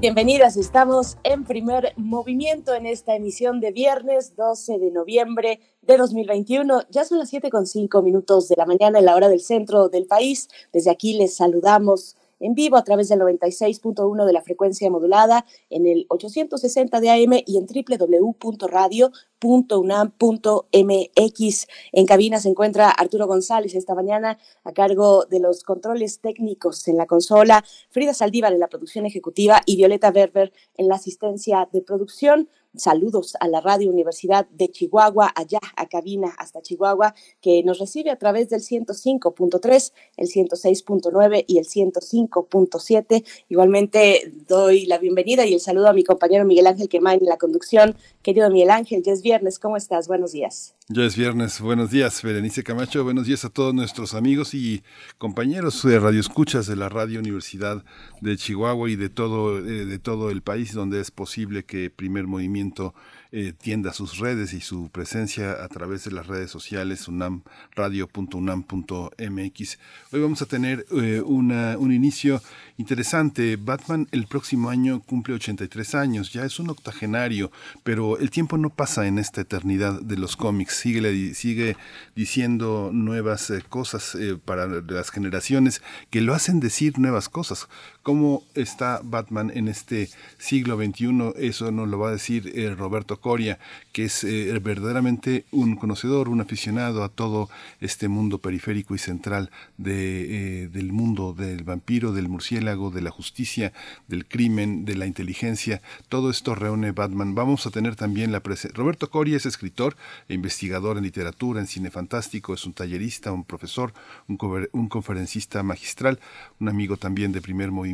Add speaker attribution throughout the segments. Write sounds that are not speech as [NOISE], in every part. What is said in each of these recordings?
Speaker 1: bienvenidas. Estamos en primer movimiento en esta emisión de viernes 12 de noviembre de 2021. Ya son las 7 con 5 minutos de la mañana en la hora del centro del país. Desde aquí les saludamos en vivo a través del 96.1 de la frecuencia modulada, en el 860 de AM y en www.radio.unam.mx. En cabina se encuentra Arturo González esta mañana a cargo de los controles técnicos en la consola, Frida Saldívar en la producción ejecutiva y Violeta Berber en la asistencia de producción. Saludos a la Radio Universidad de Chihuahua, allá a cabina hasta Chihuahua, que nos recibe a través del 105.3, el 106.9 y el 105.7. Igualmente doy la bienvenida y el saludo a mi compañero Miguel Ángel Quemain en la conducción. Querido Miguel Ángel, ya es viernes, ¿cómo estás? Buenos días.
Speaker 2: Ya es viernes, buenos días, Berenice Camacho, buenos días a todos nuestros amigos y compañeros de Radio Escuchas de la Radio Universidad de Chihuahua y de todo, eh, de todo el país donde es posible que primer movimiento eh, tienda sus redes y su presencia a través de las redes sociales unamradio.unam.mx. Hoy vamos a tener eh, una, un inicio interesante. Batman el próximo año cumple 83 años, ya es un octogenario, pero el tiempo no pasa en esta eternidad de los cómics. Sigue, sigue diciendo nuevas eh, cosas para las generaciones que lo hacen decir nuevas cosas. ¿Cómo está Batman en este siglo XXI? Eso nos lo va a decir eh, Roberto Coria, que es eh, verdaderamente un conocedor, un aficionado a todo este mundo periférico y central eh, del mundo del vampiro, del murciélago, de la justicia, del crimen, de la inteligencia. Todo esto reúne Batman. Vamos a tener también la presencia. Roberto Coria es escritor e investigador en literatura, en cine fantástico, es un tallerista, un profesor, un, un conferencista magistral, un amigo también de primer movimiento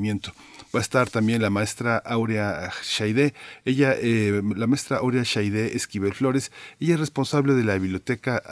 Speaker 2: Va a estar también la maestra Aurea Shaide. Ella, eh, la maestra Aurea Shaide Esquivel Flores, ella es responsable de la biblioteca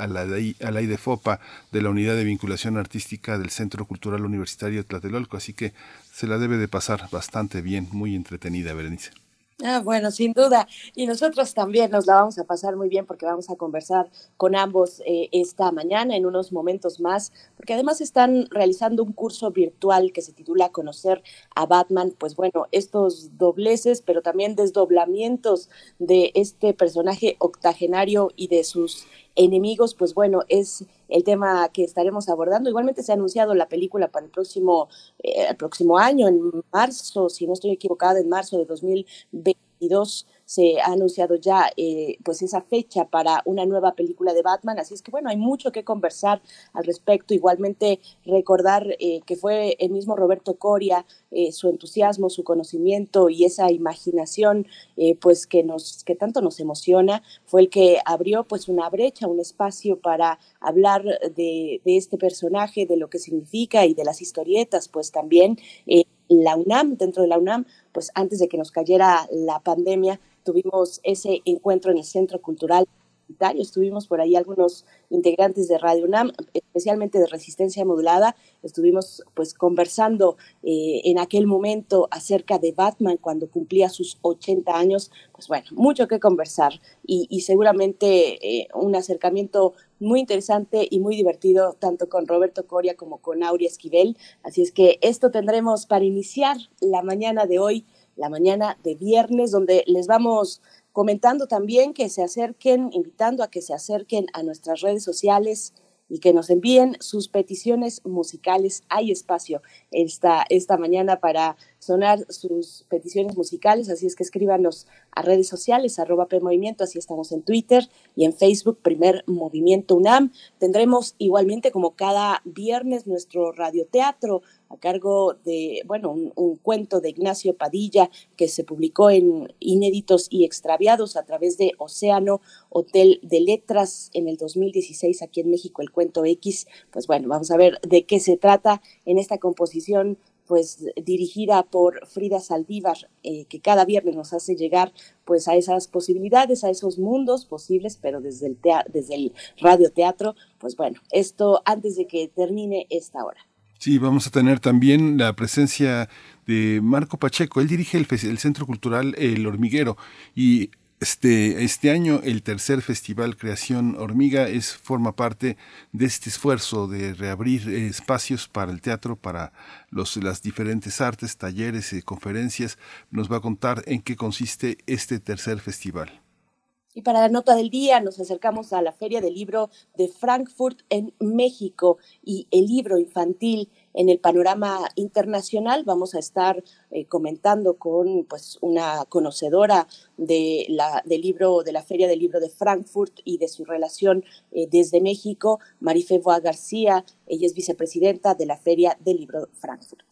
Speaker 2: de Fopa de la Unidad de Vinculación Artística del Centro Cultural Universitario Tlatelolco, así que se la debe de pasar bastante bien, muy entretenida, Berenice.
Speaker 1: Ah, bueno, sin duda. Y nosotros también nos la vamos a pasar muy bien porque vamos a conversar con ambos eh, esta mañana en unos momentos más, porque además están realizando un curso virtual que se titula Conocer a Batman. Pues bueno, estos dobleces, pero también desdoblamientos de este personaje octogenario y de sus enemigos, pues bueno, es el tema que estaremos abordando. Igualmente se ha anunciado la película para el próximo, eh, el próximo año, en marzo, si no estoy equivocada, en marzo de 2022 se ha anunciado ya eh, pues esa fecha para una nueva película de Batman, así es que bueno, hay mucho que conversar al respecto, igualmente recordar eh, que fue el mismo Roberto Coria, eh, su entusiasmo, su conocimiento y esa imaginación pues que nos, que tanto nos emociona, fue el que abrió pues una brecha, un espacio para hablar de, de este personaje, de lo que significa y de las historietas, pues también la UNAM, dentro de la UNAM, pues antes de que nos cayera la pandemia, tuvimos ese encuentro en el Centro Cultural Estuvimos por ahí algunos integrantes de Radio UNAM, especialmente de Resistencia Modulada. Estuvimos pues conversando eh, en aquel momento acerca de Batman cuando cumplía sus 80 años. Pues bueno, mucho que conversar y, seguramente eh, un acercamiento muy interesante y muy divertido tanto con Roberto Coria como con Aurea Esquivel. Así es que esto tendremos para iniciar la mañana de hoy la mañana de viernes, donde les vamos comentando también que se acerquen, invitando a que se acerquen a nuestras redes sociales y que nos envíen sus peticiones musicales. Hay espacio esta, esta mañana para sonar sus peticiones musicales, así es que escríbanos a redes sociales, arroba PMovimiento, así estamos en Twitter y en Facebook, Primer Movimiento UNAM. Tendremos igualmente como cada viernes nuestro radioteatro a cargo de, bueno, un, cuento de Ignacio Padilla que se publicó en Inéditos y Extraviados a través de Océano Hotel de Letras en el 2016 aquí en México, el cuento X. Pues bueno, vamos a ver de qué se trata en esta composición pues dirigida por Frida Saldívar, eh, que cada viernes nos hace llegar pues a esas posibilidades, a esos mundos posibles, pero desde el, desde el radioteatro, pues bueno, esto antes de que termine esta hora.
Speaker 2: Sí, vamos a tener también la presencia de Marco Pacheco. Él dirige el, el Centro Cultural El Hormiguero y este, este año el tercer festival Creación Hormiga es, forma parte de este esfuerzo de reabrir eh, espacios para el teatro, para los, las diferentes artes, talleres y conferencias. Nos va a contar en qué consiste este tercer festival.
Speaker 1: Y para la nota del día nos acercamos a la Feria del Libro de Frankfurt en México y el libro infantil en el panorama internacional. Vamos a estar eh, comentando con pues, una conocedora de la, del libro, de la Feria del Libro de Frankfurt y de su relación eh, desde México, Marife Boa García. Ella es vicepresidenta de la Feria del Libro Frankfurt.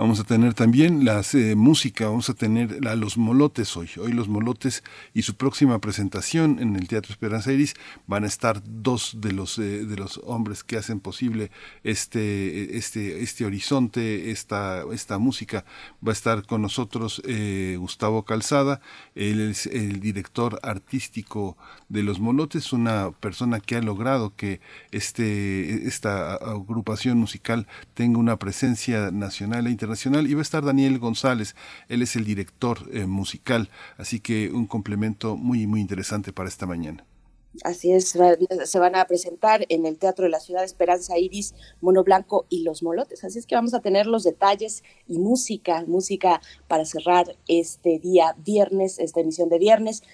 Speaker 2: Vamos a tener también la eh, música, vamos a tener a los molotes hoy. Hoy los molotes y su próxima presentación en el Teatro Esperanza Iris van a estar dos de los, eh, de los hombres que hacen posible este, este, este horizonte, esta, esta música. Va a estar con nosotros eh, Gustavo Calzada, él es el director artístico de los molotes, una persona que ha logrado que este, esta agrupación musical tenga una presencia nacional e internacional y va a estar Daniel González, él es el director eh, musical, así que un complemento muy, muy interesante para esta mañana.
Speaker 1: Así es, se van a presentar en el Teatro de la Ciudad Esperanza Iris, Mono Blanco y Los Molotes. Así es que vamos a tener los detalles y música, música para cerrar este día viernes, esta emisión de viernes.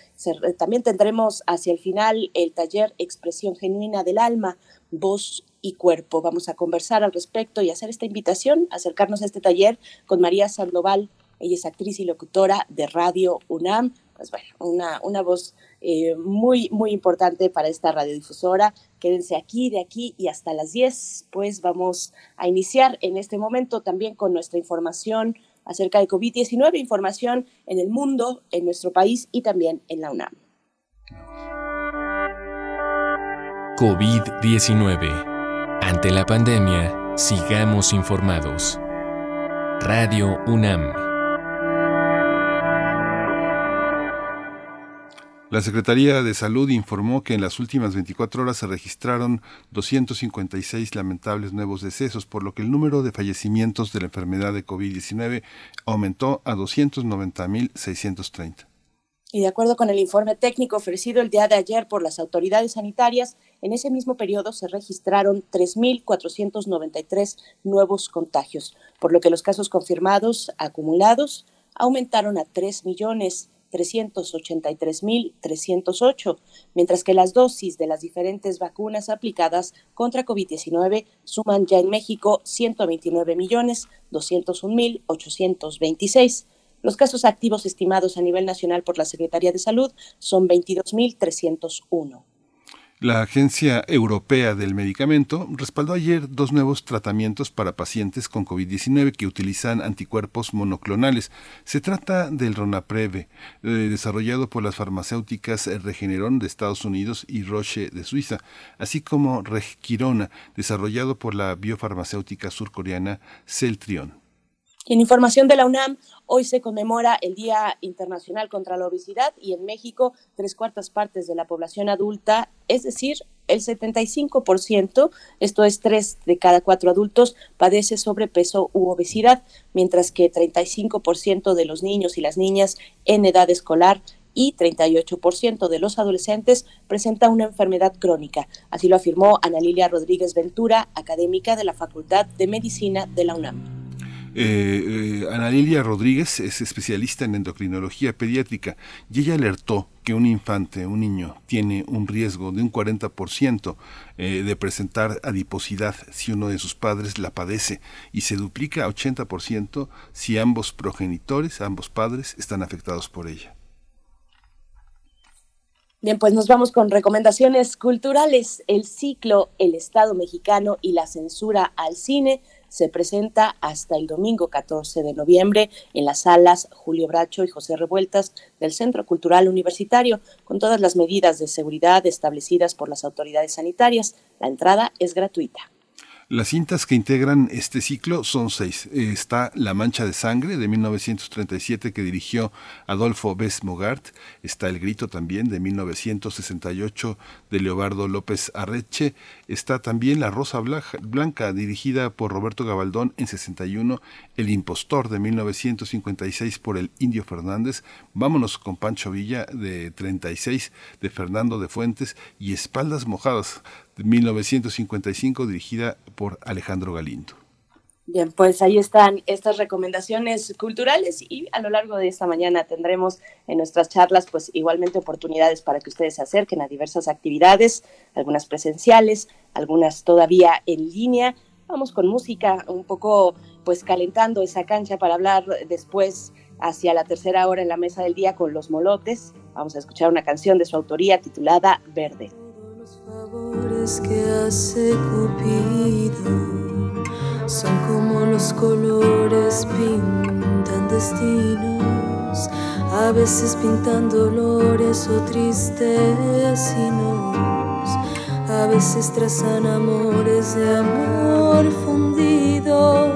Speaker 1: También tendremos hacia el final el taller Expresión Genuina del Alma, Voz y Cuerpo. Vamos a conversar al respecto y hacer esta invitación, acercarnos a este taller con María Sandoval. Ella es actriz y locutora de Radio UNAM. Pues bueno, una, una voz eh, muy, muy importante para esta radiodifusora. Quédense aquí, de aquí y hasta las 10. Pues vamos a iniciar en este momento también con nuestra información acerca de COVID-19, información en el mundo, en nuestro país y también en la UNAM.
Speaker 3: COVID-19 ante la pandemia, sigamos informados. Radio UNAM.
Speaker 2: La Secretaría de Salud informó que en las últimas 24 horas se registraron 256 lamentables nuevos decesos, por lo que el número de fallecimientos de la enfermedad de COVID-19 aumentó a 290.630.
Speaker 1: Y de acuerdo con el informe técnico ofrecido el día de ayer por las autoridades sanitarias, en ese mismo periodo se registraron 3.493 nuevos contagios, por lo que los casos confirmados acumulados aumentaron a 3.383.308, mientras que las dosis de las diferentes vacunas aplicadas contra COVID-19 suman ya en México 129.201.826 los casos activos estimados a nivel nacional por la Secretaría de Salud son 22.301.
Speaker 2: La Agencia Europea del Medicamento respaldó ayer dos nuevos tratamientos para pacientes con COVID-19 que utilizan anticuerpos monoclonales. Se trata del Ronapreve, eh, desarrollado por las farmacéuticas Regeneron de Estados Unidos y Roche de Suiza, así como Regquirona, desarrollado por la biofarmacéutica surcoreana Celtrion.
Speaker 1: En información de la UNAM, hoy se conmemora el Día Internacional contra la Obesidad y en México tres cuartas partes de la población adulta, es decir, el 75%, esto es tres de cada cuatro adultos, padece sobrepeso u obesidad, mientras que 35% de los niños y las niñas en edad escolar y 38% de los adolescentes presenta una enfermedad crónica. Así lo afirmó Ana Lilia Rodríguez Ventura, académica de la Facultad de Medicina de la UNAM.
Speaker 2: Eh, eh, Ana Lilia Rodríguez es especialista en endocrinología pediátrica y ella alertó que un infante, un niño, tiene un riesgo de un 40% eh, de presentar adiposidad si uno de sus padres la padece y se duplica a 80% si ambos progenitores, ambos padres, están afectados por ella.
Speaker 1: Bien, pues nos vamos con recomendaciones culturales. El ciclo El Estado mexicano y la censura al cine se presenta hasta el domingo 14 de noviembre en las salas Julio Bracho y José Revueltas del Centro Cultural Universitario, con todas las medidas de seguridad establecidas por las autoridades sanitarias. La entrada es gratuita.
Speaker 2: Las cintas que integran este ciclo son seis. Está La Mancha de Sangre de 1937 que dirigió Adolfo Bess Mogart. Está El Grito también de 1968 de Leobardo López Arreche. Está también La Rosa Blanca dirigida por Roberto Gabaldón en 61. El Impostor de 1956 por el Indio Fernández. Vámonos con Pancho Villa de 36 de Fernando de Fuentes y Espaldas Mojadas 1955 dirigida por Alejandro Galindo.
Speaker 1: Bien, pues ahí están estas recomendaciones culturales y a lo largo de esta mañana tendremos en nuestras charlas pues igualmente oportunidades para que ustedes se acerquen a diversas actividades, algunas presenciales, algunas todavía en línea. Vamos con música un poco pues calentando esa cancha para hablar después hacia la tercera hora en la mesa del día con los molotes. Vamos a escuchar una canción de su autoría titulada Verde
Speaker 4: favores que hace Cupido son como los colores pintan destinos, a veces pintan dolores o tristes a veces trazan amores de amor fundido.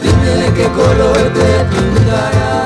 Speaker 4: Dime de qué color te pintarás,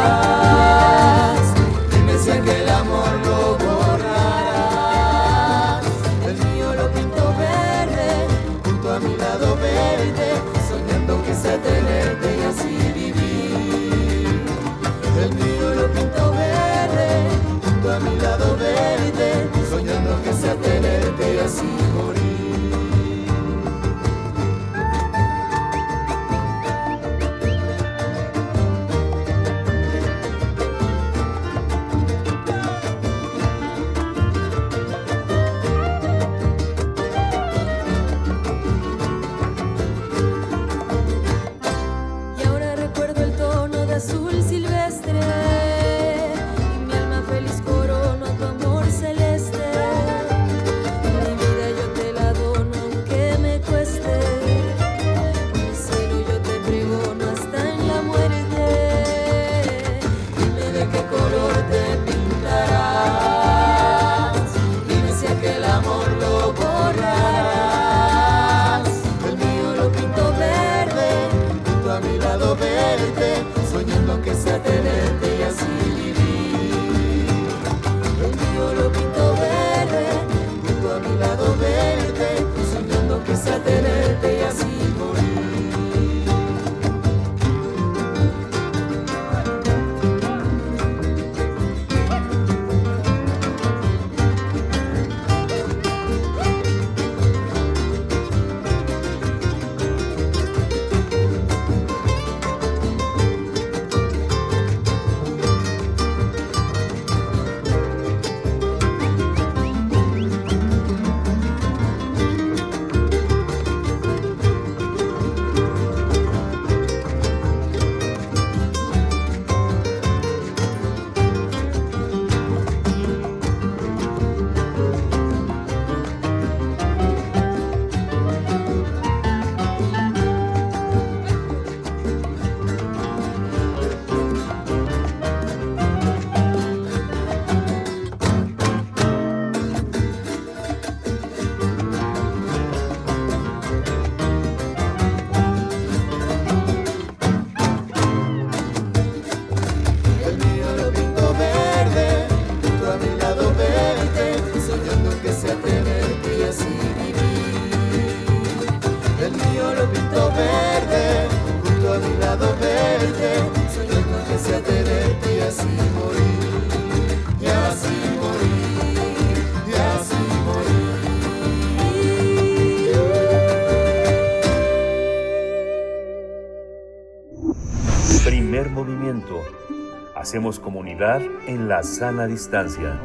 Speaker 5: Hacemos comunidad en la sana distancia.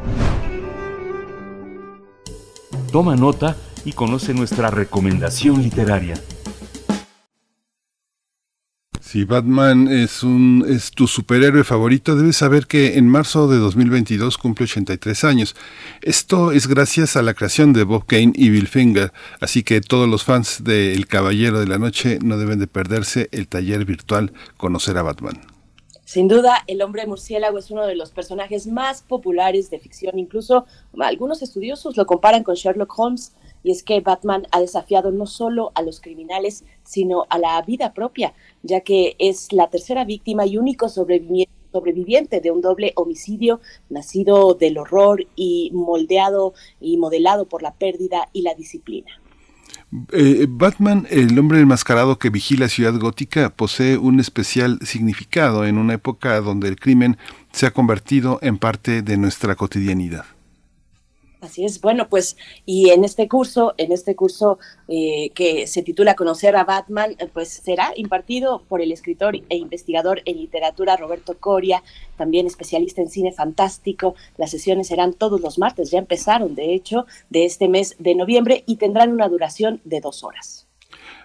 Speaker 5: Toma nota y conoce nuestra recomendación literaria.
Speaker 2: Si Batman es, un, es tu superhéroe favorito, debes saber que en marzo de 2022 cumple 83 años. Esto es gracias a la creación de Bob Kane y Bill Finger, así que todos los fans de El Caballero de la Noche no deben de perderse el taller virtual Conocer a Batman.
Speaker 1: Sin duda, el hombre murciélago es uno de los personajes más populares de ficción. Incluso algunos estudiosos lo comparan con Sherlock Holmes. y es que Batman ha desafiado no solo a los criminales, sino a la vida propia, ya que es la tercera víctima y único sobreviviente de un doble homicidio nacido del horror y moldeado y modelado por la pérdida y la disciplina.
Speaker 2: Eh, Batman, el hombre enmascarado que vigila Ciudad Gótica, posee un especial significado en una época donde el crimen se ha convertido en parte de nuestra cotidianidad.
Speaker 1: Así es, bueno, pues y en este curso, en este curso eh, que se titula Conocer a Batman, eh, pues será impartido por el escritor e investigador en literatura Roberto Coria, también especialista en cine fantástico. Las sesiones serán todos los martes, ya empezaron, de hecho, de este mes de noviembre y tendrán una duración de dos horas.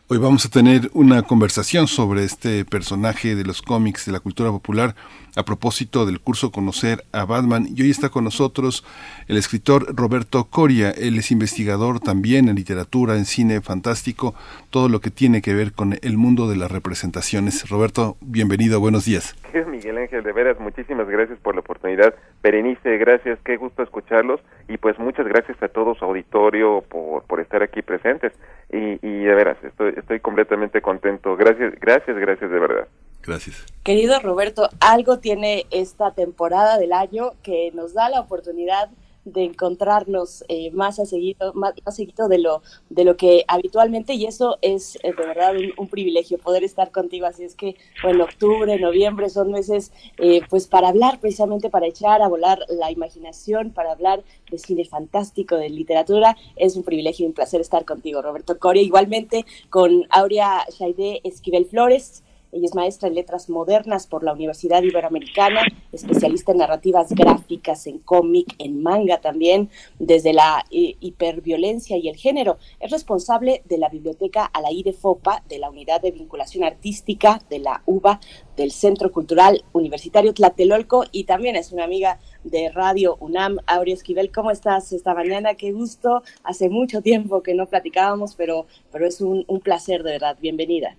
Speaker 2: Hoy vamos a tener una conversación sobre este personaje de los cómics de la cultura popular a propósito del curso Conocer a Batman. Y hoy está con nosotros el escritor Roberto Coria. Él es investigador también en literatura, en cine fantástico, todo lo que tiene que ver con el mundo de las representaciones. Roberto, bienvenido, buenos días.
Speaker 6: Miguel Ángel, de veras, muchísimas gracias por la oportunidad. Berenice, gracias, qué gusto escucharlos. Y pues muchas gracias a todo su auditorio por, por estar aquí presentes. Y, y de veras, estoy, estoy completamente contento. Gracias, gracias, gracias de verdad.
Speaker 2: Gracias.
Speaker 1: Querido Roberto, algo tiene esta temporada del año que nos da la oportunidad de encontrarnos eh, más a seguido, más, seguido de lo, de lo que habitualmente, y eso es eh, de verdad un, privilegio poder estar contigo. Así es que, bueno, octubre, noviembre son meses eh, pues para hablar, precisamente para echar a volar la imaginación, para hablar de cine fantástico, de literatura. Es un privilegio y un placer estar contigo, Roberto Coria. Igualmente con Aurea Shaide Esquivel Flores ella es maestra en letras modernas por la Universidad Iberoamericana, especialista en narrativas gráficas, en cómic, en manga también, desde la eh, hiperviolencia y el género. Es responsable de la biblioteca Alaí de Fopa, de la Unidad de Vinculación Artística, de la UBA, del Centro Cultural Universitario Tlatelolco y también es una amiga de Radio UNAM. Aurea Esquivel, ¿cómo estás esta mañana? Qué gusto. Hace mucho tiempo que no platicábamos, pero, pero es un, un placer, de verdad. Bienvenida.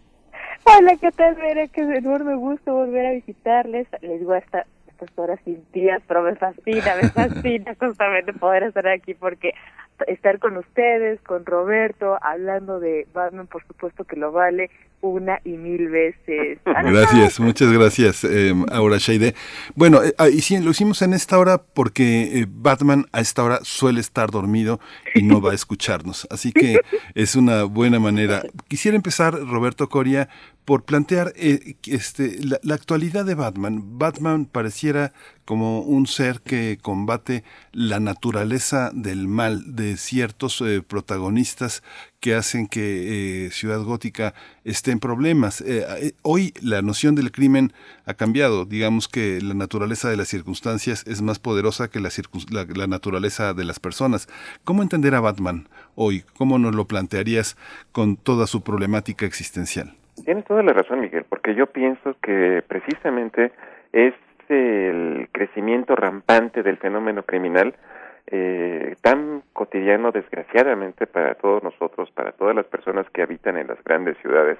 Speaker 7: Hola, ¿qué tal, Vera? Qué enorme gusto volver a visitarles. Les digo hasta estas horas sin días, pero me fascina, me [LAUGHS] fascina justamente poder estar aquí porque estar con ustedes, con Roberto, hablando de Batman, por supuesto que lo vale una y mil veces. [LAUGHS]
Speaker 2: Gracias, muchas gracias, eh, Aura Sheide. Bueno, eh, ah, y sí, lo hicimos en esta hora porque eh, Batman a esta hora suele estar dormido y no va a escucharnos, así que [LAUGHS] es una buena manera. Quisiera empezar, Roberto Coria, por plantear eh, este, la, actualidad de Batman. Batman pareciera como un ser que combate la naturaleza del mal de ciertos eh, protagonistas que hacen que eh, Ciudad Gótica esté en problemas. hoy la noción del crimen ha cambiado. Digamos que la naturaleza de las circunstancias es más poderosa que la, la naturaleza de las personas. ¿Cómo entender a Batman hoy? ¿Cómo nos lo plantearías con toda su problemática existencial?
Speaker 6: Tienes toda la razón, Miguel, porque yo pienso que precisamente es el crecimiento rampante del fenómeno criminal eh, tan cotidiano, desgraciadamente, para todos nosotros, para todas las personas que habitan en las grandes ciudades,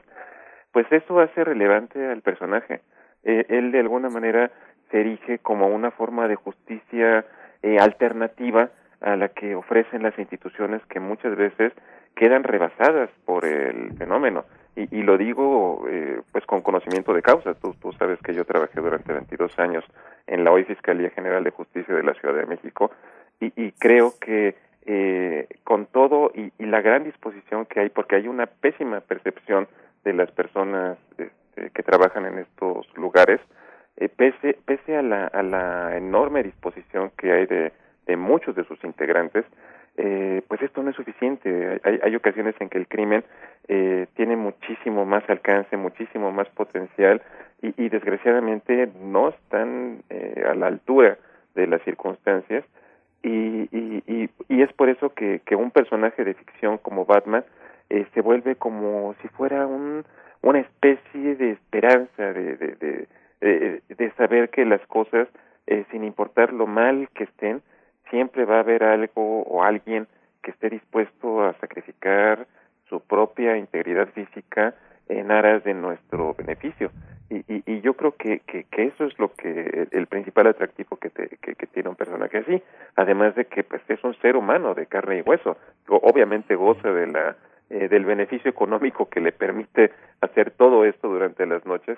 Speaker 6: pues eso hace relevante al personaje. Eh, él de alguna manera se erige como una forma de justicia eh, alternativa a la que ofrecen las instituciones que muchas veces quedan rebasadas por el fenómeno y, y lo digo eh, pues con conocimiento de causa. Tú, tú sabes que yo trabajé durante 22 años en la hoy Fiscalía General de Justicia de la Ciudad de México y, y creo que eh, con todo y, la gran disposición que hay, porque hay una pésima percepción de las personas este, que trabajan en estos lugares, eh, pese, pese a, la, enorme disposición que hay de muchos de sus integrantes, eh, pues esto no es suficiente. Hay, hay ocasiones en que el crimen eh, tiene muchísimo más alcance, muchísimo más potencial y, y desgraciadamente no están eh, a la altura de las circunstancias y, y, y, y es por eso que, que un personaje de ficción como Batman eh, se vuelve como si fuera un, una especie de esperanza, de, de, de, saber que las cosas, eh, sin importar lo mal que estén, siempre va a haber algo o alguien que esté dispuesto a sacrificar su propia integridad física en aras de nuestro beneficio. Y, y, y yo creo que, que, eso es lo que el principal atractivo que, te, que, tiene un personaje así, además de que pues, es un ser humano de carne y hueso, obviamente goza de la eh, del beneficio económico que le permite hacer todo esto durante las noches,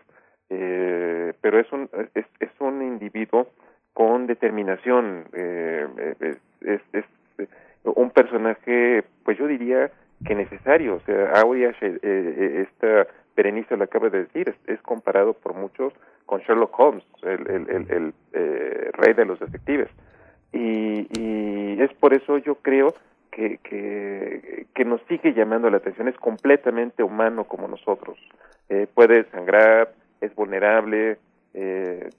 Speaker 6: eh, pero es un es, es un individuo con determinación, eh, es, es, es, un personaje, pues yo diría que necesario, o sea, Aurea, eh, eh, esta Berenice lo acaba de decir, es, es, comparado por muchos con Sherlock Holmes, el, el, el, el eh, rey de los detectives. Y, y es por eso yo creo que, que, nos sigue llamando la atención, es completamente humano como nosotros. Eh, puede sangrar, es vulnerable, eh,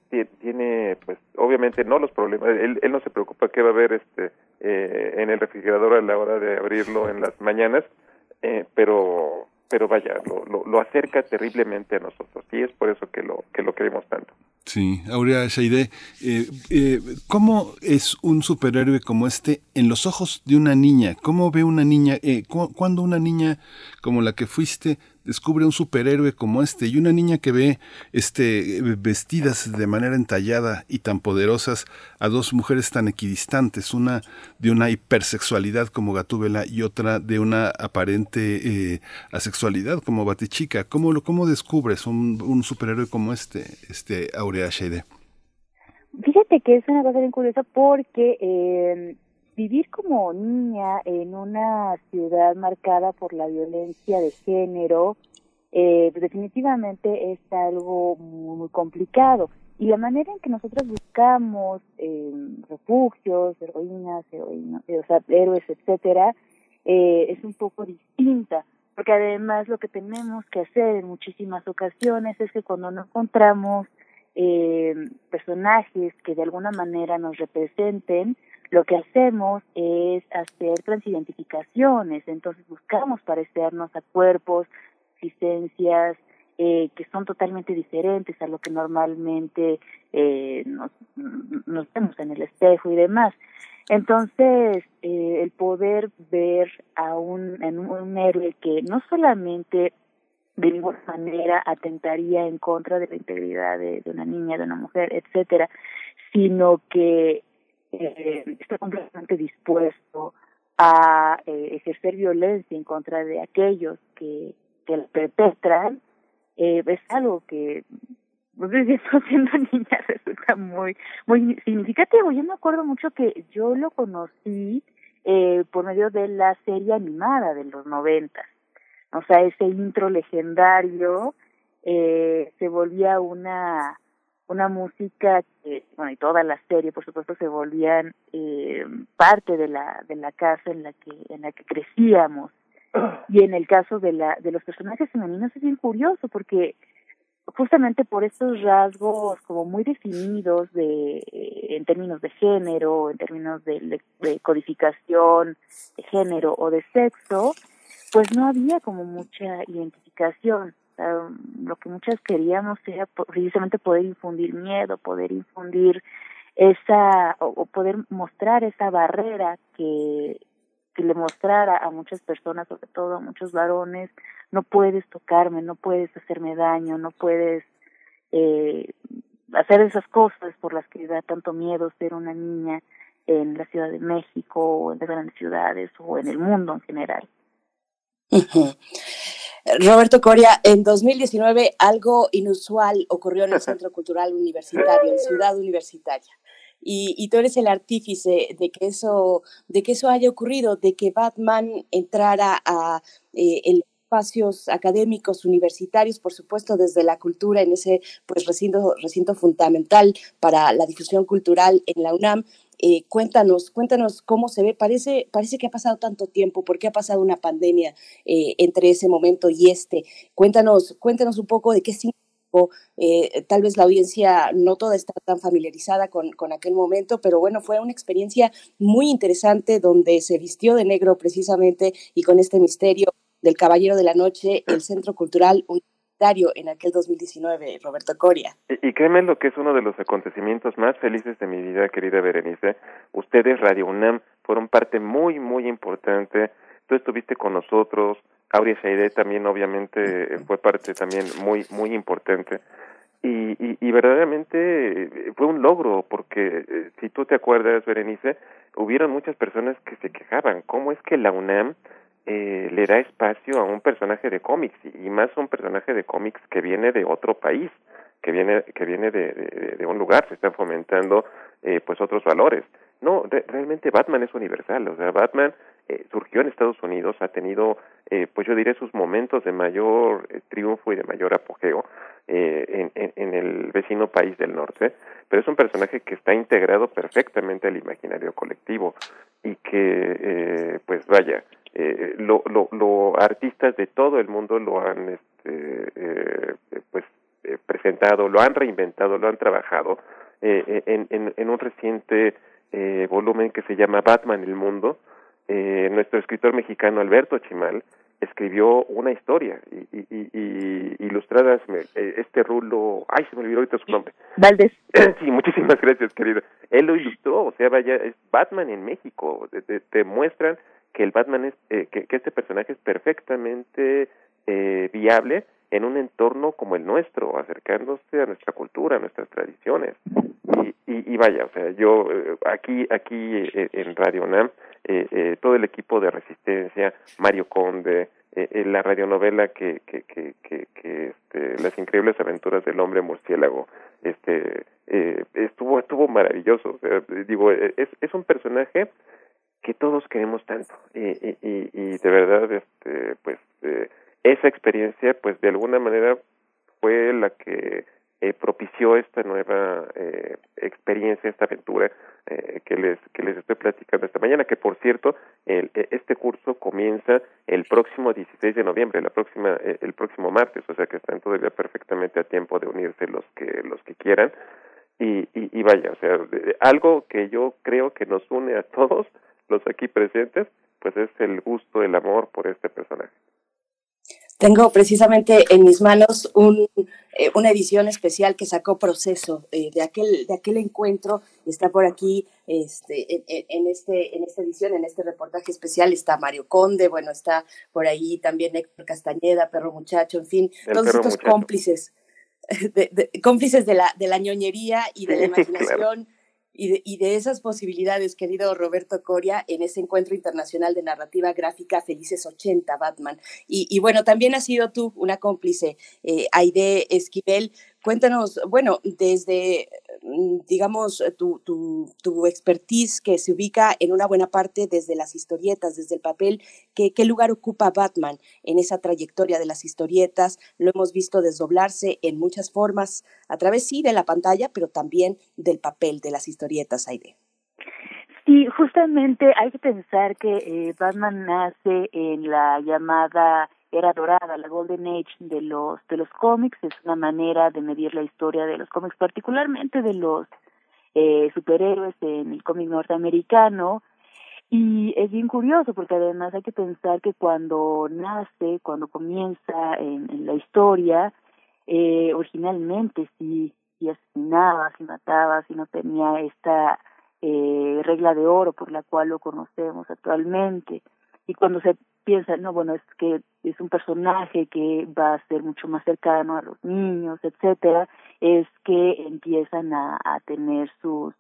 Speaker 6: tiene, pues, obviamente no los problemas, él, él no se preocupa qué va a haber este, eh, en el refrigerador a la hora de abrirlo en las mañanas, eh, pero pero vaya, lo, lo, acerca terriblemente a nosotros y es por eso que lo, que lo queremos tanto.
Speaker 2: Sí, Aurea Shaide, eh, eh, ¿cómo es un superhéroe como este en los ojos de una niña? ¿Cómo ve una niña, eh, cu cuando una niña como la que fuiste descubre un superhéroe como este y una niña que ve este vestidas de manera entallada y tan poderosas a dos mujeres tan equidistantes, una de una hipersexualidad como Gatúbela y otra de una aparente eh, asexualidad como Batichica. ¿Cómo lo cómo descubres un, un superhéroe como este, este Aurea Sheide?
Speaker 8: Fíjate que es una cosa bien curiosa porque eh, vivir como niña en una ciudad marcada por la violencia de género, eh, definitivamente es algo muy, muy, complicado. Y la manera en que nosotros buscamos eh, refugios, heroínas, heroínas, o sea, héroes, etcétera, eh, es un poco distinta. Porque además lo que tenemos que hacer en muchísimas ocasiones es que cuando no encontramos eh, personajes que de alguna manera nos representen, lo que hacemos es hacer transidentificaciones, entonces buscamos parecernos a cuerpos, existencias eh, que son totalmente diferentes a lo que normalmente eh, nos, vemos en el espejo y demás. Entonces, eh, el poder ver a un, en un, héroe que no solamente de ninguna manera atentaría en contra de la integridad de una niña, de una mujer, etcétera, sino que eh, está completamente dispuesto a eh, ejercer violencia en contra de aquellos que, que la perpetran, eh, es algo que pues [LAUGHS] siendo niña [LAUGHS] resulta muy muy significativo. Yo me acuerdo mucho que yo lo conocí eh, por medio de la serie animada de los noventas. O sea, ese intro legendario eh, se volvía una una música que, bueno, y toda la serie, por supuesto, se volvían eh, parte de la de la casa en la que en la que crecíamos. Y en el caso de la de los personajes femeninos es bien curioso porque justamente por estos rasgos como muy definidos de en términos de género, en términos de, de codificación de género o de sexo, pues no había como mucha identificación lo que muchas queríamos era precisamente poder infundir miedo, poder infundir esa o, poder mostrar esa barrera que que le mostrara a muchas personas, sobre todo a muchos varones, no puedes tocarme, no puedes hacerme daño, no puedes eh, hacer esas cosas por las que da tanto miedo ser una niña en la Ciudad de México o en las grandes ciudades o en el mundo en general. [LAUGHS]
Speaker 1: Roberto Coria, en 2019 algo inusual ocurrió en el [LAUGHS] Centro Cultural Universitario, en Ciudad Universitaria. Y, y, tú eres el artífice de que eso, de que eso haya ocurrido, de que Batman entrara a eh, el espacios académicos universitarios, por supuesto desde la cultura en ese pues recinto recinto fundamental para la difusión cultural en la UNAM eh, cuéntanos, cuéntanos cómo se ve. Parece, parece que ha pasado tanto tiempo, porque ha pasado una pandemia eh, entre ese momento y este. Cuéntanos, cuéntanos un poco de qué significó. Eh, tal vez la audiencia no toda está tan familiarizada con, con aquel momento, pero bueno, fue una experiencia muy interesante donde se vistió de negro precisamente y con este misterio del Caballero de la Noche, el Centro Cultural en aquel 2019, Roberto Coria.
Speaker 6: Y, créeme lo que es uno de los acontecimientos más felices de mi vida, querida Berenice. Ustedes, Radio UNAM, fueron parte muy, muy importante tú estuviste con nosotros, Aurea Shaide también obviamente fue parte también muy muy importante y, verdaderamente fue un logro porque eh, si tú te acuerdas Berenice hubieron muchas personas que se quejaban cómo es que la UNAM eh, le da espacio a un personaje de cómics y más un personaje de cómics que viene de otro país que viene que viene de, de, de un lugar se están fomentando eh, pues otros valores. No realmente Batman es universal o sea Batman eh, surgió en Estados Unidos ha tenido eh, pues yo diré sus momentos de mayor eh, triunfo y de mayor apogeo eh, en, en, en el vecino país del norte pero es un personaje que está integrado perfectamente al imaginario colectivo y que pues vaya eh, lo, lo, lo artistas de todo el mundo lo han este, eh, pues eh, presentado, lo han reinventado, lo han trabajado eh, en, en, en un reciente eh, volumen que se llama Batman el Mundo. Eh, nuestro escritor mexicano Alberto Chimal escribió una historia y, y, y, ilustradas este rulo, ay se me olvidó ahorita su nombre.
Speaker 8: Valdés.
Speaker 6: Sí, muchísimas [LAUGHS] gracias querido. Él lo ilustró, o sea, vaya, es Batman en México. Te muestran que el Batman es, eh, que, este personaje es perfectamente eh, viable en un entorno como el nuestro, acercándose a nuestra cultura, a nuestras tradiciones. Y, y, y vaya, o sea, yo eh, aquí aquí eh, en Radio NAM, eh, todo el equipo de Resistencia, Mario Conde, la radionovela que que que que, que este, las increíbles aventuras del hombre murciélago, este estuvo estuvo maravilloso, o sea, digo es es un personaje que todos queremos tanto. Y, y, de verdad este pues eh, esa experiencia pues de alguna manera fue la que eh, propició esta nueva eh, experiencia esta aventura eh, que les que les estoy platicando esta mañana que por cierto el, este curso comienza el próximo 16 de noviembre la próxima eh, el próximo martes o sea que están todavía perfectamente a tiempo de unirse los que los que quieran. Y, y, y vaya o sea algo que yo creo que nos une a todos los aquí presentes, pues es el gusto, el amor por este personaje.
Speaker 1: Tengo precisamente en mis manos un, eh, una edición especial que sacó Proceso eh, de aquel de aquel encuentro. Está por aquí este, en, en, este en esta edición, en este reportaje especial está Mario Conde, bueno está por ahí también Héctor Castañeda, Perro Muchacho, en fin,
Speaker 6: el
Speaker 1: todos estos
Speaker 6: muchacho.
Speaker 1: cómplices [LAUGHS] de, de, cómplices de la de la ñoñería y de la [LAUGHS] imaginación.
Speaker 6: claro
Speaker 1: y de, esas posibilidades, querido Roberto Coria, en ese encuentro internacional de narrativa gráfica Felices 80, Batman. Y, y bueno, también has sido tú una cómplice, eh, Aide Esquivel. Cuéntanos, bueno, desde, digamos, tu, tu, tu, expertise que se ubica en una buena parte desde las historietas, desde el papel, ¿qué, ¿qué lugar ocupa Batman en esa trayectoria de las historietas? Lo hemos visto desdoblarse en muchas formas, a través sí de la pantalla, pero también del papel de las historietas, Aide.
Speaker 8: Sí, justamente hay que pensar que eh, Batman nace en la llamada era dorada, la Golden Age de los de los cómics, es una manera de medir la historia de los cómics, particularmente de los eh, superhéroes en el cómic norteamericano. Y es bien curioso porque además hay que pensar que cuando nace, cuando comienza en, la historia, eh, originalmente sí, sí asesinaba, sí mataba, sí no tenía esta eh, regla de oro por la cual lo conocemos actualmente. Y cuando se piensa, no, bueno, es que es un personaje que va a ser mucho más cercano a los niños, etcétera, es que empiezan a, tener sus,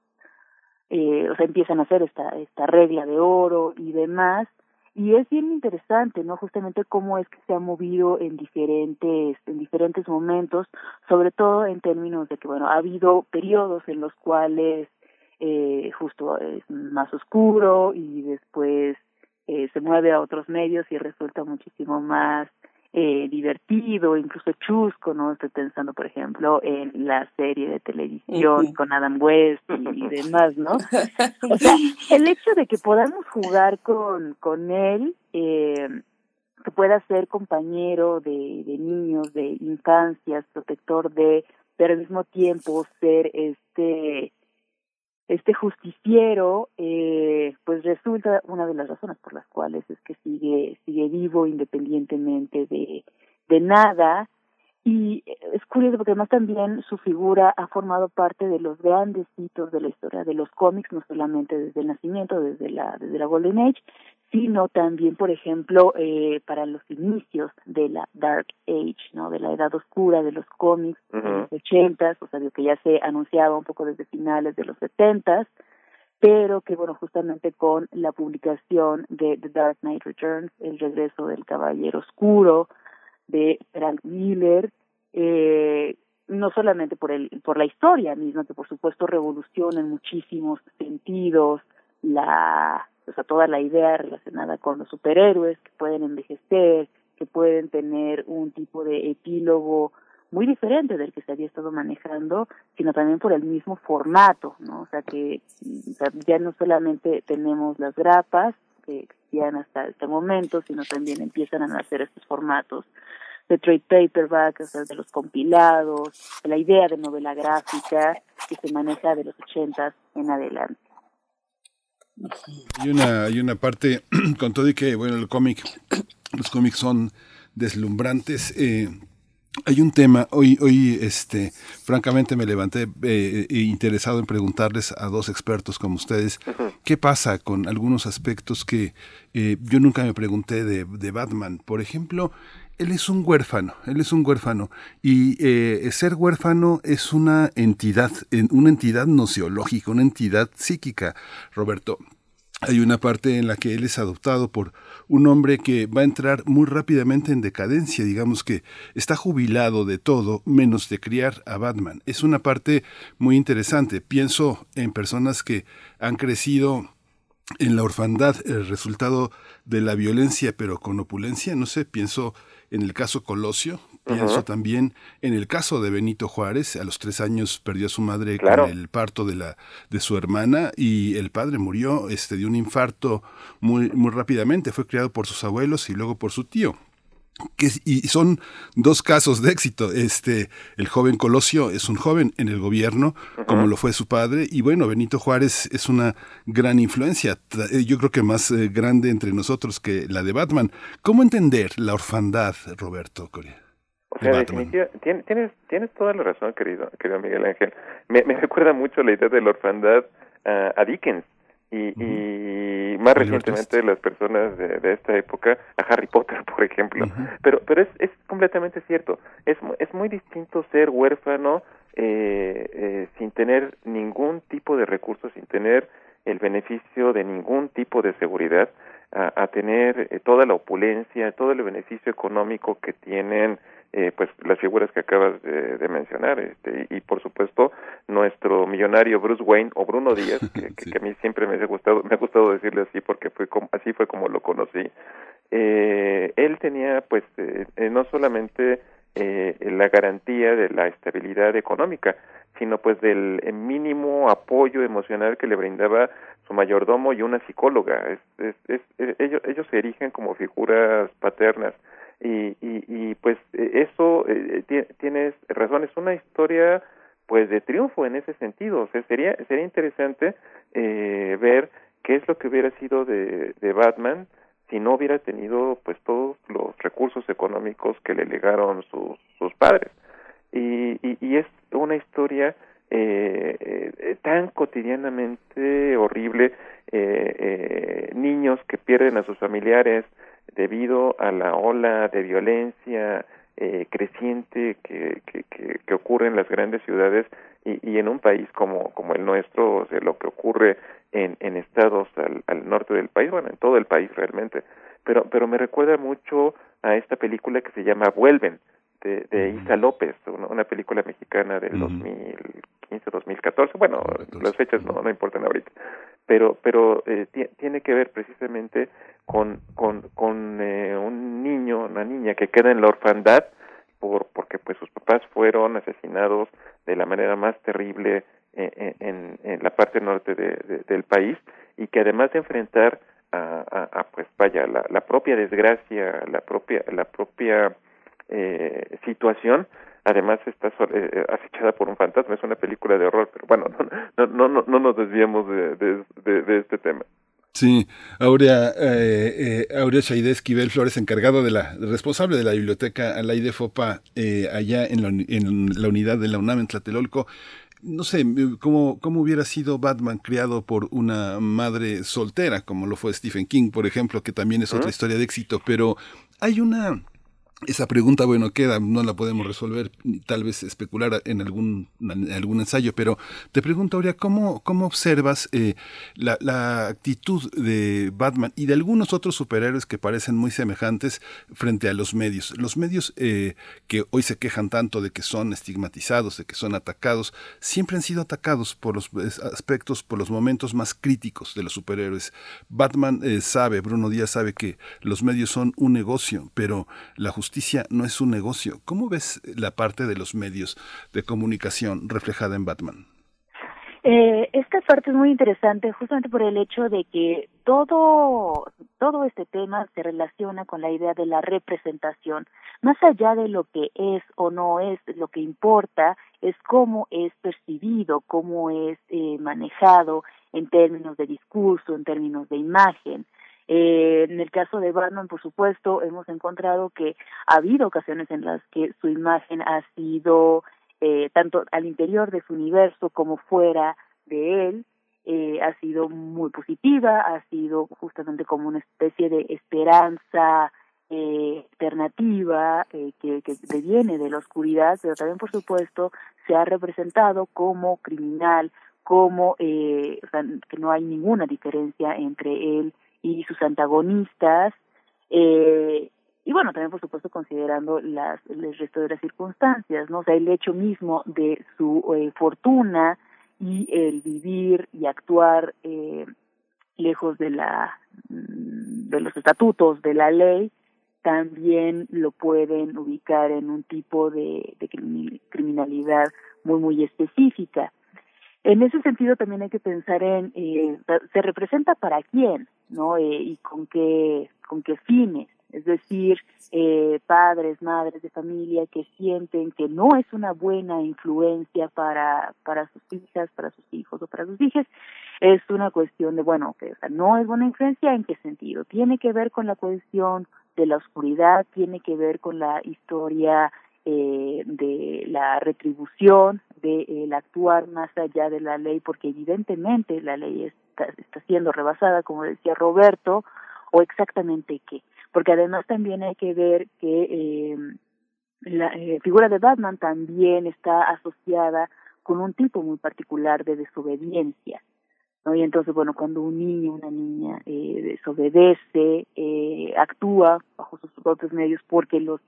Speaker 8: eh, o sea, empiezan a hacer esta, esta regla de oro y demás, y es bien interesante, ¿no? Justamente cómo es que se ha movido en diferentes, en diferentes momentos, sobre todo en términos de que, bueno, ha habido periodos en los cuales eh, justo es más oscuro y después eh, se mueve a otros medios y resulta muchísimo más eh, divertido, incluso chusco, ¿no? Estoy pensando, por ejemplo, en la serie de televisión uh -huh. con Adam West y, [LAUGHS] demás, ¿no? [LAUGHS] O sea, el hecho de que podamos jugar con, con él, eh, que pueda ser compañero de, de niños, de infancias, protector de, pero al mismo tiempo ser este este justiciero eh, pues resulta una de las razones por las cuales es que sigue sigue vivo independientemente de de nada y es curioso porque además también su figura ha formado parte de los grandes hitos de la historia de los cómics no solamente desde el nacimiento desde la desde la Golden Age sino también, por ejemplo, eh, para los inicios de la Dark Age, ¿no? De la edad oscura de los cómics de los ochentas, o sea, que ya se anunciaba un poco desde finales de los setentas, pero que, bueno, justamente con la publicación de The Dark Knight Returns, el regreso del Caballero Oscuro, de Frank Miller, eh, no solamente por el por la historia misma que por supuesto revoluciona en muchísimos sentidos la o sea toda la idea relacionada con los superhéroes que pueden envejecer que pueden tener un tipo de epílogo muy diferente del que se había estado manejando, sino también por el mismo formato, ¿no? O sea que ya no solamente tenemos las grapas que existían hasta este momento, sino también empiezan a nacer estos formatos de trade paperback, o sea, de los compilados, de la idea de novela gráfica que se maneja de los ochentas en adelante.
Speaker 2: Hay una, hay una parte, [CLEARS THROAT] con todo y que, bueno, el cómic, los cómics son deslumbrantes. Eh, hay un tema, hoy, hoy este, francamente me levanté eh, interesado en preguntarles a dos expertos como ustedes, ¿qué pasa con algunos aspectos que eh, yo nunca me pregunté de, de Batman? Por ejemplo, él es un huérfano, él es un huérfano y eh, ser huérfano es una entidad, una entidad nociológica, una entidad psíquica, Roberto. Hay una parte en la que él es adoptado por un hombre que va a entrar muy rápidamente en decadencia, digamos que está jubilado de todo menos de criar a Batman. Es una parte muy interesante. Pienso en personas que han crecido en la orfandad, el resultado de la violencia, pero con opulencia, no sé, pienso en el caso Colosio, pienso también en el caso de Benito Juárez, a los tres años perdió a su madre con el parto de la de su hermana y el padre murió este de un infarto muy muy rápidamente, fue criado por sus abuelos y luego por su tío que, y son dos casos de éxito. Este, el joven Colosio es un joven en el gobierno, como lo fue su padre, y bueno, Benito Juárez es una gran influencia, eh, yo creo que más eh, grande entre nosotros que la de Batman. ¿Cómo entender la orfandad, Roberto Coria?
Speaker 6: O sea, definitivamente, tienes, tienes toda la razón, querido, querido Miguel Ángel. Me, [LAUGHS] recuerda mucho la idea de la orfandad ah, a Dickens. Y, y más recientemente las personas de, de, esta época a Harry Potter [LAUGHS] por ejemplo. Pero pero es, es completamente cierto. Es es muy distinto ser huérfano eh, eh, sin tener ningún tipo de recursos sin tener el beneficio de ningún tipo de seguridad a, a tener eh, toda la opulencia todo el beneficio económico que tienen eh, pues las figuras que acabas de, de, mencionar este y por supuesto nuestro millonario Bruce Wayne o Bruno Díaz que, [LAUGHS] que, a mí siempre me ha gustado me ha gustado decirle así porque fue como, así fue como lo conocí. Eh, él tenía pues eh, eh no solamente eh, la garantía de la estabilidad económica sino pues del mínimo apoyo emocional que le brindaba su mayordomo y una psicóloga. Es, es, es, ellos ellos se erigen como figuras paternas. Y, y, y pues e, eso eh, tienes razón es una historia pues de triunfo en ese sentido. O sea sería sería interesante eh, ver qué es lo que hubiera sido de, de Batman si no hubiera tenido pues todos los recursos económicos que le legaron sus sus padres y, y, y es una historia eh, eh, tan cotidianamente horrible eh, eh, niños que pierden a sus familiares debido a la ola de violencia eh, creciente que, que, que, que, ocurre en las grandes ciudades y, y en un país como, como el nuestro, o sea, lo que ocurre en, en estados al, al norte del país, bueno, en todo el país realmente. Pero, pero me recuerda mucho a esta película que se llama Vuelven, de, de Isa López, una, una película mexicana del uh -huh. 2015-2014, bueno, las fechas no, no importan ahorita, pero, pero eh, tiene que ver precisamente con, con, con eh, un niño, una niña que queda en la orfandad por, porque pues sus papás fueron asesinados de la manera más terrible en, en, en la parte norte de, de, del país y que además de enfrentar a, a, a pues vaya la, la propia desgracia, la propia, la propia eh, situación. Además está eh, acechada por un fantasma. Es una película de horror pero bueno [LAUGHS] no no no no nos desviemos de, de, de, de este tema.
Speaker 2: Sí, Aurea, eh, eh, Aurea Esquivel Flores, encargado de la, responsable de la biblioteca Alaide Fopa, eh, allá en la, en la unidad de la UNAM en Tlatelolco. no sé, cómo, cómo hubiera sido Batman criado por una madre soltera, como lo fue Stephen King, por ejemplo, que también es otra historia de éxito, pero hay una esa pregunta, bueno, queda, no la podemos resolver, tal vez especular en algún, algún ensayo, pero te pregunto, Aurea, ¿cómo, cómo observas eh, la, la, actitud de Batman y de algunos otros superhéroes que parecen muy semejantes frente a los medios? Los medios eh, que hoy se quejan tanto de que son estigmatizados, de que son atacados, siempre han sido atacados por los aspectos, por los momentos más críticos de los superhéroes. Batman eh, sabe, Bruno Díaz sabe que los medios son un negocio, pero la justicia no es un negocio. ¿Cómo ves la parte de los medios de comunicación reflejada en Batman?
Speaker 8: Eh, esta parte es muy interesante justamente por el hecho de que todo, todo este tema se relaciona con la idea de la representación. Más allá de lo que es o no es, lo que importa es cómo es percibido, cómo es eh, manejado en términos de discurso, en términos de imagen. Eh, en el caso de Batman, por supuesto, hemos encontrado que ha habido ocasiones en las que su imagen ha sido eh, tanto al interior de su universo como fuera de él, eh, ha sido muy positiva, ha sido justamente como una especie de esperanza eh, alternativa eh, que, que deviene de la oscuridad, pero también, por supuesto, se ha representado como criminal, como eh, o sea, que no hay ninguna diferencia entre él y sus antagonistas, eh, y bueno, también por supuesto considerando las, el resto de las circunstancias, ¿no? O sea, el hecho mismo de su eh, fortuna y el vivir y actuar eh, lejos de la mm, de los estatutos de la ley también lo pueden ubicar en un tipo de, de criminalidad muy muy específica en ese sentido también hay que pensar en eh, se representa para quién no eh, y con qué con qué fines. Es decir eh, padres madres de familia que sienten que no es una buena influencia para para sus hijas para sus hijos o para sus hijas es una cuestión de bueno que o sea, no es buena influencia en qué sentido tiene que ver con la cuestión de la oscuridad tiene que ver con la historia eh, de la retribución, de el actuar más allá de la ley, porque evidentemente la ley está, está siendo rebasada, como decía Roberto, o exactamente qué. Porque además también hay que ver que eh, la eh, figura de Batman también está asociada con un tipo muy particular de desobediencia. Y entonces, bueno, cuando un niño, una niña eh, desobedece, eh, actúa bajo sus propios medios porque los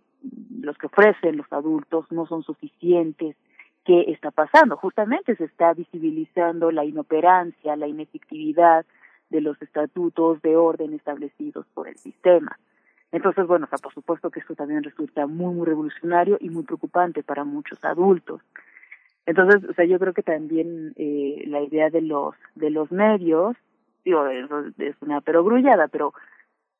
Speaker 8: los que ofrecen los adultos no son suficientes. ¿Qué está pasando? Justamente se está visibilizando la inoperancia, la inefectividad de los estatutos de orden establecidos por el sistema. Entonces, bueno, o sea, por supuesto que esto también resulta muy, muy revolucionario y muy preocupante para muchos adultos. Entonces, o sea, yo creo que también eh, la idea de los de los medios, digo, es una perogrullada, pero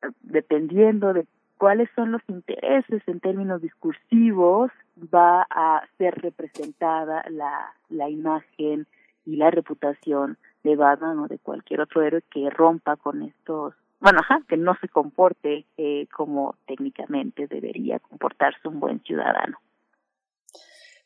Speaker 8: eh, dependiendo de cuáles son los intereses en términos discursivos, va a ser representada la, la imagen y la reputación de Batman o de cualquier otro héroe que rompa con estos, bueno, ajá, que no se comporte eh, como técnicamente debería comportarse un buen ciudadano.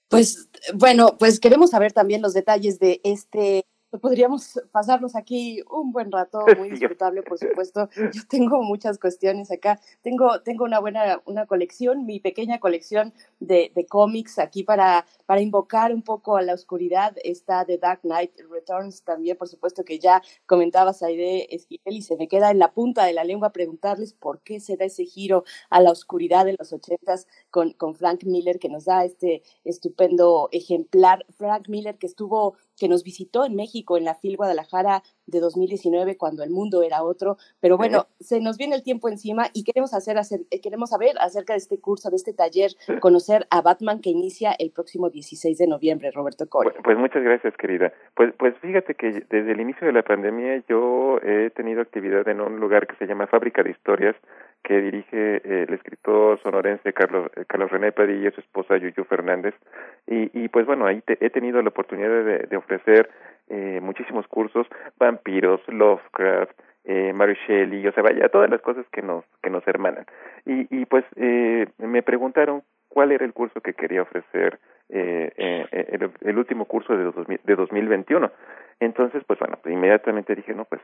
Speaker 1: Pues bueno, pues queremos saber también los detalles de este podríamos pasarnos aquí un buen rato, [LAUGHS] muy disfrutable, por [LAUGHS] supuesto. Yo tengo muchas cuestiones acá. Tengo, tengo una buena una colección, mi pequeña colección de, de cómics aquí para, para invocar un poco a la oscuridad. Está The Dark Knight Returns también, por supuesto, que ya comentabas ahí de Esquivel y se me queda en la punta de la lengua preguntarles por qué se da ese giro a la oscuridad de los ochentas con, con Frank Miller, que nos da este estupendo ejemplar. Frank Miller que estuvo que nos visitó en México en la FIL Guadalajara de 2019 cuando el mundo era otro, pero bueno, se nos viene el tiempo encima y queremos hacer, hacer eh, queremos saber acerca de este curso, de este taller, conocer a Batman que inicia el próximo 16 de noviembre, Roberto Coria.
Speaker 6: Pues, pues muchas gracias, querida. Pues pues fíjate que desde el inicio de la pandemia yo he tenido actividad en un lugar que se llama Fábrica de Historias que dirige eh, el escritor sonorense Carlos, eh, Carlos René Padilla y su esposa Yuyu Fernández. Y, y pues bueno, ahí he tenido la oportunidad de, de ofrecer eh, muchísimos cursos, vampiros, Lovecraft, eh, Mary Shelley, o sea, vaya, todas las cosas que nos, que nos hermanan. Y, y pues eh, me preguntaron cuál era el curso que quería ofrecer eh, eh, el, último curso de, de 2021. Entonces, pues bueno, pues inmediatamente dije, no, pues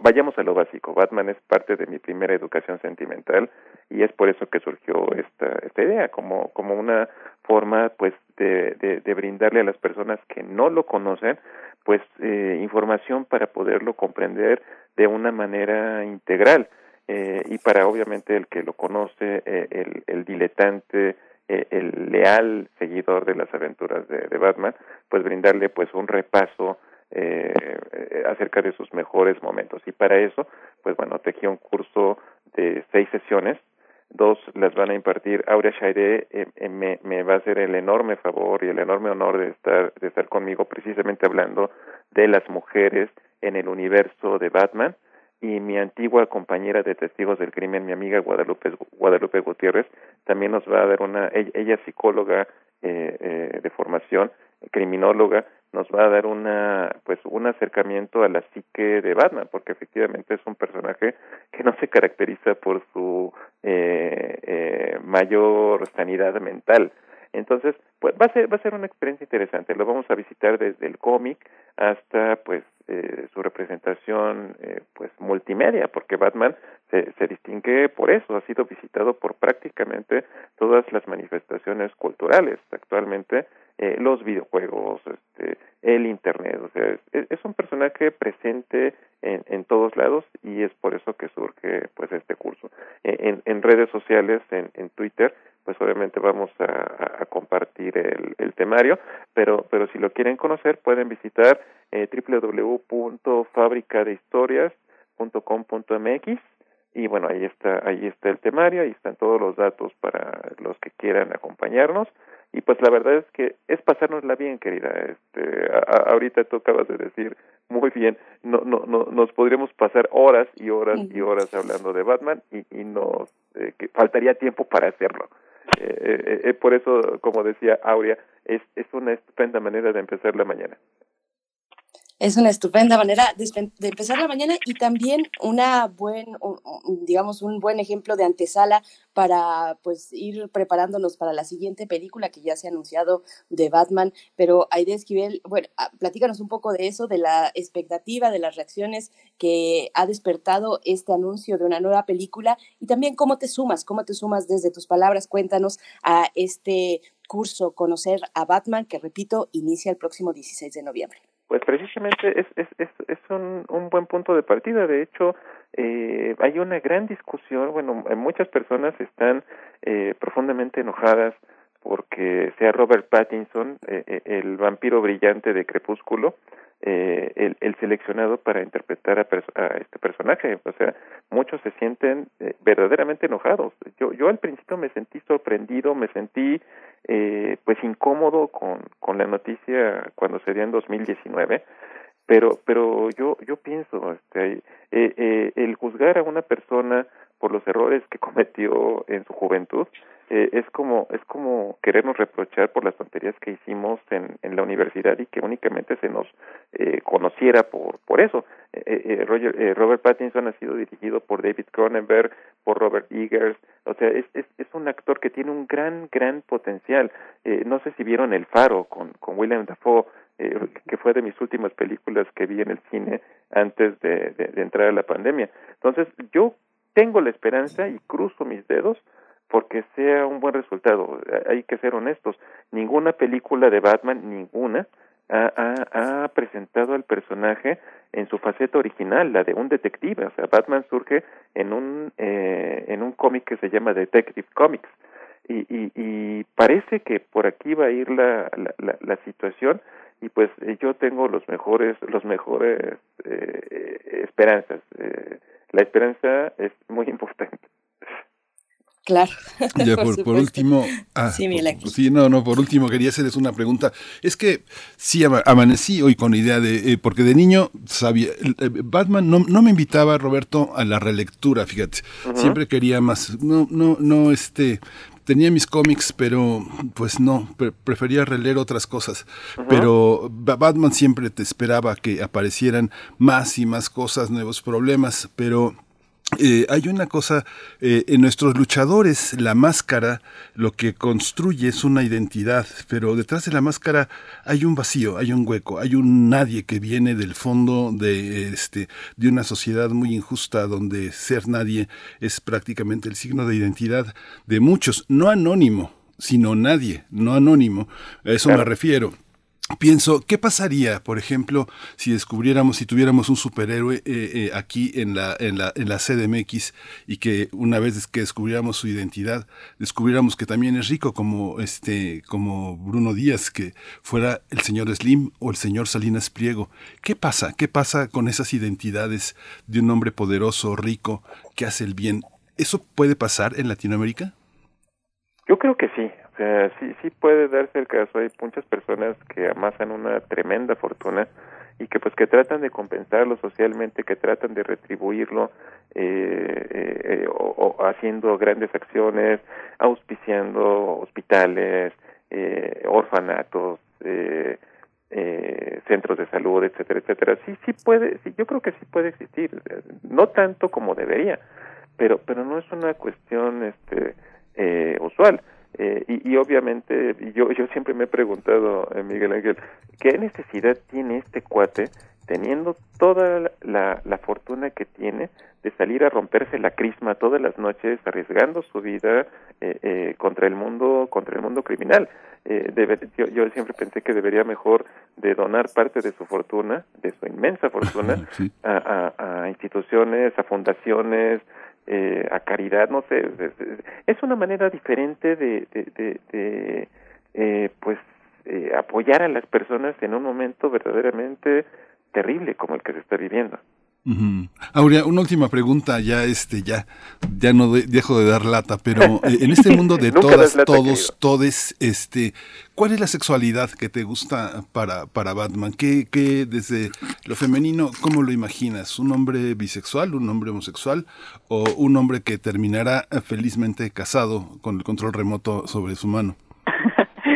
Speaker 6: vayamos a lo básico. Batman es parte de mi primera educación sentimental y es por eso que surgió esta, esta idea, como, como una forma, pues, de, de, de brindarle a las personas que no lo conocen, pues, eh, información para poderlo comprender de una manera integral. Eh, y para obviamente el que lo conoce, eh, el, el diletante, eh, el leal seguidor de las aventuras de, Batman, pues brindarle pues un repaso eh, acerca de sus mejores momentos. Y para eso, pues bueno, tejí un curso de seis sesiones, dos las van a impartir Aurea Shaire, me, me va a hacer el enorme favor y el enorme honor de estar, de estar conmigo precisamente hablando de las mujeres en el universo de Batman, y mi antigua compañera de testigos del crimen, mi amiga Guadalupe, Guadalupe Gutiérrez, también nos va a dar una, ella, es psicóloga eh, eh, de formación, criminóloga, nos va a dar una, pues, un acercamiento a la psique de Batman, porque efectivamente es un personaje que no se caracteriza por su eh, eh, mayor sanidad mental. Entonces, pues va a ser va a ser una experiencia interesante. Lo vamos a visitar desde el cómic hasta pues eh, su representación eh, pues multimedia, porque Batman se, se distingue por eso, ha sido visitado por prácticamente todas las manifestaciones culturales actualmente, eh, los videojuegos, este, el internet, o sea, es, un personaje presente en, en todos lados y es por eso que surge pues este curso. En, en redes sociales, en Twitter, pues obviamente vamos a, a compartir el, el, temario, pero, pero si lo quieren conocer pueden visitar eh, www.fabricadehistorias.com.mx y bueno, ahí está, ahí está el temario, ahí están todos los datos para los que quieran acompañarnos y pues la verdad es que es pasárnosla bien, querida. Este, a, ahorita tú acabas de decir muy bien, no, no, no, nos podríamos pasar horas y horas y horas hablando de Batman y, y nos eh, que faltaría tiempo para hacerlo. Eh, eh, eh, por eso, como decía Aurea, es, es una estupenda manera de empezar la mañana.
Speaker 1: Es una estupenda manera de, empezar la mañana y también una buen, digamos, un buen ejemplo de antesala para pues ir preparándonos para la siguiente película que ya se ha anunciado de Batman. Pero Aide Esquivel, bueno, ah, platícanos un poco de eso, de la expectativa, de las reacciones que ha despertado este anuncio de una nueva película y también cómo te sumas, cómo te sumas desde tus palabras. Cuéntanos a este curso Conocer a Batman, que repito, inicia el próximo 16 de noviembre.
Speaker 6: Pues precisamente es, es, es, es un, un buen punto de partida. De hecho, eh, hay una gran discusión. Bueno, muchas personas están eh, profundamente enojadas porque sea Robert Pattinson, eh, el vampiro brillante de Crepúsculo, eh, el, el, seleccionado para interpretar a, a, este personaje. O sea, muchos se sienten eh, verdaderamente enojados. Yo, yo al principio me sentí sorprendido, me sentí eh, pues incómodo con, con la noticia cuando se dio en 2019 pero pero yo yo pienso este eh, eh, el juzgar a una persona por los errores que [LAUGHS] cometió en su juventud eh, es como es como querernos reprochar por las tonterías que hicimos en, en la universidad y que únicamente se nos eh, conociera por por eso. Eh, eh, eh, Robert Pattinson ha sido dirigido por David Cronenberg por Robert Eggers. O sea es, es es un actor que tiene un gran gran potencial. No sé si vieron El Faro con con William Dafoe que fue de mis últimas películas que vi en el cine antes de entrar a la pandemia. Entonces yo tengo la esperanza y cruzo mis dedos porque sea un buen resultado. Hay que ser honestos. Ninguna película de Batman, ninguna, ha, presentado al personaje en su faceta original, la de un detective. O sea, Batman surge en un, eh, en un cómic que se llama Detective Comics. Y, y, y parece que por aquí va a ir la, la, la, la situación y pues yo tengo los mejores los mejores eh, esperanzas eh, la esperanza es muy importante
Speaker 1: Claro.
Speaker 2: Ya [LAUGHS] por, por, por último, ah, sí, por, sí, no, no, por último quería hacerles una pregunta. Es que sí amanecí hoy con idea de, eh, porque de niño sabía, eh, Batman no, no, me invitaba, Roberto, a la relectura, fíjate. Uh -huh. Siempre quería más, no, no, no, este, tenía mis cómics, pero pues no, pre prefería releer otras cosas. Uh -huh. Pero Batman siempre te esperaba que aparecieran más y más cosas, nuevos problemas, pero eh, hay una cosa, eh, en nuestros luchadores la máscara lo que construye es una identidad, pero detrás de la máscara hay un vacío, hay un hueco, hay un nadie que viene del fondo de, este, de una sociedad muy injusta donde ser nadie es prácticamente el signo de identidad de muchos, no anónimo, sino nadie, no anónimo, a eso me refiero pienso, ¿qué pasaría, por ejemplo, si descubriéramos, si tuviéramos un superhéroe eh, eh, aquí en la, en, la, en la CDMX y que una vez que descubriéramos su identidad, descubriéramos que también es rico como, este, como Bruno Díaz, que fuera el señor Slim o el señor Salinas Pliego? ¿Qué pasa? ¿Qué pasa con esas identidades de un hombre poderoso, rico, que hace el bien? ¿Eso puede pasar en Latinoamérica?
Speaker 6: Yo creo que sí sea, sí, sí puede darse el caso. Hay muchas personas que amasan una tremenda fortuna y que pues que tratan de compensarlo socialmente, que tratan de retribuirlo eh, eh, o, haciendo grandes acciones, auspiciando hospitales, eh, orfanatos, eh, eh, centros de salud, etcétera, etcétera. Sí, sí puede, sí, yo creo que sí puede existir, no tanto como debería, pero, pero no es una cuestión, este, eh, usual. Eh, y, y, obviamente yo yo siempre me he preguntado eh, Miguel Ángel qué necesidad tiene este cuate teniendo toda la, la fortuna que tiene de salir a romperse la crisma todas las noches arriesgando su vida eh, eh contra el mundo contra el mundo criminal eh, debe, yo, yo siempre pensé que debería mejor de donar parte de su fortuna de su inmensa fortuna [LAUGHS] a, a, a instituciones a fundaciones eh, a caridad, no sé, es una manera diferente de, eh, pues, eh, apoyar a las personas en un momento verdaderamente terrible como el que se está viviendo.
Speaker 2: Aurea, una última pregunta, ya este, ya, ya no dejo de dar lata, pero eh, en este mundo de [LAUGHS] todas, todos, todes, este, ¿cuál es la sexualidad que te gusta para, para Batman? ¿Qué, ¿Qué, desde lo femenino, cómo lo imaginas? ¿Un hombre bisexual, un hombre homosexual o un hombre que terminará felizmente casado con el control remoto sobre su mano?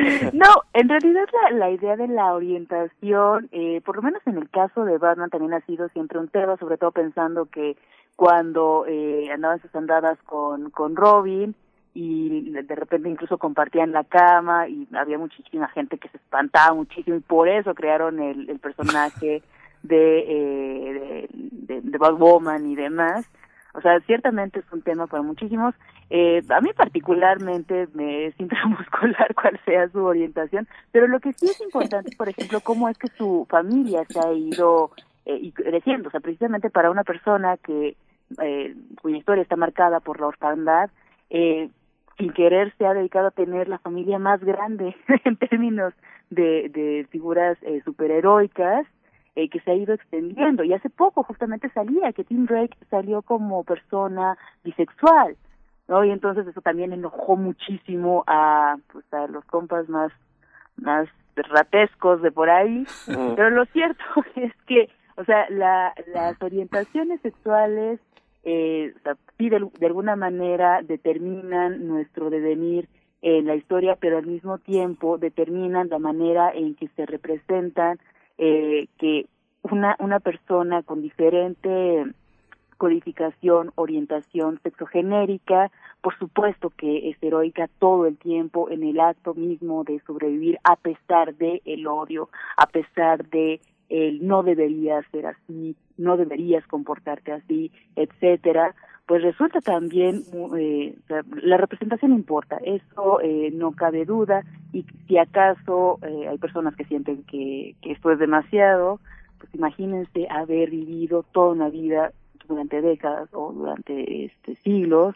Speaker 2: [LAUGHS]
Speaker 8: No, en realidad la, la idea de la orientación, eh, por lo menos en el caso de Batman también ha sido siempre un tema, sobre todo pensando que cuando eh, andaban sus andadas con, con Robin y de repente incluso compartían la cama y había muchísima gente que se espantaba muchísimo y por eso crearon el, el personaje [LAUGHS] de, eh, de, de, de Batwoman y demás. O sea, ciertamente es un tema para muchísimos. Eh, a mí particularmente me es [LAUGHS] intramuscular cuál sea su orientación, pero lo que sí es importante, por ejemplo, cómo es que su familia se ha ido eh, creciendo. O sea, precisamente para una persona que eh, cuya historia está marcada por la orfandad, eh, sin querer se ha dedicado a tener la familia más grande [LAUGHS] en términos de, de figuras eh, superheroicas eh, que se ha ido extendiendo. Y hace poco justamente salía que Tim Drake salió como persona bisexual, ¿no? Y entonces eso también enojó muchísimo a, pues, a los compas más, más ratescos de por ahí. Pero lo cierto [LAUGHS] es que, o sea, la, las orientaciones sexuales eh, o sea, sí de, de alguna manera determinan nuestro devenir en la historia, pero al mismo tiempo determinan la manera en que se representan eh, que una, una persona con diferente codificación, orientación sexogenérica, por supuesto que es heroica todo el tiempo en el acto mismo de sobrevivir a pesar de el odio, a pesar de el no deberías ser así, no deberías comportarte así, etcétera, pues resulta también eh, la representación importa, eso eh, no cabe duda y si acaso eh, hay personas que sienten que, que esto es demasiado, pues imagínense haber vivido toda una vida durante décadas o durante este siglos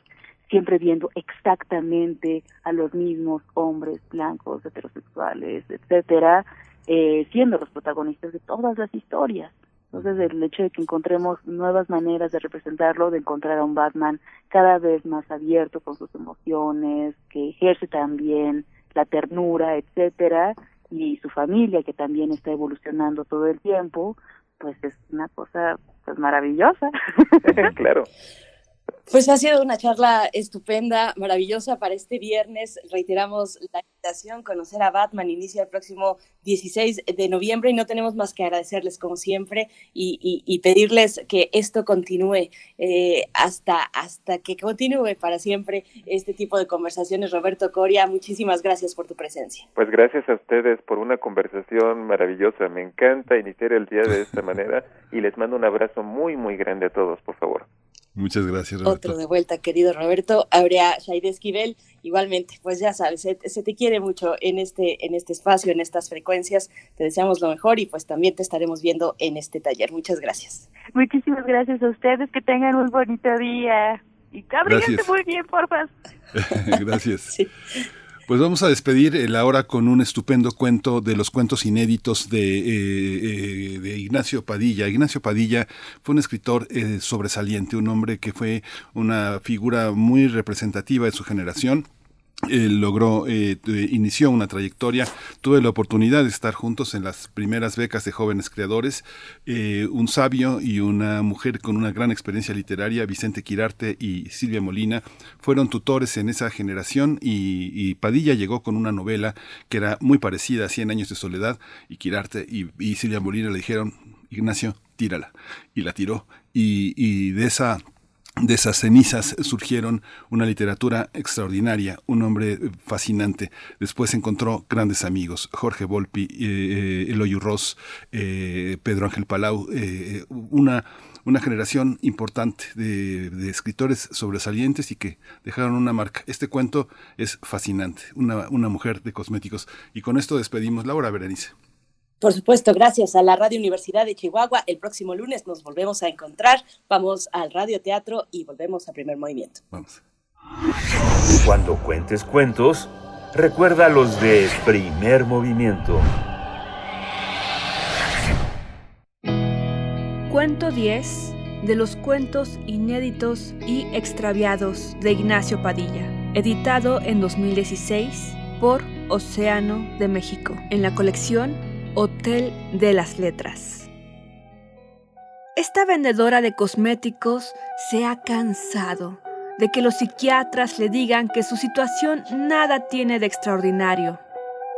Speaker 8: siempre viendo exactamente a los mismos hombres blancos, heterosexuales, etcétera, eh, siendo los protagonistas de todas las historias. Entonces, el hecho de que encontremos nuevas maneras de representarlo, de encontrar a un Batman cada vez más abierto con sus emociones, que ejerce también la ternura, etcétera, y su familia que también está evolucionando todo el tiempo, pues es una cosa pues maravillosa. [LAUGHS]
Speaker 6: claro.
Speaker 1: Pues ha sido una charla estupenda, maravillosa para este viernes. Reiteramos la invitación, conocer a Batman, inicia el próximo 16 de noviembre y no tenemos más que agradecerles como siempre y, pedirles que esto continúe eh, hasta, hasta que continúe para siempre este tipo de conversaciones. Roberto Coria, muchísimas gracias por tu presencia.
Speaker 6: Pues gracias a ustedes por una conversación maravillosa. Me encanta iniciar el día de esta manera y les mando un abrazo muy, muy grande a todos, por favor.
Speaker 2: Muchas gracias, Roberto.
Speaker 1: Otro de vuelta, querido Roberto. Habría Shaide Esquivel, igualmente, pues ya sabes, se, te quiere mucho en este, en este espacio, en estas frecuencias. Te deseamos lo mejor y pues también te estaremos viendo en este taller. Muchas gracias.
Speaker 8: Muchísimas gracias a ustedes, que tengan un bonito día. Y cabríguense muy bien, porfa. [LAUGHS]
Speaker 2: gracias. Sí. Pues vamos a despedir el ahora con un estupendo cuento de los cuentos inéditos de, eh, eh, de Ignacio Padilla. Ignacio Padilla fue un escritor eh, sobresaliente, un hombre que fue una figura muy representativa de su generación logró, eh, inició una trayectoria. Tuve la oportunidad de estar juntos en las primeras becas de jóvenes creadores. Eh, un sabio y una mujer con una gran experiencia literaria, Vicente Quirarte y Silvia Molina, fueron tutores en esa generación y, Padilla llegó con una novela que era muy parecida a Cien años de soledad y Quirarte y, Silvia Molina le dijeron, Ignacio, tírala. Y la tiró. y de esa de esas cenizas surgieron una literatura extraordinaria, un hombre fascinante. Después encontró grandes amigos, Jorge Volpi, eh, eh Eloy Ross, eh, Pedro Ángel Palau, eh, una, una generación importante de, escritores sobresalientes y que dejaron una marca. Este cuento es fascinante, una, una mujer de cosméticos. Y con esto despedimos Laura Berenice.
Speaker 1: Por supuesto, gracias a la Radio Universidad de Chihuahua. El próximo lunes nos volvemos a encontrar. Vamos al Radio Teatro y volvemos a primer movimiento.
Speaker 2: Vamos.
Speaker 5: Cuando cuentes cuentos, recuerda los de primer movimiento.
Speaker 9: Cuento 10 de los cuentos inéditos y extraviados de Ignacio Padilla, editado en 2016 por Océano de México, en la colección Hotel de las Letras. Esta vendedora de cosméticos se ha cansado de que los psiquiatras le digan que su situación nada tiene de extraordinario.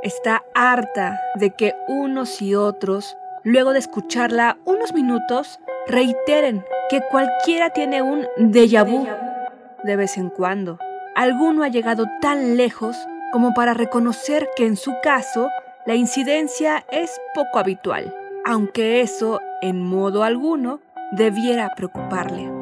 Speaker 9: Está harta de que unos y otros, luego de escucharla unos minutos, reiteren que cualquiera tiene un déjà vu de vez en cuando. Alguno ha llegado tan lejos como para reconocer que en su caso la incidencia es poco habitual, aunque eso, en modo alguno, debiera preocuparle.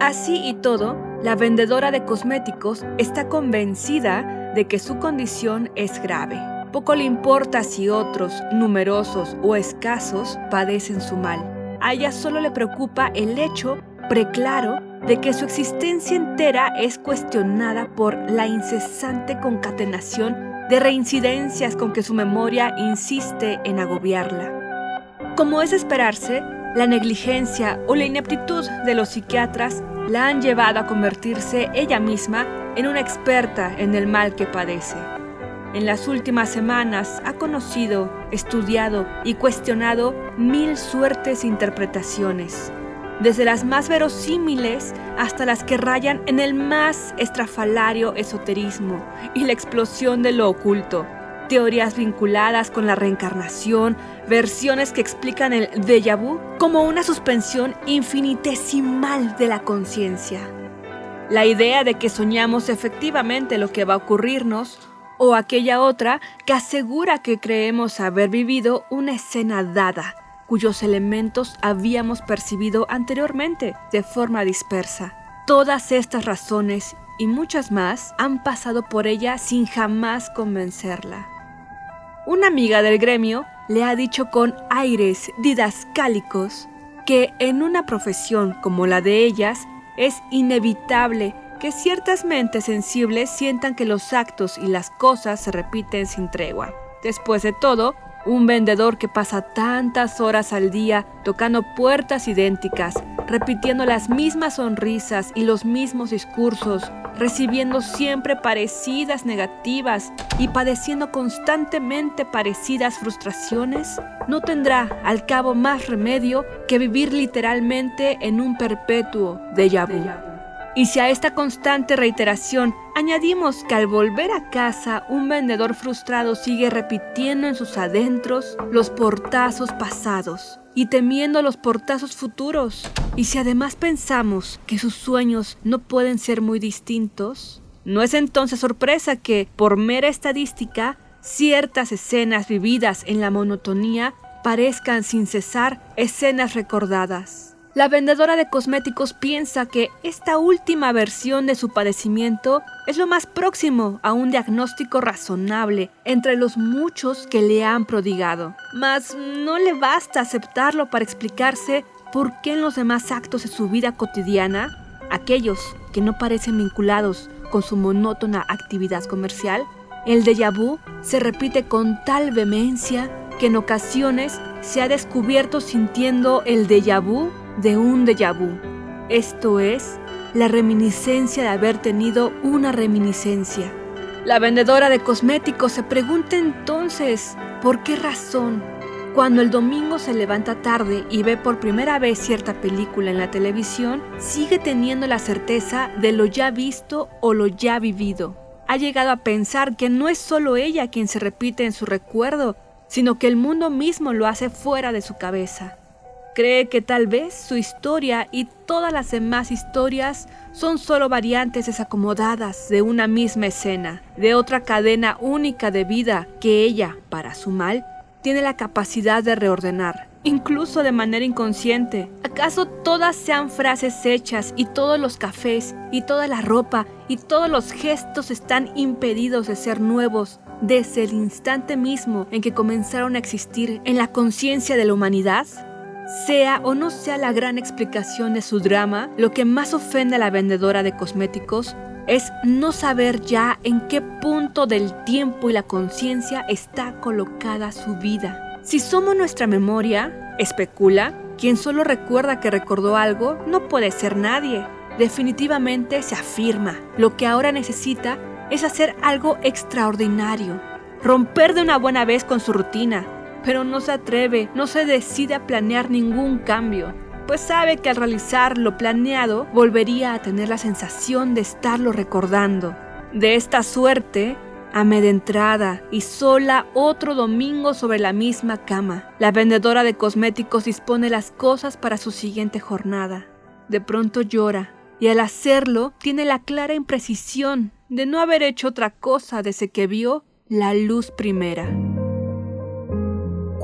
Speaker 9: Así y todo, la vendedora de cosméticos está convencida de que su condición es grave. Poco le importa si otros, numerosos o escasos, padecen su mal. A ella solo le preocupa el hecho preclaro de que su existencia entera es cuestionada por la incesante concatenación de reincidencias con que su memoria insiste en agobiarla. Como es esperarse, la negligencia o la ineptitud de los psiquiatras la han llevado a convertirse ella misma en una experta en el mal que padece. En las últimas semanas ha conocido, estudiado y cuestionado mil suertes interpretaciones, desde las más verosímiles hasta las que rayan en el más estrafalario esoterismo y la explosión de lo oculto, teorías vinculadas con la reencarnación, versiones que explican el déjà vu como una suspensión infinitesimal de la conciencia. La idea de que soñamos efectivamente lo que va a ocurrirnos o aquella otra que asegura que creemos haber vivido una escena dada cuyos elementos habíamos percibido anteriormente de forma dispersa. Todas estas razones y muchas más han pasado por ella sin jamás convencerla. Una amiga del gremio le ha dicho con aires didascálicos que en una profesión como la de ellas es inevitable que ciertas mentes sensibles sientan que los actos y las cosas se repiten sin tregua. Después de todo, un vendedor que pasa tantas horas al día tocando puertas idénticas, repitiendo las mismas sonrisas y los mismos discursos, recibiendo siempre parecidas negativas y padeciendo constantemente parecidas frustraciones, no tendrá al cabo más remedio que vivir literalmente en un perpetuo déjà vu. Y si a esta constante reiteración añadimos que al volver a casa un vendedor frustrado sigue repitiendo en sus adentros los portazos pasados y temiendo los portazos futuros, y si además pensamos que sus sueños no pueden ser muy distintos, no es entonces sorpresa que, por mera estadística, ciertas escenas vividas en la monotonía parezcan sin cesar escenas recordadas. La vendedora de cosméticos piensa que esta última versión de su padecimiento es lo más próximo a un diagnóstico razonable entre los muchos que le han prodigado. Mas no le basta aceptarlo para explicarse por qué en los demás actos de su vida cotidiana, aquellos que no parecen vinculados con su monótona actividad comercial, el déjà vu se repite con tal vehemencia que en ocasiones se ha descubierto sintiendo el déjà vu de un déjà vu. Esto es, la reminiscencia de haber tenido una reminiscencia. La vendedora de cosméticos se pregunta entonces, ¿por qué razón? Cuando el domingo se levanta tarde y ve por primera vez cierta película en la televisión, sigue teniendo la certeza de lo ya visto o lo ya vivido. Ha llegado a pensar que no es solo ella quien se repite en su recuerdo, sino que el mundo mismo lo hace fuera de su cabeza. Cree que tal vez su historia y todas las demás historias son solo variantes desacomodadas de una misma escena, de otra cadena única de vida que ella, para su mal, tiene la capacidad de reordenar, incluso de manera inconsciente. ¿Acaso todas sean frases hechas y todos los cafés y toda la ropa y todos los gestos están impedidos de ser nuevos desde el instante mismo en que comenzaron a existir en la conciencia de la humanidad? Sea o no sea la gran explicación de su drama, lo que más ofende a la vendedora de cosméticos es no saber ya en qué punto del tiempo y la conciencia está colocada su vida. Si somos nuestra memoria, especula, quien solo recuerda que recordó algo no puede ser nadie. Definitivamente se afirma, lo que ahora necesita es hacer algo extraordinario, romper de una buena vez con su rutina, pero no se atreve, no se decide a planear ningún cambio, pues sabe que al realizar lo planeado volvería a tener la sensación de estarlo recordando. De esta suerte, amedrentada y sola otro domingo sobre la misma cama, la vendedora de cosméticos dispone las cosas para su siguiente jornada. De pronto llora y al hacerlo tiene la clara imprecisión de no haber hecho otra cosa desde que vio la luz primera.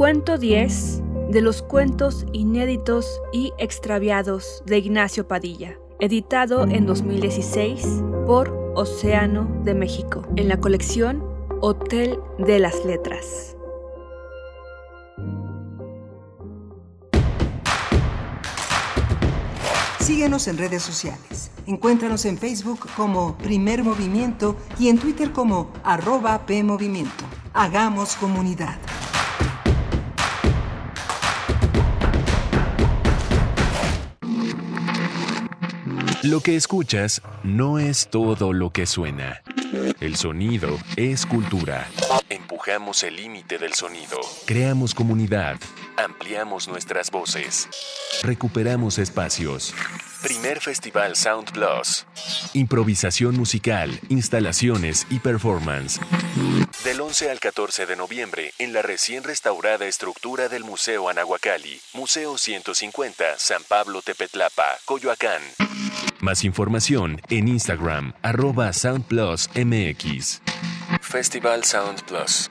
Speaker 9: Cuento 10 de los cuentos inéditos y extraviados de Ignacio Padilla, editado en 2016 por Océano de México, en la colección Hotel de las Letras.
Speaker 10: Síguenos en redes sociales. Encuéntranos en Facebook como Primer Movimiento y en Twitter como arroba PMovimiento. Hagamos comunidad.
Speaker 3: Lo que escuchas no es todo lo que suena. El sonido es cultura. Empujamos el límite del sonido. Creamos comunidad. Ampliamos nuestras voces. Recuperamos espacios. Primer Festival Sound Plus. Improvisación musical, instalaciones y performance. Del 11 al 14 de noviembre en la recién restaurada estructura del Museo Anahuacalli, Museo 150, San Pablo Tepetlapa, Coyoacán. Más información en Instagram, arroba SoundPlusMX. Festival Sound Plus.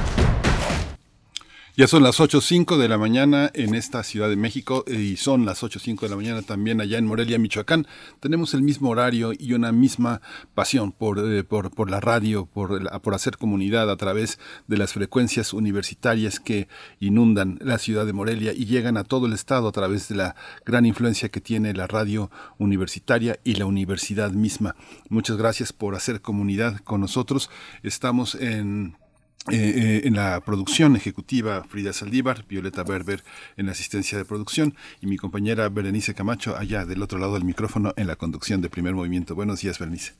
Speaker 2: Ya son las 8.05 de la mañana en esta Ciudad de México y son las 8.05 de la mañana también allá en Morelia, Michoacán. Tenemos el mismo horario y una misma pasión por, eh, por, la radio, por, por hacer comunidad a través de las frecuencias universitarias que inundan la ciudad de Morelia y llegan a todo el estado a través de la gran influencia que tiene la radio universitaria y la universidad misma. Muchas gracias por hacer comunidad con nosotros. Estamos en eh, eh, en la producción ejecutiva Frida Saldívar, Violeta Berber en la asistencia de producción y mi compañera Berenice Camacho allá del otro lado del micrófono en la conducción de primer movimiento. Buenos días, Berenice.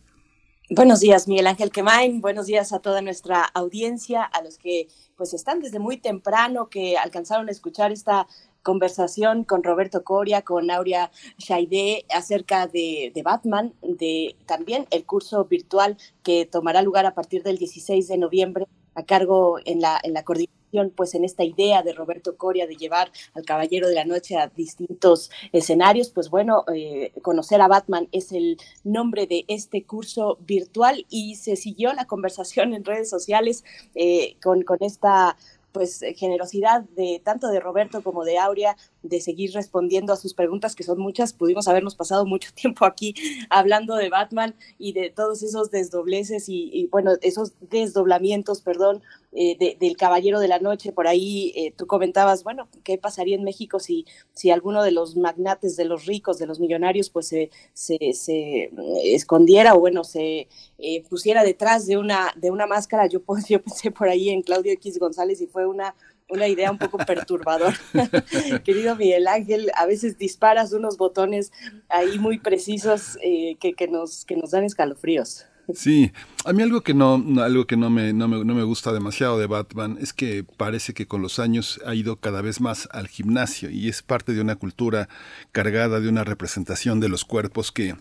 Speaker 1: Buenos días, Miguel Ángel Quemain. Buenos días a toda nuestra audiencia, a los que pues están desde muy temprano, que alcanzaron a escuchar esta conversación con Roberto Coria, con Aurea Shaide acerca de, de, Batman, de también el curso virtual que tomará lugar a partir del 16 de noviembre a cargo en la, en la coordinación, pues en esta idea de Roberto Coria de llevar al Caballero de la Noche a distintos escenarios, pues bueno, eh, conocer a Batman es el nombre de este curso virtual y se siguió la conversación en redes sociales eh, con, con esta pues generosidad de tanto de Roberto como de Aurea de seguir respondiendo a sus preguntas, que son muchas. Pudimos habernos pasado mucho [LAUGHS] tiempo aquí hablando de Batman y de todos esos desdobleces y, bueno, esos desdoblamientos, perdón, eh, del Caballero de la Noche. Por ahí eh, tú comentabas, bueno, ¿qué pasaría en México si, si alguno de los magnates, de los ricos, de los millonarios, pues se, se, se escondiera o bueno, se eh, pusiera detrás de una, de una máscara? Yo, pues, [LAUGHS] yo pensé por ahí en Claudio X González y fue una una idea un poco perturbadora. [LAUGHS] Querido Miguel Ángel, a veces disparas unos botones ahí muy precisos eh, que, que, nos, que nos dan escalofríos.
Speaker 2: Sí, a mí algo que no, algo que no me, no me, no me gusta demasiado de Batman es que parece que con los años ha ido cada vez más al gimnasio y es parte de una cultura cargada de una representación de los cuerpos que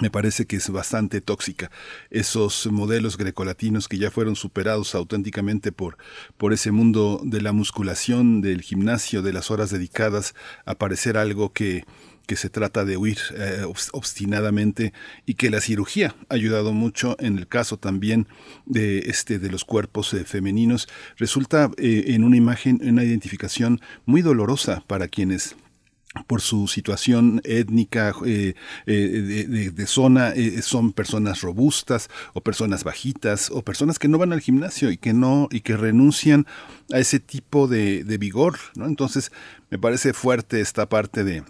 Speaker 2: me parece que es bastante tóxica. Esos modelos grecolatinos que ya fueron superados auténticamente por, por ese mundo de la musculación, del gimnasio, de las horas dedicadas a parecer algo que, que se trata de huir eh, obstinadamente y que la cirugía ha ayudado mucho en el caso también de este de los cuerpos eh, femeninos resulta eh, en una imagen una identificación muy dolorosa para quienes por su situación étnica de, zona son personas robustas o personas bajitas o personas que no van al gimnasio y que no y que renuncian a ese tipo de, de vigor ¿no? entonces me parece fuerte esta parte de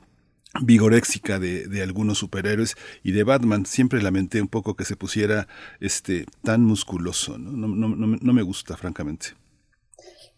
Speaker 2: vigoréxica de, de, algunos superhéroes y de Batman siempre lamenté un poco que se pusiera este tan musculoso no, no, no, no me gusta francamente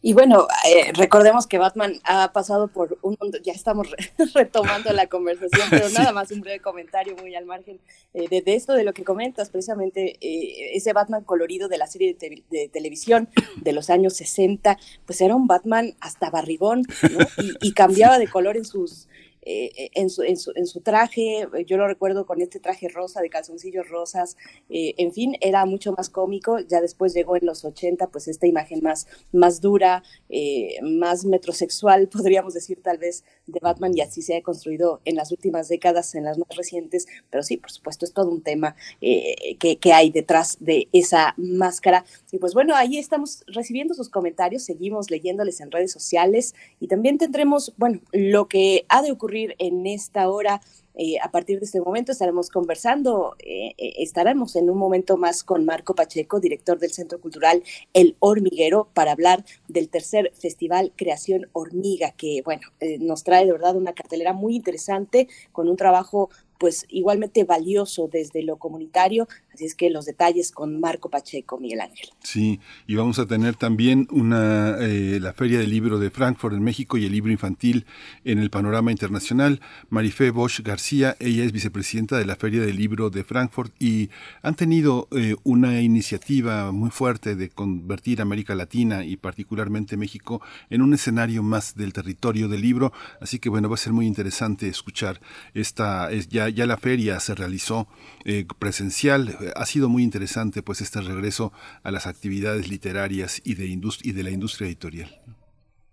Speaker 1: y bueno, eh, recordemos que Batman ha pasado por un ya estamos re [LAUGHS] retomando la conversación, pero [LAUGHS] sí. nada más un breve comentario muy al margen eh, de, de, esto, de lo que comentas, precisamente eh, ese Batman colorido de la serie de, te de, televisión de los años 60, pues era un Batman hasta barrigón, ¿no? y, y cambiaba de color en sus, eh, en, su, en, su, en, su, traje, yo lo recuerdo con este traje rosa, de calzoncillos rosas, eh, en fin, era mucho más cómico, ya después llegó en los 80, pues esta imagen más, más dura, eh, más metrosexual, [LAUGHS] podríamos decir tal vez, de Batman, y así se ha construido en las últimas décadas, en las más recientes, pero sí, por supuesto, es todo un tema que, que hay detrás de esa máscara. Y pues bueno, ahí estamos recibiendo sus comentarios, seguimos leyéndoles en redes sociales y también tendremos, bueno, lo que ha de ocurrir en esta hora. Eh, a partir de este momento estaremos conversando, eh, eh, estaremos en un momento más con Marco Pacheco, director del Centro Cultural El Hormiguero, para hablar del tercer festival Creación Hormiga, que bueno, nos trae de verdad una cartelera muy interesante con un trabajo pues igualmente valioso desde lo comunitario. Así es que los detalles con Marco Pacheco, Miguel Ángel.
Speaker 11: Sí, y vamos a tener también una eh, la Feria del Libro de Frankfurt en México y el libro infantil en el panorama internacional. Marifé Bosch García, ella es vicepresidenta de la Feria del Libro de Frankfurt y han tenido eh, una iniciativa muy fuerte de convertir América Latina y particularmente México en un escenario más del territorio del libro. Así que bueno, va a ser muy interesante escuchar esta es ya ya, la feria se realizó eh, presencial. Ha sido muy interesante pues este regreso a las actividades literarias y de, y de la industria editorial.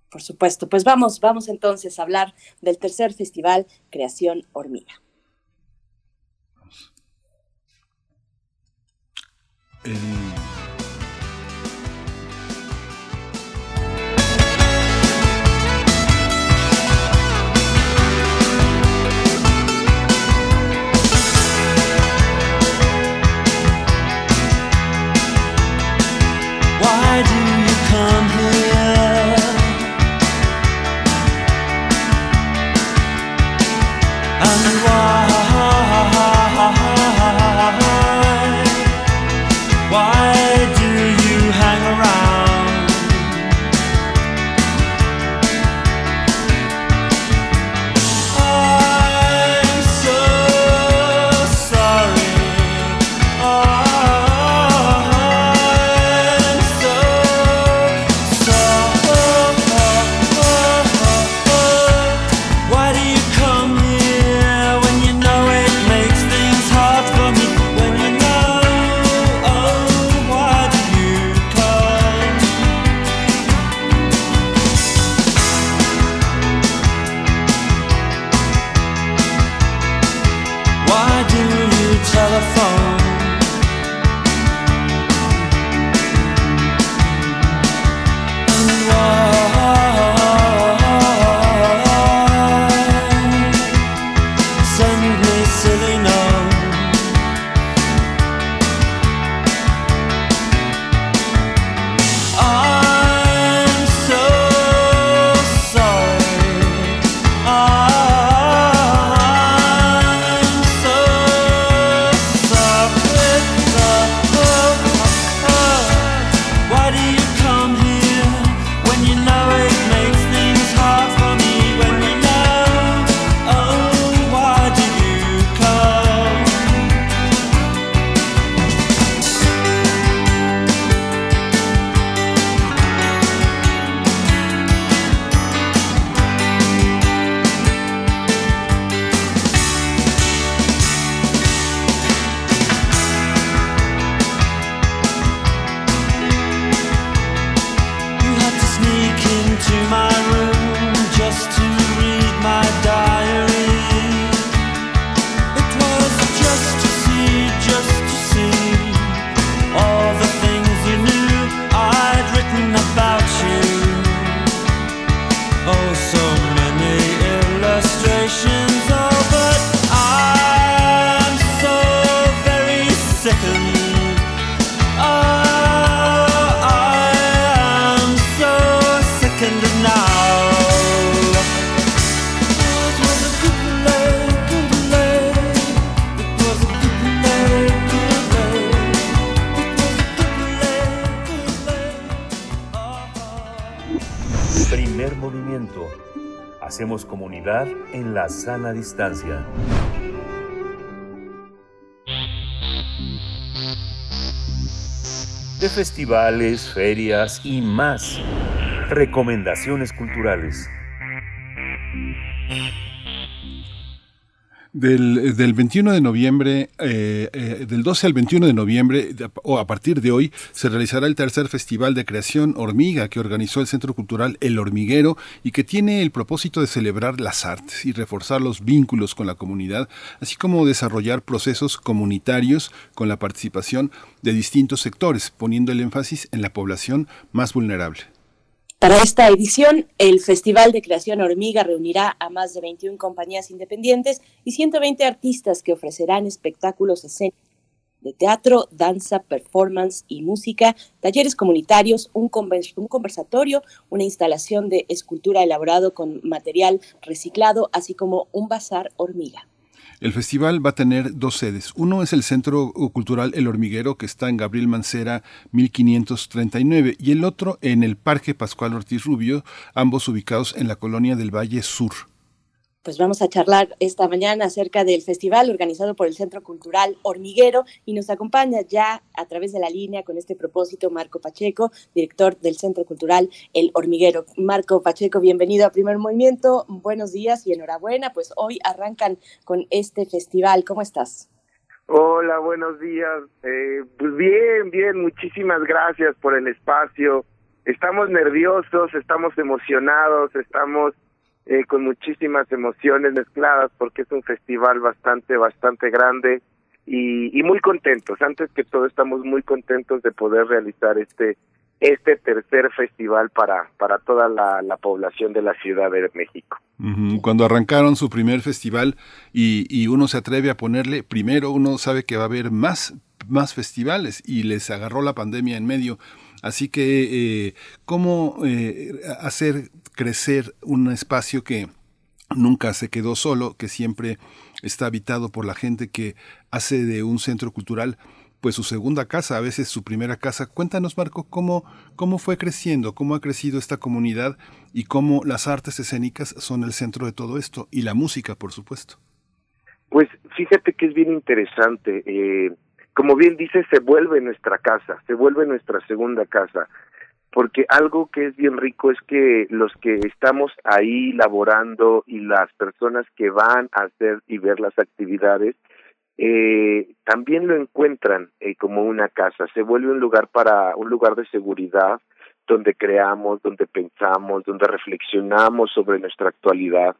Speaker 1: Por supuesto, pues vamos, vamos entonces a hablar del tercer festival Creación Hormiga.
Speaker 11: El
Speaker 5: sana distancia. De festivales, ferias y más. Recomendaciones culturales.
Speaker 2: Del, del, 21 de noviembre, eh, eh, del 12 al 21 de noviembre, o a partir de hoy, se realizará el tercer Festival de Creación Hormiga que organizó el Centro Cultural El Hormiguero y que tiene el propósito de celebrar las artes y reforzar los vínculos con la comunidad, así como desarrollar procesos comunitarios con la participación de distintos sectores, poniendo el énfasis en la población más vulnerable.
Speaker 1: Para esta edición, el Festival de Creación Hormiga reunirá a más de 21 compañías independientes y 120 artistas que ofrecerán espectáculos escénicos de teatro, danza, performance y música, talleres comunitarios, un, conversatorio, una instalación de escultura elaborado con material reciclado, así como un bazar hormiga.
Speaker 2: El festival va a tener dos sedes. Uno es el Centro Cultural El Hormiguero, que está en Gabriel Mancera 1539, y el otro en el Parque Pascual Ortiz Rubio, ambos ubicados en la colonia del Valle Sur
Speaker 1: pues vamos a charlar esta mañana acerca del festival organizado por el Centro Cultural Hormiguero y nos acompaña ya a través de la línea con este propósito Marco Pacheco, director del Centro Cultural El Hormiguero. Marco Pacheco, bienvenido a Primer Movimiento, buenos días y enhorabuena, pues hoy arrancan con este festival. ¿Cómo estás?
Speaker 12: Hola, buenos días. Eh, pues bien, bien, muchísimas gracias por el espacio. Estamos nerviosos, estamos emocionados, estamos eh, con muchísimas emociones mezcladas porque es un festival bastante, bastante grande y, y muy contentos. Antes que todo estamos muy contentos de poder realizar este este tercer festival para, para toda la, la población de la Ciudad de México.
Speaker 2: Cuando arrancaron su primer festival y, y, uno se atreve a ponerle, primero uno sabe que va a haber más, más festivales y les agarró la pandemia en medio. Así que, eh, ¿cómo eh, hacer crecer un espacio que nunca se quedó solo, que siempre está habitado por la gente que hace de un centro cultural pues su segunda casa, a veces su primera casa. Cuéntanos, Marco, cómo, cómo fue creciendo, cómo ha crecido esta comunidad y cómo las artes escénicas son el centro de todo esto y la música, por supuesto.
Speaker 12: Pues fíjate que es bien interesante. Eh, como bien dice, se vuelve nuestra casa, se vuelve nuestra segunda casa, porque algo que es bien rico es que los que estamos ahí laborando y las personas que van a hacer y ver las actividades, eh, también lo encuentran eh, como una casa, se vuelve un lugar para un lugar de seguridad donde creamos, donde pensamos, donde reflexionamos sobre nuestra actualidad.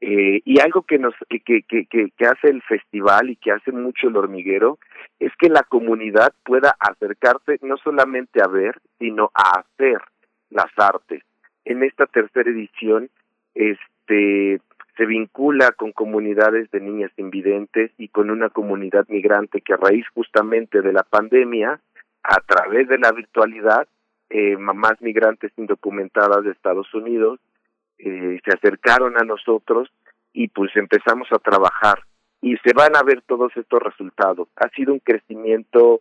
Speaker 12: Eh, y algo que nos que, que, que, que hace el festival y que hace mucho el hormiguero es que la comunidad pueda acercarse no solamente a ver, sino a hacer las artes. En esta tercera edición, este se vincula con comunidades de niñas invidentes y con una comunidad migrante que a raíz justamente de la pandemia, a través de la virtualidad, eh, mamás migrantes indocumentadas de Estados Unidos eh, se acercaron a nosotros y pues empezamos a trabajar y se van a ver todos estos resultados. Ha sido un crecimiento,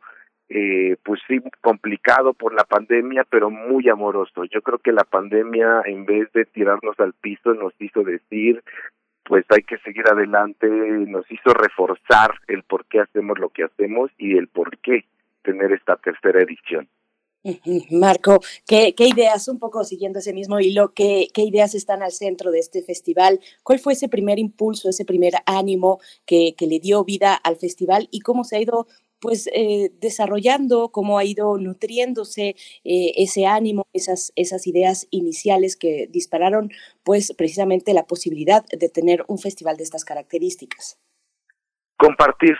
Speaker 12: eh, pues sí, complicado por la pandemia, pero muy amoroso. Yo creo que la pandemia, en vez de tirarnos al piso, nos hizo decir, pues hay que seguir adelante, nos hizo reforzar el por qué hacemos lo que hacemos y el por qué tener esta tercera edición. [LAUGHS]
Speaker 1: Marco, ¿qué, ¿qué, ideas, un poco siguiendo ese mismo hilo, qué, qué ideas están al centro de este festival? ¿Cuál fue ese primer impulso, ese primer ánimo que, que le dio vida al festival y cómo se ha ido pues eh, desarrollando, cómo ha ido nutriéndose eh, ese ánimo, esas, esas ideas iniciales que dispararon pues precisamente la posibilidad de tener un festival de estas características?
Speaker 12: Compartir,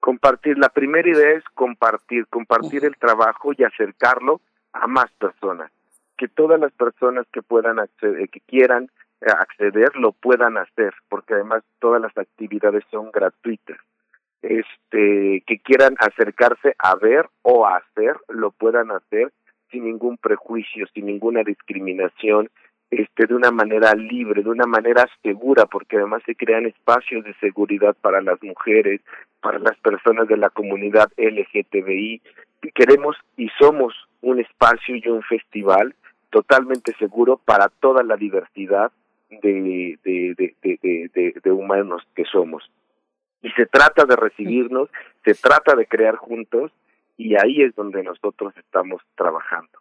Speaker 12: compartir. La primera idea es compartir, compartir el trabajo y acercarlo a más personas. Que todas las personas que puedan acceder, que quieran eh, acceder lo puedan hacer, porque además todas las actividades son gratuitas. Este, que quieran acercarse a ver o a hacer, lo puedan hacer sin ningún prejuicio, sin ninguna discriminación, este, de una manera libre, de una manera segura, porque además se crean espacios de seguridad para las mujeres, para las personas de la comunidad LGTBI. Queremos y somos un espacio y un festival totalmente seguro para toda la diversidad de, de, de, de, de humanos que somos. Y se trata de recibirnos, se trata de crear juntos, y ahí es donde nosotros estamos trabajando.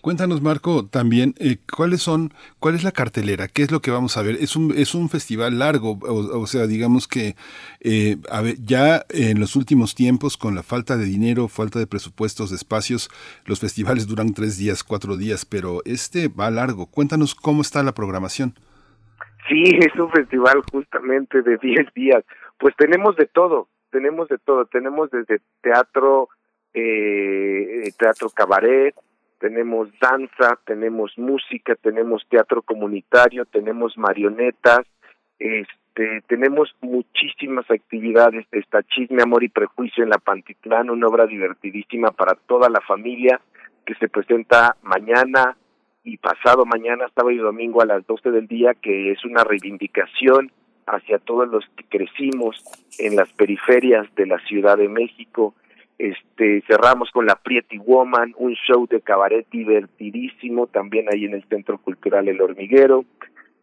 Speaker 2: Cuéntanos, Marco, también eh, cuáles son, cuál es la cartelera, qué es lo que vamos a ver. Es un es un festival largo, o, sea, digamos que eh, a ver, ya en los últimos tiempos, con la falta de dinero, falta de presupuestos, de espacios, los festivales duran tres días, cuatro días, pero este va largo. Cuéntanos cómo está la programación.
Speaker 12: Sí, es un festival justamente de diez días. Pues tenemos de todo, tenemos de todo, tenemos desde teatro, eh, teatro cabaret, tenemos danza, tenemos música, tenemos teatro comunitario, tenemos marionetas, este, tenemos muchísimas actividades, está Chisme, Amor y Prejuicio en la Pantitlán, una obra divertidísima para toda la familia que se presenta mañana y pasado mañana, sábado y domingo a las 12 del día, que es una reivindicación hacia todos los que crecimos en las periferias de la Ciudad de México, este cerramos con la Pretty Woman, un show de cabaret divertidísimo también ahí en el Centro Cultural El Hormiguero.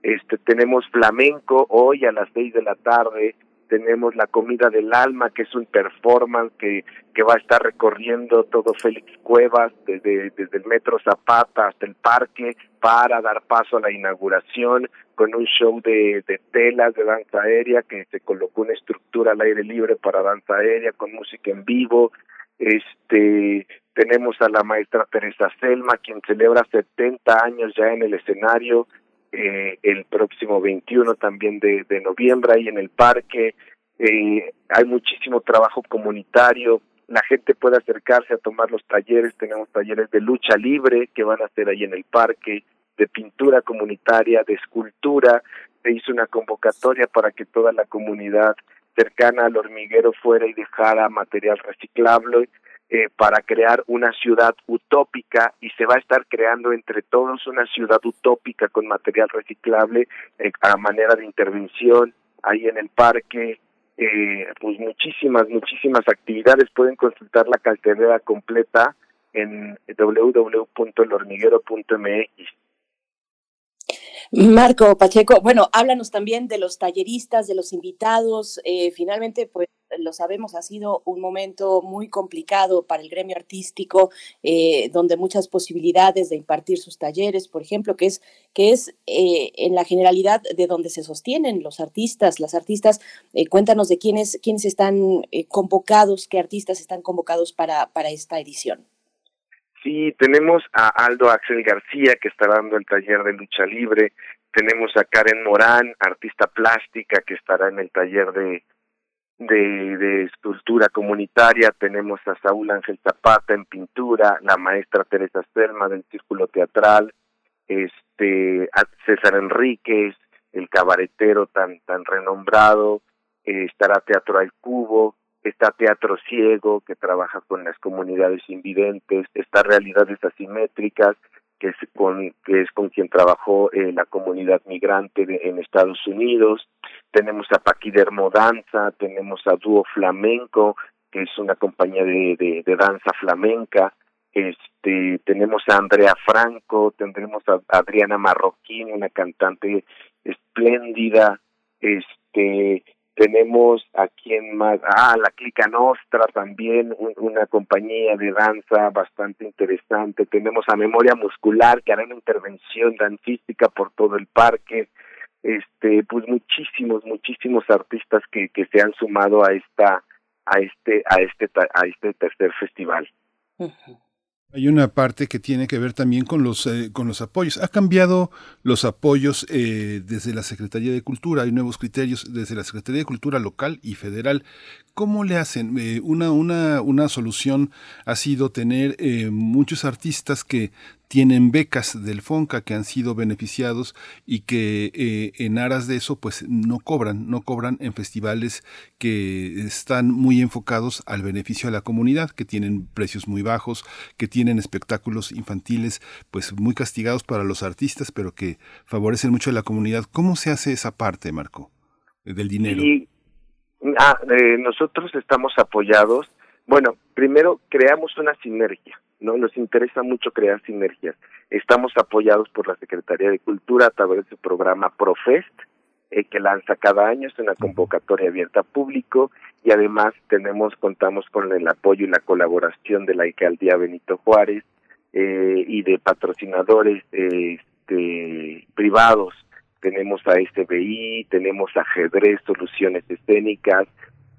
Speaker 12: Este tenemos flamenco hoy a las seis de la tarde, tenemos la comida del alma que es un performance que que va a estar recorriendo todo Félix Cuevas desde desde el Metro Zapata hasta el parque para dar paso a la inauguración con un show de, de telas de danza aérea que se colocó una estructura al aire libre para danza aérea con música en vivo. Este tenemos a la maestra Teresa Selma quien celebra 70 años ya en el escenario eh, el próximo 21 también de, de noviembre ahí en el parque. Eh, hay muchísimo trabajo comunitario. La gente puede acercarse a tomar los talleres. Tenemos talleres de lucha libre que van a ser ahí en el parque de pintura comunitaria, de escultura. Se hizo una convocatoria para que toda la comunidad cercana al hormiguero fuera y dejara material reciclable eh, para crear una ciudad utópica y se va a estar creando entre todos una ciudad utópica con material reciclable eh, a manera de intervención ahí en el parque. Eh, pues muchísimas, muchísimas actividades. Pueden consultar la cartelera completa en www.elhormiguero.mx.
Speaker 1: Marco Pacheco, bueno, háblanos también de los talleristas, de los invitados. Eh, finalmente, pues lo sabemos, ha sido un momento muy complicado para el gremio artístico, eh, donde muchas posibilidades de impartir sus talleres, por ejemplo, que es, que es eh, en la generalidad de donde se sostienen los artistas, las artistas. cuéntanos de quiénes, quiénes están convocados, qué artistas están convocados para, para esta edición.
Speaker 12: Sí, tenemos a Aldo Axel García que está dando el taller de lucha libre, tenemos a Karen Morán, artista plástica que estará en el taller de de, de escultura comunitaria, tenemos a Saúl Ángel Zapata en pintura, la maestra Teresa Selma del Círculo Teatral, este a César Enríquez, el cabaretero tan tan renombrado, eh, estará Teatro al Cubo, está Teatro Ciego, que trabaja con las comunidades invidentes, está Realidades Asimétricas, que es con, que es con quien trabajó eh, la comunidad migrante en Estados Unidos, tenemos a Paquidermo Danza, tenemos a Dúo Flamenco, que es una compañía de, de, danza flamenca, este tenemos a Andrea Franco, tendremos a Adriana Marroquín, una cantante espléndida, este tenemos a quien más, ah, la Clica Nostra también, una compañía de danza bastante interesante, tenemos a Memoria Muscular que hará una intervención dancística por todo el parque, este, pues muchísimos, muchísimos artistas que, que se han sumado a esta, a este, a este, a este tercer festival.
Speaker 2: Hay una parte que tiene que ver también con los, eh, con los apoyos. Ha cambiado los apoyos eh, desde la Secretaría de Cultura, hay nuevos criterios desde la Secretaría de Cultura local y federal. ¿Cómo le hacen? Eh, una, una, una solución ha sido tener muchos artistas que tienen becas del FONCA que han sido beneficiados y que eh, en aras de eso pues no cobran, no cobran en festivales que están muy enfocados al beneficio de la comunidad, que tienen precios muy bajos, que tienen espectáculos infantiles pues muy castigados para los artistas, pero que favorecen mucho a la comunidad. ¿Cómo se hace esa parte, Marco, del dinero?
Speaker 12: ah, eh, nosotros estamos apoyados. Bueno, primero creamos una sinergia ¿no? Nos interesa mucho crear sinergias. Estamos apoyados por la Secretaría de Cultura a través del programa Profest, eh, que lanza cada año, es una convocatoria abierta a público y además tenemos, contamos con el apoyo y la colaboración de la alcaldía Benito Juárez, eh, y de patrocinadores este, privados. Tenemos a SBI, tenemos a Ajedrez Soluciones Escénicas,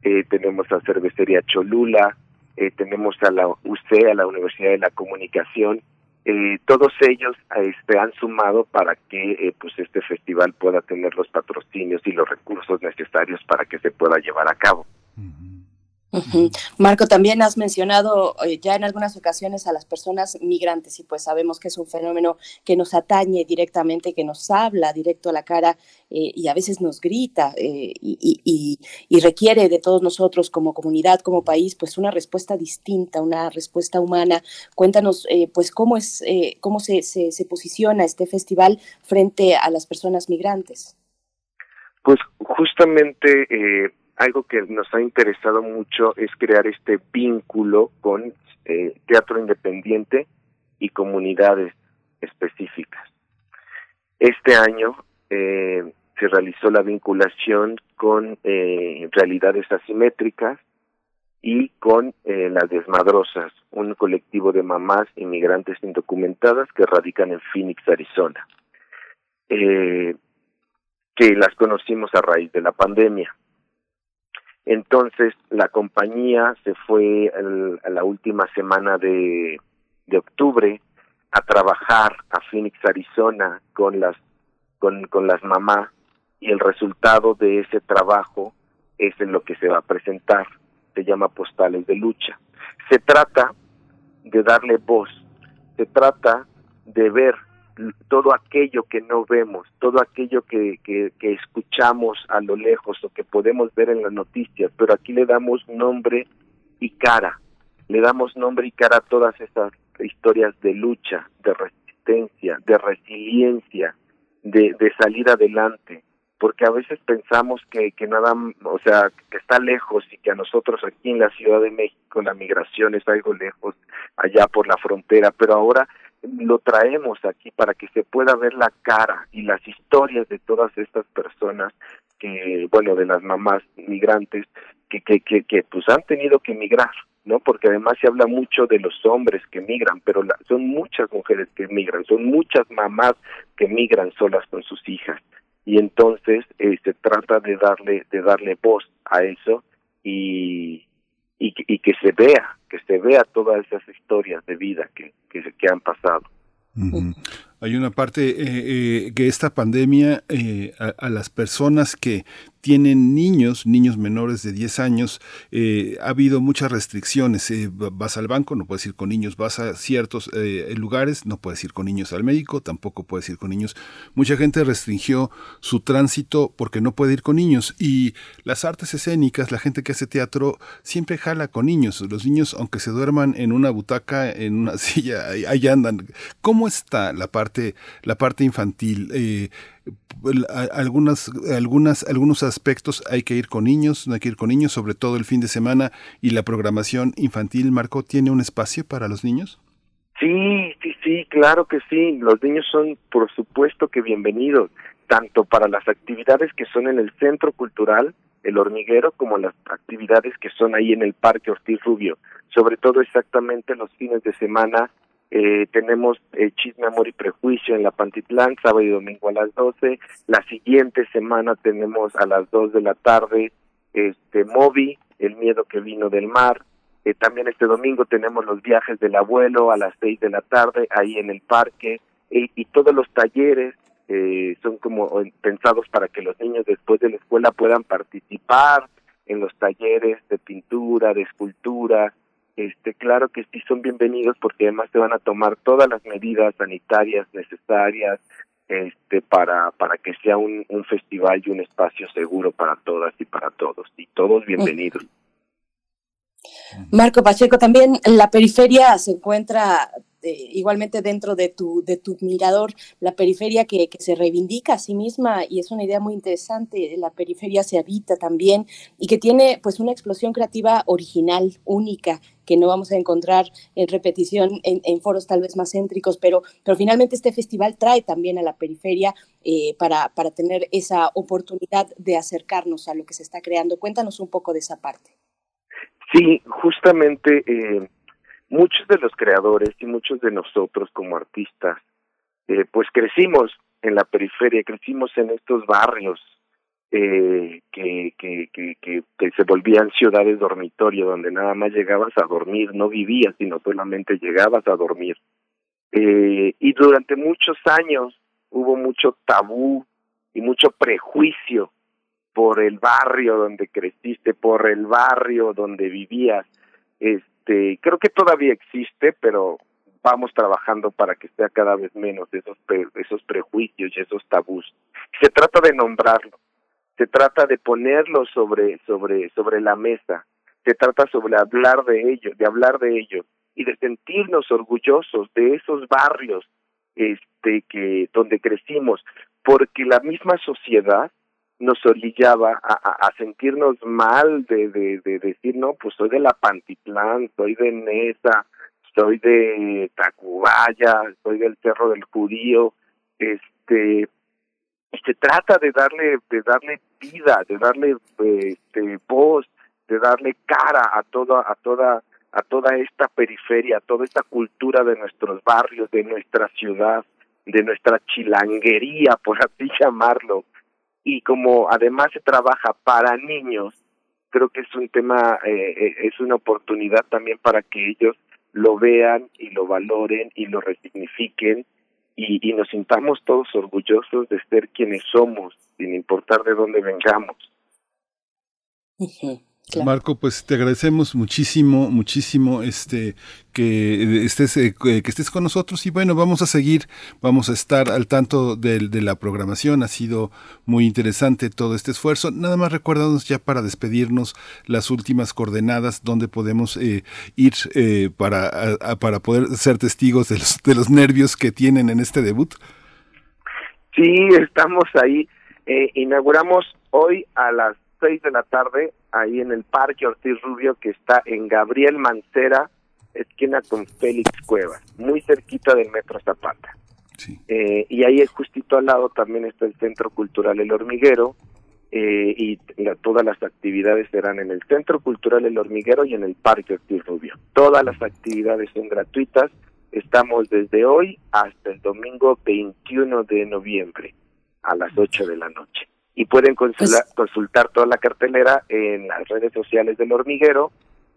Speaker 12: eh, tenemos a Cervecería Cholula, eh, tenemos a la UC, a la Universidad de la Comunicación, eh, todos ellos este, han sumado para que eh, pues este festival pueda tener los patrocinios y los recursos necesarios para que se pueda llevar a cabo.
Speaker 1: Marco, también has mencionado eh, ya en algunas ocasiones a las personas migrantes y pues sabemos que es un fenómeno que nos atañe directamente, que nos habla directo a la cara eh, y a veces nos grita eh, y, requiere de todos nosotros como comunidad, como país, pues una respuesta distinta, una respuesta humana. Cuéntanos pues cómo es, cómo se, se, se posiciona este festival frente a las personas migrantes.
Speaker 12: Pues justamente algo que nos ha interesado mucho es crear este vínculo con eh, teatro independiente y comunidades específicas. Este año eh, se realizó la vinculación con eh, realidades asimétricas y con las desmadrosas, un colectivo de mamás inmigrantes indocumentadas que radican en Phoenix, Arizona, que las conocimos a raíz de la pandemia entonces la compañía se fue a la última semana de, de octubre a trabajar a Phoenix, Arizona con las con, con las mamás y el resultado de ese trabajo es en lo que se va a presentar. Se llama Postales de Lucha. Se trata de darle voz, se trata de ver todo aquello que no vemos, todo aquello que, que, escuchamos a lo lejos o que podemos ver en las noticias, pero aquí le damos nombre y cara, le damos nombre y cara a todas esas historias de lucha, de resistencia, de resiliencia, de, de salir adelante, porque a veces pensamos que, que nada, o sea, que está lejos y que a nosotros aquí en la Ciudad de México la migración es algo lejos, allá por la frontera, pero ahora lo traemos aquí para que se pueda ver la cara y las historias de todas estas personas que, bueno, de las mamás migrantes que, que, que, pues han tenido que emigrar, ¿no? Porque además se habla mucho de los hombres que migran, pero son muchas mujeres que migran, son muchas mamás que migran solas con sus hijas. Y entonces eh, se trata de darle, de darle voz a eso y, y, y que se vea, que se vea todas esas historias de vida que, que, que han pasado.
Speaker 2: Hay una parte eh, eh, que esta pandemia eh, a, las personas que tienen niños, niños menores de 10 años, eh, ha habido muchas restricciones. Eh, vas al banco, no puedes ir con niños, vas a ciertos lugares, no puedes ir con niños al médico, tampoco puedes ir con niños. Mucha gente restringió su tránsito porque no puede ir con niños. Y las artes escénicas, la gente que hace teatro, siempre jala con niños. Los niños, aunque se duerman en una butaca, en una [LAUGHS] silla, ahí, andan. ¿Cómo está la parte, la parte infantil? algunas, algunas, algunos aspectos hay que ir con niños, no hay que ir con niños, sobre todo el fin de semana y la programación infantil, Marco, ¿tiene un espacio para los niños?
Speaker 12: Sí, sí, sí, claro que sí. Los niños son, por supuesto, que bienvenidos, tanto para las actividades que son en el Centro Cultural, el Hormiguero, como las actividades que son ahí en el Parque Ortiz Rubio. Sobre todo exactamente los fines de semana eh, tenemos eh, Chisme, Amor y Prejuicio en la Pantitlán, sábado y domingo a las 12. La siguiente semana tenemos a las 2 de la tarde este Moby, El miedo que vino del mar. Eh, también este domingo tenemos los viajes del abuelo a las 6 de la tarde, ahí en el parque. y todos los talleres eh, son como pensados para que los niños después de la escuela puedan participar en los talleres de pintura, de escultura, este, claro que sí son bienvenidos porque además te van a tomar todas las medidas sanitarias necesarias este, para, para que sea un, un festival y un espacio seguro para todas y para todos, y todos bienvenidos.
Speaker 1: Marco Pacheco, también la periferia se encuentra igualmente dentro de tu, de tu mirador, la periferia que, que, se reivindica a sí misma y es una idea muy interesante, la periferia se habita también y que tiene pues una explosión creativa original, única, que no vamos a encontrar en repetición en, foros tal vez más céntricos, pero, pero finalmente este festival trae también a la periferia eh, para, para tener esa oportunidad de acercarnos a lo que se está creando. Cuéntanos un poco de esa parte.
Speaker 12: Sí, justamente eh, muchos de los creadores y muchos de nosotros como artistas, eh, pues crecimos en la periferia, crecimos en estos barrios eh, que, que, que, que, se volvían ciudades dormitorio, donde nada más llegabas a dormir, no vivías, sino solamente llegabas a dormir. Eh, y durante muchos años hubo mucho tabú y mucho prejuicio por el barrio donde creciste, por el barrio donde vivías. Creo que todavía existe, pero vamos trabajando para que sea cada vez menos esos esos prejuicios y esos tabús. Se trata de nombrarlo, se trata de ponerlo sobre sobre sobre la mesa, se trata sobre hablar de ello, de hablar de ello y de sentirnos orgullosos de esos barrios este que donde crecimos, porque la misma sociedad nos orillaba a, sentirnos mal de, de, de, decir, no, pues soy de la Pantitlán, soy de Nesa, soy de Tacubaya, soy del Cerro del Judío, este, se trata de darle, de darle vida, de darle este, voz, de darle cara a toda, a toda, a toda esta periferia, a toda esta cultura de nuestros barrios, de nuestra ciudad, de nuestra chilanguería, por así [LAUGHS] llamarlo, y como además se trabaja para niños, creo que es un tema, eh, eh, es una oportunidad también para que ellos lo vean y lo valoren y lo resignifiquen y, nos sintamos todos orgullosos de ser quienes somos, sin importar de dónde vengamos.
Speaker 2: Marco, pues te agradecemos muchísimo, muchísimo este que estés eh, que estés con nosotros y bueno, vamos a seguir, vamos a estar al tanto de, de, la programación, ha sido muy interesante todo este esfuerzo. Nada más recuérdanos ya para despedirnos las últimas coordenadas donde podemos eh, ir eh, para, para poder ser testigos de los, de los nervios que tienen en este debut.
Speaker 12: Sí, estamos ahí. inauguramos hoy a las seis de la tarde ahí en el Parque Ortiz Rubio que está en Gabriel Mancera, esquina con Félix Cuevas, muy cerquita del Metro Zapata. Eh, y ahí justito al lado también está el Centro Cultural El Hormiguero eh, y todas las actividades serán en el Centro Cultural El Hormiguero y en el Parque Ortiz Rubio. Todas las actividades son gratuitas. Estamos desde hoy hasta el domingo 21 de noviembre a las 8 de la noche y pueden consultar, consultar toda la cartelera en las redes sociales del hormiguero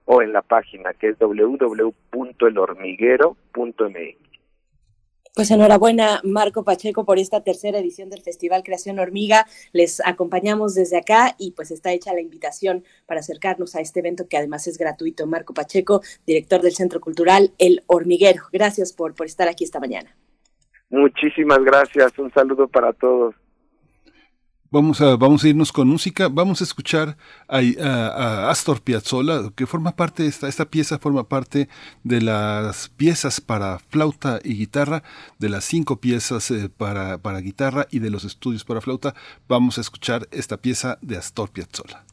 Speaker 12: o en la página que es www.elhormiguero.mx.
Speaker 1: Pues enhorabuena, Marco Pacheco, por esta tercera edición del Festival Creación Hormiga. Les acompañamos desde acá y pues está hecha la invitación para acercarnos a este evento que además es gratuito. Marco Pacheco, director del Centro Cultural El Hormiguero. Gracias por, por estar aquí esta mañana.
Speaker 12: Muchísimas gracias. Un saludo para todos.
Speaker 2: Vamos a, vamos a irnos con música, vamos a escuchar a, Astor Piazzolla, que forma parte, esta, esta pieza forma parte de las piezas para flauta y guitarra, de las cinco piezas eh, para, para guitarra y de los estudios para flauta. Vamos a escuchar esta pieza de Astor Piazzolla.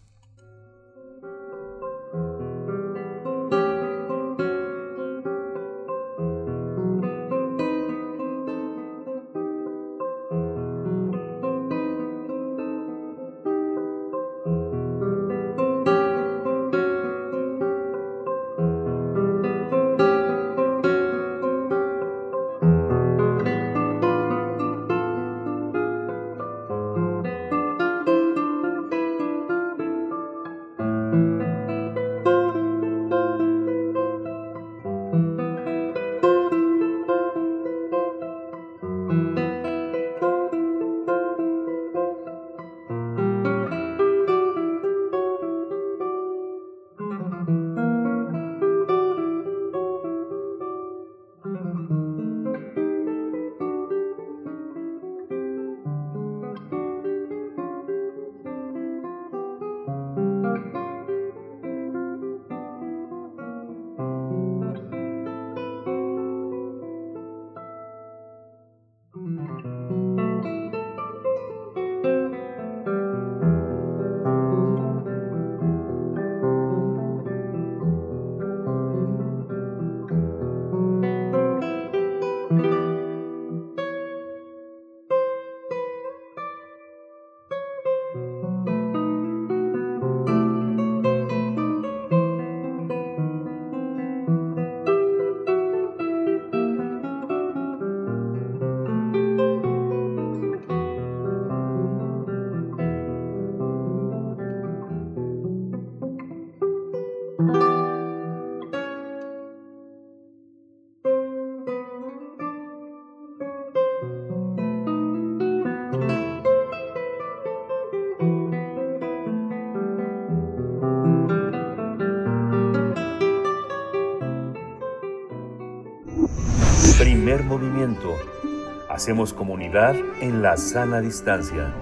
Speaker 5: Hacemos comunidad en la sana distancia.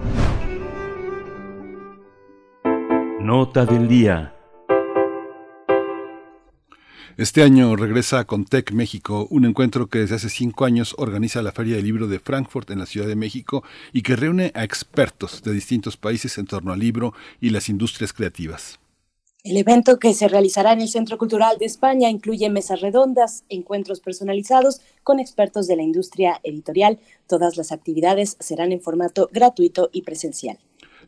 Speaker 5: Nota del día.
Speaker 2: Este año regresa a Contec México, un encuentro que desde hace cinco años organiza la Feria del Libro de Frankfurt en la Ciudad de México y que reúne a expertos de distintos países en torno al libro y las industrias creativas.
Speaker 1: El evento que se realizará en el Centro Cultural de España incluye mesas redondas, encuentros personalizados con expertos de la industria editorial. Todas las actividades serán en formato gratuito y presencial.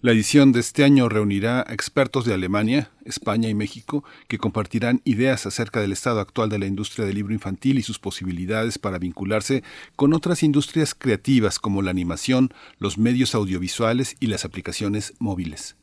Speaker 2: La edición de este año reunirá a expertos de Alemania, España y México que compartirán ideas acerca del estado actual de la industria del libro infantil y sus posibilidades para vincularse con otras industrias creativas como la animación, los medios audiovisuales y las aplicaciones móviles.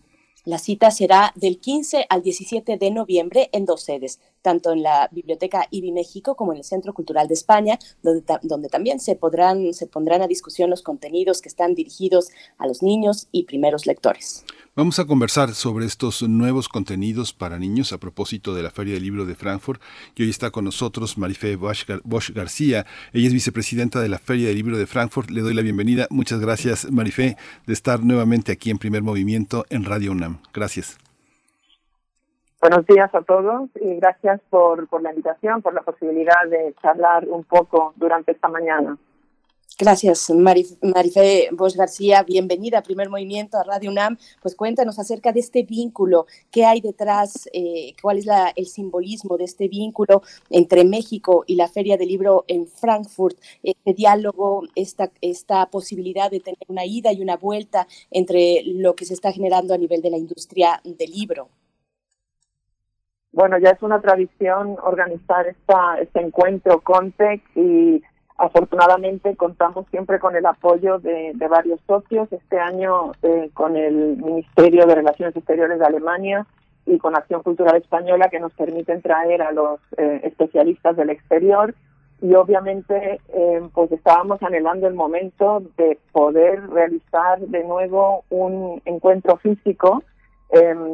Speaker 1: La cita será del 15 al 17 de noviembre en dos sedes, tanto en la Biblioteca IBI México como en el Centro Cultural de España, donde, donde también se, podrán, se pondrán a discusión los contenidos que están dirigidos a los niños y primeros lectores.
Speaker 2: Vamos a conversar sobre estos nuevos contenidos para niños a propósito de la Feria del Libro de Frankfurt. Y hoy está con nosotros Marife Bosch, García. Ella es vicepresidenta de la Feria del Libro de Frankfurt. Le doy la bienvenida. Muchas gracias, Marife, de estar nuevamente aquí en Primer Movimiento en Radio UNAM. Gracias.
Speaker 13: Buenos días a todos y gracias por, la invitación, por la posibilidad de charlar un poco durante esta mañana.
Speaker 1: Gracias, Marife Bosch García. Bienvenida a Primer Movimiento, a Radio UNAM. Pues cuéntanos acerca de este vínculo, qué hay detrás, eh, cuál es la, el simbolismo de este vínculo entre México y la Feria del Libro en Frankfurt, este diálogo, esta, esta posibilidad de tener una ida y una vuelta entre lo que se está generando a nivel de la industria del libro.
Speaker 13: Bueno, ya es una tradición organizar esta, este encuentro CONTEC y Afortunadamente contamos siempre con el apoyo de, varios socios, este año eh, con el Ministerio de Relaciones Exteriores de Alemania y con Acción Cultural Española que nos permiten traer a los eh, especialistas del exterior y obviamente eh, pues estábamos anhelando el momento de poder realizar de nuevo un encuentro físico.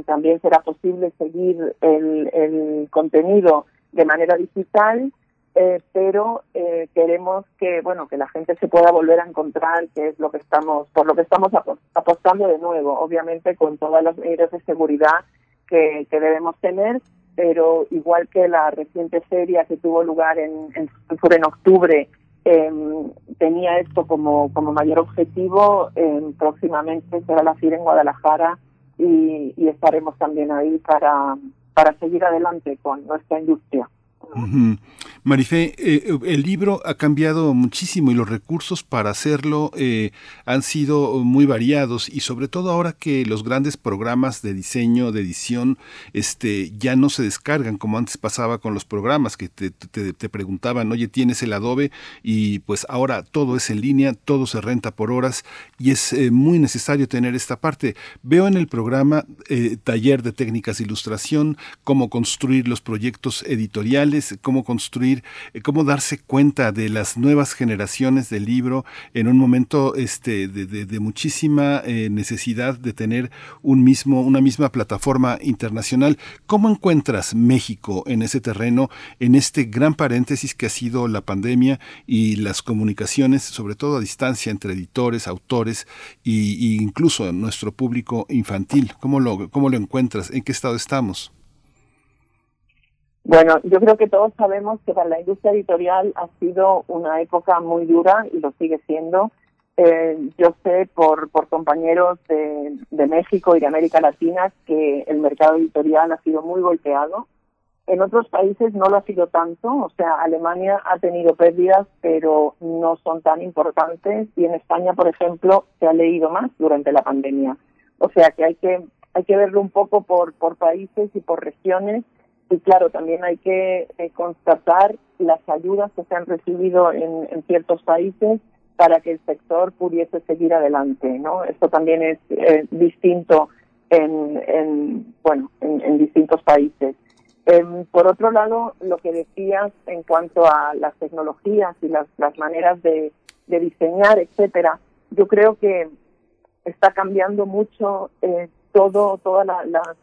Speaker 13: También será posible seguir el, el contenido de manera digital eh, pero eh, queremos que bueno que la gente se pueda volver a encontrar que es lo que estamos por lo que estamos apostando de nuevo obviamente con todas las medidas de seguridad que, debemos tener pero igual que la reciente feria que tuvo lugar en en, en octubre em, tenía esto como como mayor objetivo em, próximamente será la FIR en Guadalajara y, y estaremos también ahí para para seguir adelante con nuestra industria.
Speaker 2: Marifé, eh, el libro ha cambiado muchísimo y los recursos para hacerlo eh, han sido muy variados y sobre todo ahora que los grandes programas de diseño, de edición, este, ya no se descargan como antes pasaba con los programas que te, te, preguntaban, oye, tienes el Adobe y pues ahora todo es en línea, todo se renta por horas y es eh, muy necesario tener esta parte. Veo en el programa taller de técnicas de ilustración, cómo construir los proyectos editoriales, cómo construir, eh, cómo darse cuenta de las nuevas generaciones del libro en un momento este, de, muchísima eh, necesidad de tener un mismo, una misma plataforma internacional. ¿Cómo encuentras México en ese terreno, en este gran paréntesis que ha sido la pandemia y las comunicaciones, sobre todo a distancia entre editores, autores e incluso nuestro público infantil? ¿Cómo lo, cómo lo encuentras? ¿En qué estado estamos?
Speaker 13: Bueno, yo creo que todos sabemos que para la industria editorial ha sido una época muy dura y lo sigue siendo. Eh, yo sé por, por compañeros de, de México y de América Latina que el mercado editorial ha sido muy golpeado. En otros países no lo ha sido tanto, o sea, Alemania ha tenido pérdidas, pero no son tan importantes y en España, por ejemplo, se ha leído más durante la pandemia. O sea, que hay que hay que verlo un poco por por países y por regiones y claro, también hay que eh, constatar las ayudas que se han recibido en, ciertos países para que el sector pudiese seguir adelante, ¿no? Esto también es eh, distinto en, en bueno en, distintos países. Em, por otro lado, lo que decías en cuanto a las tecnologías y las, las maneras de, de diseñar, etcétera, yo creo que está cambiando mucho eh, todo, todas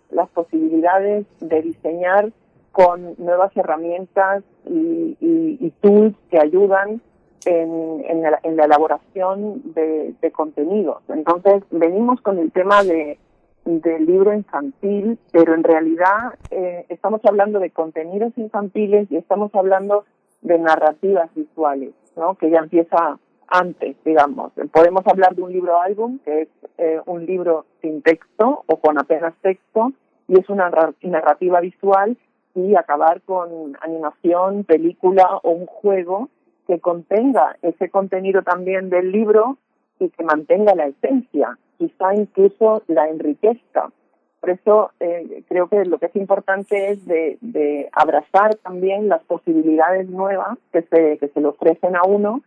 Speaker 13: las posibilidades de diseñar con nuevas herramientas y, tools que ayudan en, en la elaboración de, de contenidos. Entonces, venimos con el tema de del libro infantil, pero en realidad eh, estamos hablando de contenidos infantiles y estamos hablando de narrativas visuales, ¿no? Que ya empieza antes, digamos. Podemos hablar de un libro álbum, que es eh, un libro sin texto o con apenas texto, y es una narrativa visual, y acabar con animación, película o un juego que contenga ese contenido también del libro y que mantenga la esencia, quizá incluso la enriquezca. Por eso eh, creo que lo que es importante es de, de abrazar también las posibilidades nuevas que se, que se le ofrecen a uno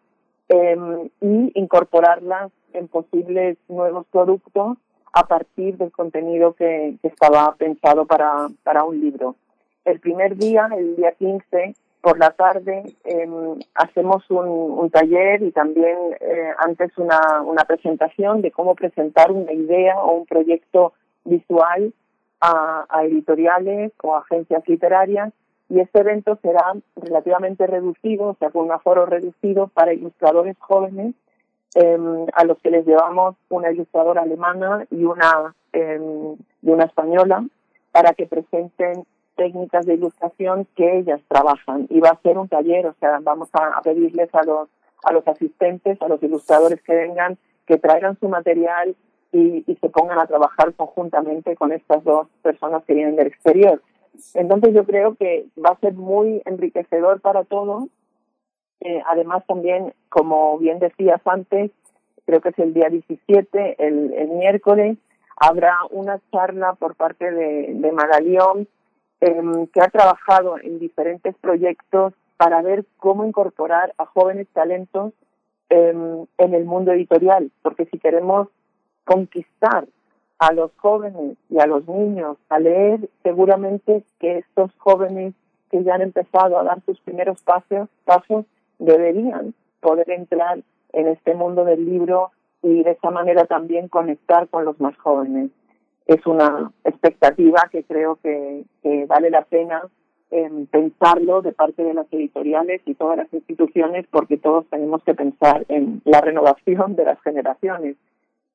Speaker 13: eh, y incorporarlas en posibles nuevos productos a partir del contenido que, estaba pensado para, para un libro. El primer día, el día 15, por la tarde, eh, hacemos un, un, taller y también eh, antes una, una presentación de cómo presentar una idea o un proyecto visual a editoriales o agencias literarias y este evento será relativamente reducido, o sea, con un aforo reducido para ilustradores jóvenes, eh, a los que les llevamos una ilustradora alemana y una, eh, y una española, para que presenten técnicas de ilustración que ellas trabajan. Y va a ser un taller, o sea, vamos a, pedirles a los, a asistentes, a los ilustradores que vengan, que traigan su material y, y se pongan a trabajar conjuntamente con estas dos personas que vienen del exterior. Entonces yo creo que va a ser muy enriquecedor para todos. Eh, además también, como bien decías antes, creo que es el día 17, el, el miércoles, habrá una charla por parte de, Magalión, eh, que ha trabajado en diferentes proyectos para ver cómo incorporar a jóvenes talentos eh, en el mundo editorial, porque si queremos conquistar a los jóvenes y a los niños a leer, seguramente que estos jóvenes que ya han empezado a dar sus primeros pasos, pasos deberían poder entrar en este mundo del libro y de esa manera también conectar con los más jóvenes. Es una expectativa que creo que, que vale la pena eh, pensarlo de parte de las editoriales y todas las instituciones porque todos tenemos que pensar en la renovación de las generaciones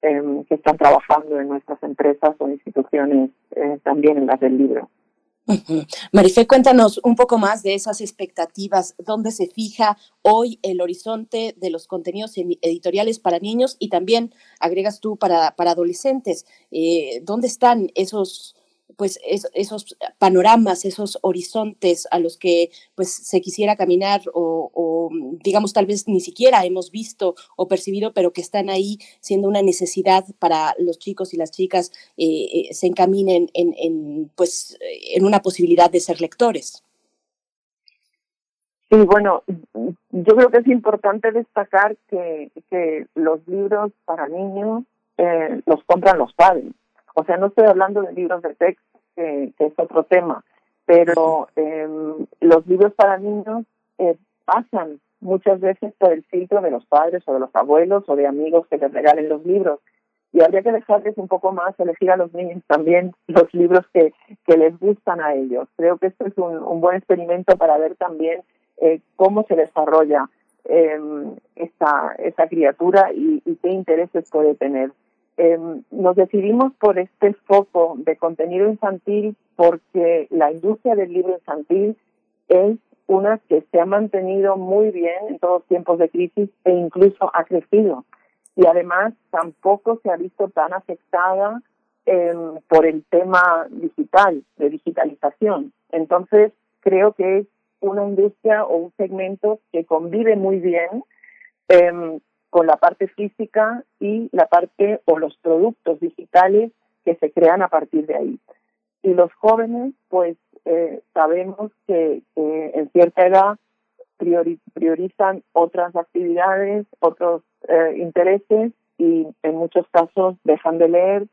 Speaker 13: eh, que están trabajando en nuestras empresas o instituciones eh, también en las del libro.
Speaker 1: Marifé, cuéntanos un poco más de esas expectativas, dónde se fija hoy el horizonte de los contenidos editoriales para niños y también agregas tú para, para adolescentes, eh, dónde están esos pues es, esos panoramas, esos horizontes a los que pues se quisiera caminar o, o, digamos tal vez ni siquiera hemos visto o percibido, pero que están ahí siendo una necesidad para los chicos y las chicas eh, eh, se encaminen en, en, pues en una posibilidad de ser lectores.
Speaker 13: Sí, bueno, yo creo que es importante destacar que, que los libros para niños eh, los compran los padres o sea, no estoy hablando de libros de texto, que, es otro tema, pero eh, los libros para niños eh, pasan muchas veces por el filtro de los padres o de los abuelos o de amigos que les regalen los libros. Y habría que dejarles un poco más elegir a los niños también [LAUGHS] los libros que, que les gustan a ellos. Creo que esto es un, un buen experimento para ver también eh, cómo se desarrolla eh, esta, criatura y qué intereses puede tener. Eh, nos decidimos por este foco de contenido infantil porque la industria del libro infantil es una que se ha mantenido muy bien en todos tiempos de crisis e incluso ha crecido. Y además tampoco se ha visto tan afectada eh, por el tema digital, de digitalización. Entonces, creo que es una industria o un segmento que convive muy bien eh, con la parte física y la parte o los productos digitales que se crean a partir de ahí. Y los jóvenes, pues eh, sabemos que, en cierta edad priori priorizan otras actividades, otros eh, intereses y en muchos casos dejan de leer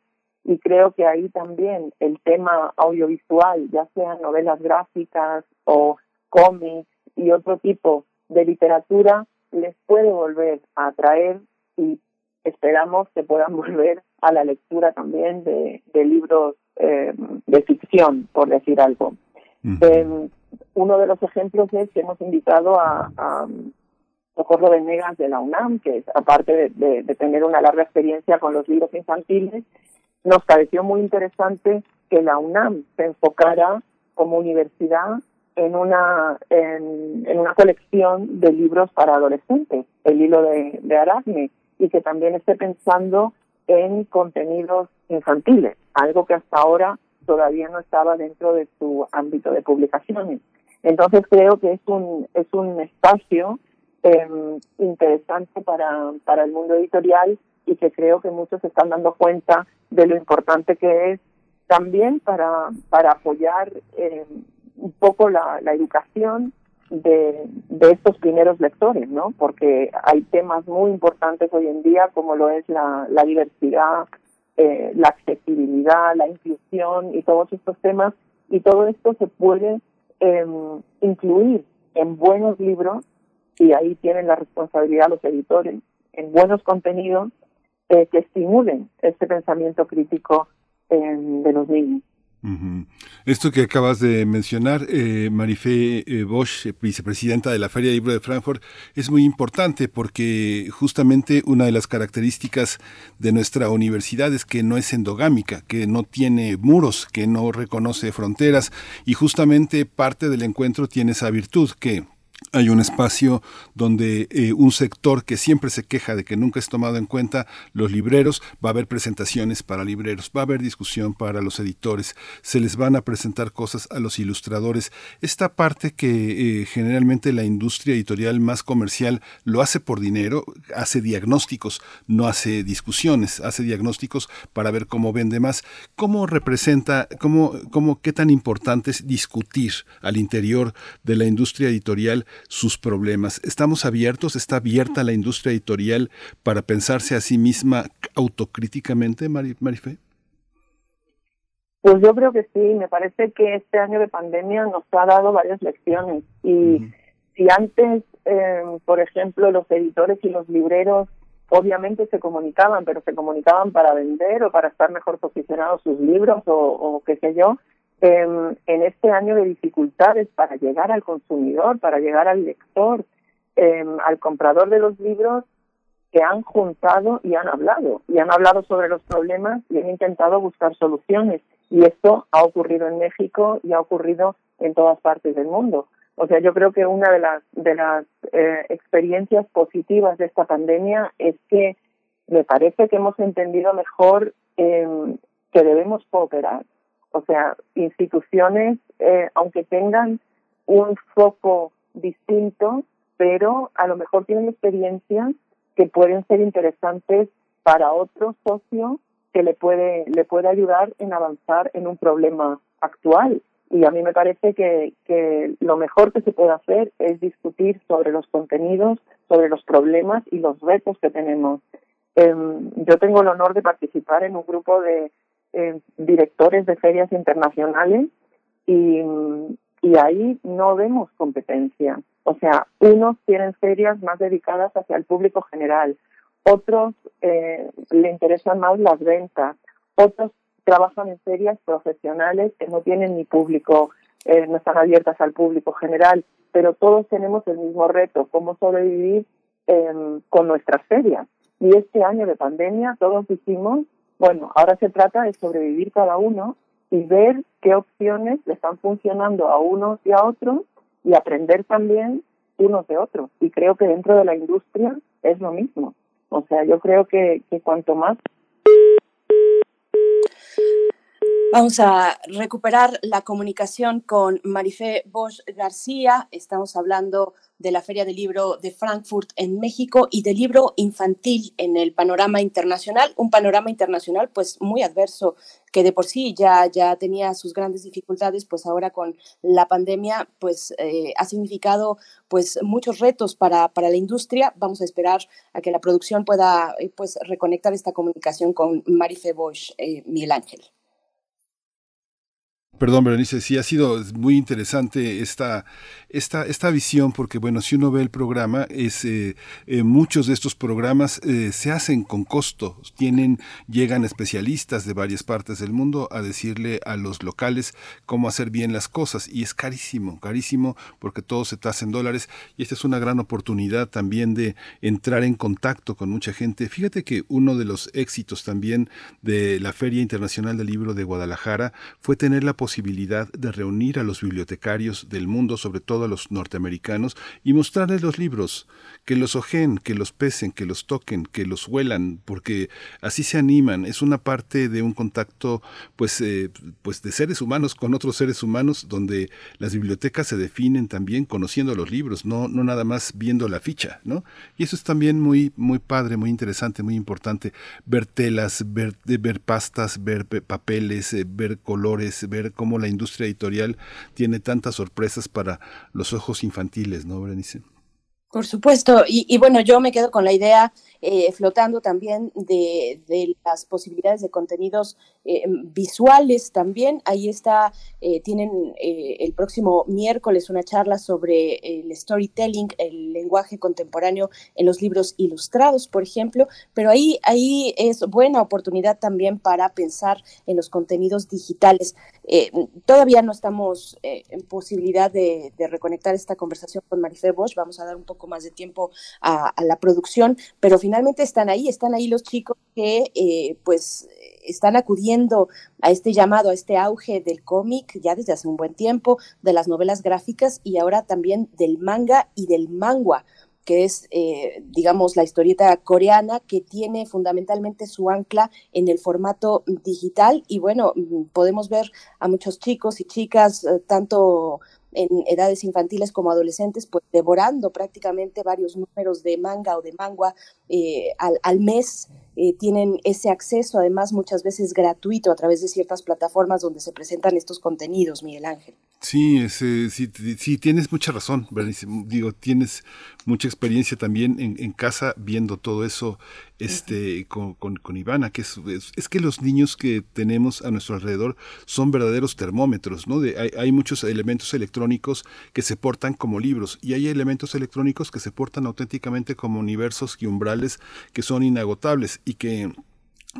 Speaker 13: y creo que ahí también el tema audiovisual, ya sean novelas gráficas o cómics y otro tipo de literatura, les puede volver a atraer y esperamos que puedan [LAUGHS] volver a la lectura también de, de libros eh, de ficción, por decir algo. -huh. eh, uno de los ejemplos es que hemos invitado a, a, Socorro Venegas de la UNAM, que aparte de, de, tener una larga experiencia con los libros infantiles, nos pareció muy interesante que la UNAM se enfocara como universidad en una en, una colección de libros para adolescentes, el hilo de, de Aracne, y que también esté pensando en contenidos infantiles, algo que hasta ahora todavía no estaba dentro de su ámbito de publicaciones. Entonces creo que es un es un espacio eh, interesante para para el mundo editorial y que creo que muchos están dando cuenta de lo importante que es también para para apoyar eh, un poco la, la educación de, de estos primeros lectores, ¿no? Porque hay temas muy importantes hoy en día como lo es la, la diversidad, eh, la accesibilidad, la inclusión y todos estos temas y todo esto se puede eh, incluir en buenos libros y ahí tienen la responsabilidad los editores en buenos contenidos eh, que estimulen este pensamiento crítico de los niños.
Speaker 2: Esto que acabas de mencionar, eh, Marifé eh, Bosch, eh, vicepresidenta de la Feria de Libro de Frankfurt, es muy importante porque justamente una de las características de nuestra universidad es que no es endogámica, que no tiene muros, que no reconoce fronteras. Y justamente parte del encuentro tiene esa virtud que hay un espacio donde eh, un sector que siempre se queja de que nunca es tomado en cuenta, los libreros, va a haber presentaciones para libreros, va a haber discusión para los editores, se les van a presentar cosas a los ilustradores. Esta parte que eh, generalmente la industria editorial más comercial lo hace por dinero, hace diagnósticos, no hace discusiones, hace diagnósticos para ver cómo vende más. ¿Cómo representa, cómo, cómo, qué tan importante es discutir al interior de la industria editorial sus problemas. ¿Estamos abiertos? ¿Está abierta la industria editorial para pensarse a sí misma autocríticamente, Marife?
Speaker 13: Pues yo creo que sí, me parece que este año de pandemia nos ha dado varias lecciones y si antes, eh, por ejemplo, los editores y los libreros obviamente se comunicaban, pero se comunicaban para vender o para estar mejor posicionados sus libros o, o qué sé yo, en, este año de dificultades para llegar al consumidor, para llegar al lector, al comprador de los libros, que han juntado y han hablado, y han hablado sobre los problemas y han intentado buscar soluciones. Y esto ha ocurrido en México y ha ocurrido en todas partes del mundo. O sea, yo creo que una de las, de las eh, experiencias positivas de esta pandemia es que me parece que hemos entendido mejor que debemos cooperar, o sea, instituciones, eh, aunque tengan un foco distinto, pero a lo mejor tienen experiencias que pueden ser interesantes para otro socio que le puede, le puede ayudar en avanzar en un problema actual. Y a mí me parece que, que lo mejor que se puede hacer es discutir sobre los contenidos, sobre los problemas y los retos que tenemos. Eh, yo tengo el honor de participar en un grupo de eh, directores de ferias internacionales y, y ahí no vemos competencia. O sea, unos tienen ferias más dedicadas hacia el público general, otros eh, le interesan más las ventas, otros trabajan en ferias profesionales que no tienen ni público, eh, no están abiertas al público general, pero todos tenemos el mismo reto, cómo sobrevivir eh, con nuestras ferias. Y este año de pandemia todos hicimos bueno, ahora se trata de sobrevivir cada uno y ver qué opciones le están funcionando a unos y a otros y aprender también unos de otros. Y creo que dentro de la industria es lo mismo. O sea, yo creo que, que cuanto más
Speaker 1: Vamos a recuperar la comunicación con Marifé Bosch García. Estamos hablando de la Feria del Libro de Frankfurt en México y del libro infantil en el panorama internacional, un panorama internacional pues muy adverso que de por sí ya, ya tenía sus grandes dificultades, pues ahora con la pandemia pues eh, ha significado pues muchos retos para, para la industria. Vamos a esperar a que la producción pueda eh, pues reconectar esta comunicación con Marifé Bosch, eh, Miguel Ángel.
Speaker 2: Perdón, Berenice, sí ha sido muy interesante esta, esta, esta visión, porque bueno, si uno ve el programa, es eh, eh, muchos de estos programas eh, se hacen con costo, tienen, llegan especialistas de varias partes del mundo a decirle a los locales cómo hacer bien las cosas, y es carísimo, carísimo, porque todo se tasa en dólares, y esta es una gran oportunidad también de entrar en contacto con mucha gente. Fíjate que uno de los éxitos también de la Feria Internacional del Libro de Guadalajara fue tener la posibilidad posibilidad de reunir a los bibliotecarios del mundo, sobre todo a los norteamericanos, y mostrarles los libros, que los ojen, que los pesen, que los toquen, que los huelan, porque así se animan. Es una parte de un contacto, pues, eh, pues de seres humanos con otros seres humanos, donde las bibliotecas se definen también conociendo los libros, no, no nada más viendo la ficha, ¿no? Y eso es también muy, muy padre, muy interesante, muy importante. Ver telas, ver, ver pastas, ver papeles, eh, ver colores, ver cómo la industria editorial tiene tantas sorpresas para los ojos infantiles, ¿no, Berenice?
Speaker 1: Por supuesto, y, bueno, yo me quedo con la idea eh, flotando también de, de, las posibilidades de contenidos eh, visuales también. Ahí está, eh, tienen eh, el próximo miércoles una charla sobre el storytelling, el lenguaje contemporáneo en los libros ilustrados, por ejemplo, pero ahí, ahí es buena oportunidad también para pensar en los contenidos digitales. todavía no estamos en posibilidad de, reconectar esta conversación con Marife Bosch, vamos a dar un poco más de tiempo a, la producción, pero finalmente están ahí, están ahí los chicos que eh, pues están acudiendo a este llamado, a este auge del cómic ya desde hace un buen tiempo, de las novelas gráficas y ahora también del manga y del mangua que es, eh, digamos, la historieta coreana que tiene fundamentalmente su ancla en el formato digital. Y bueno, podemos ver a muchos chicos y chicas, eh, tanto en edades infantiles como adolescentes, pues devorando prácticamente varios números de manga o de mangua eh, al, al, mes. Eh, tienen ese acceso, además, muchas veces gratuito a través de ciertas plataformas donde se presentan estos contenidos, Miguel Ángel.
Speaker 2: Sí, ese, sí, sí, tienes mucha razón, Bernice. Digo, tienes mucha experiencia también en, en casa viendo todo eso este, con, con, con, Ivana, que es, es, es, que los niños que tenemos a nuestro alrededor son verdaderos termómetros, ¿no? De, hay, hay, muchos elementos electrónicos que se portan como libros y hay elementos electrónicos que se portan auténticamente como universos y umbrales que son inagotables y que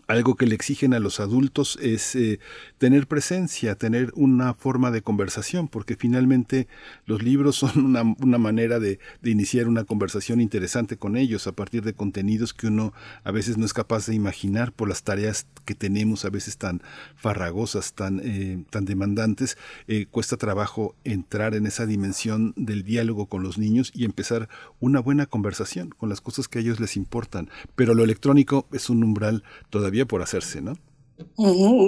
Speaker 2: algo que le exigen a los adultos es eh, tener presencia, tener una forma de conversación, porque finalmente los libros [LAUGHS] son una, una manera de, iniciar una conversación interesante con ellos a partir de contenidos que uno a veces no es capaz de imaginar por las tareas que tenemos a veces tan farragosas, tan, eh, tan demandantes. Eh, cuesta trabajo entrar en esa dimensión del diálogo con los niños y empezar una buena conversación con las cosas que a ellos les importan. Pero lo electrónico es un umbral todavía por hacerse, ¿no?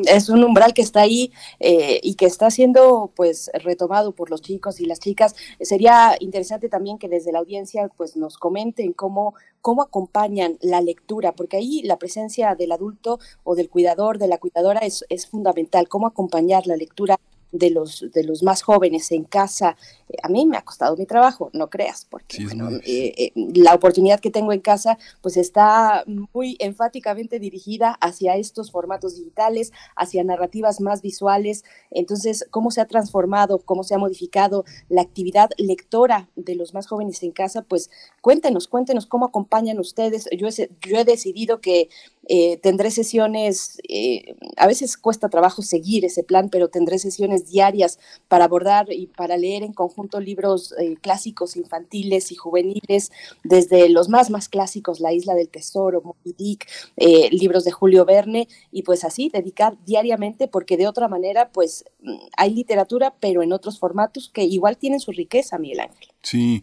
Speaker 1: Es un umbral que está ahí eh, y que está siendo pues retomado por los chicos y las chicas. Sería interesante también que desde la audiencia pues nos comenten cómo, cómo acompañan la lectura, porque ahí la presencia del adulto o del cuidador, de la cuidadora es, es fundamental, cómo acompañar la lectura de los, de los más jóvenes en casa. Eh, a mí me ha costado mi trabajo, no creas, porque sí, bueno, eh, eh, la oportunidad que tengo en casa pues está muy enfáticamente dirigida hacia estos formatos digitales, hacia narrativas más visuales. Entonces, ¿cómo se ha transformado, cómo se ha modificado la actividad lectora de los más jóvenes en casa? Pues cuéntenos, cuéntenos cómo acompañan ustedes. Yo he, yo he decidido que eh, tendré sesiones, eh, a veces cuesta trabajo seguir ese plan, pero tendré sesiones diarias para abordar y para leer en conjunto libros eh, clásicos infantiles y juveniles, desde los más más clásicos, La Isla del Tesoro, Moby Dick, libros de Julio Verne, y pues así dedicar diariamente, porque de otra manera, pues mm, hay literatura, pero en otros formatos que igual tienen su riqueza, Miguel Ángel.
Speaker 2: Sí.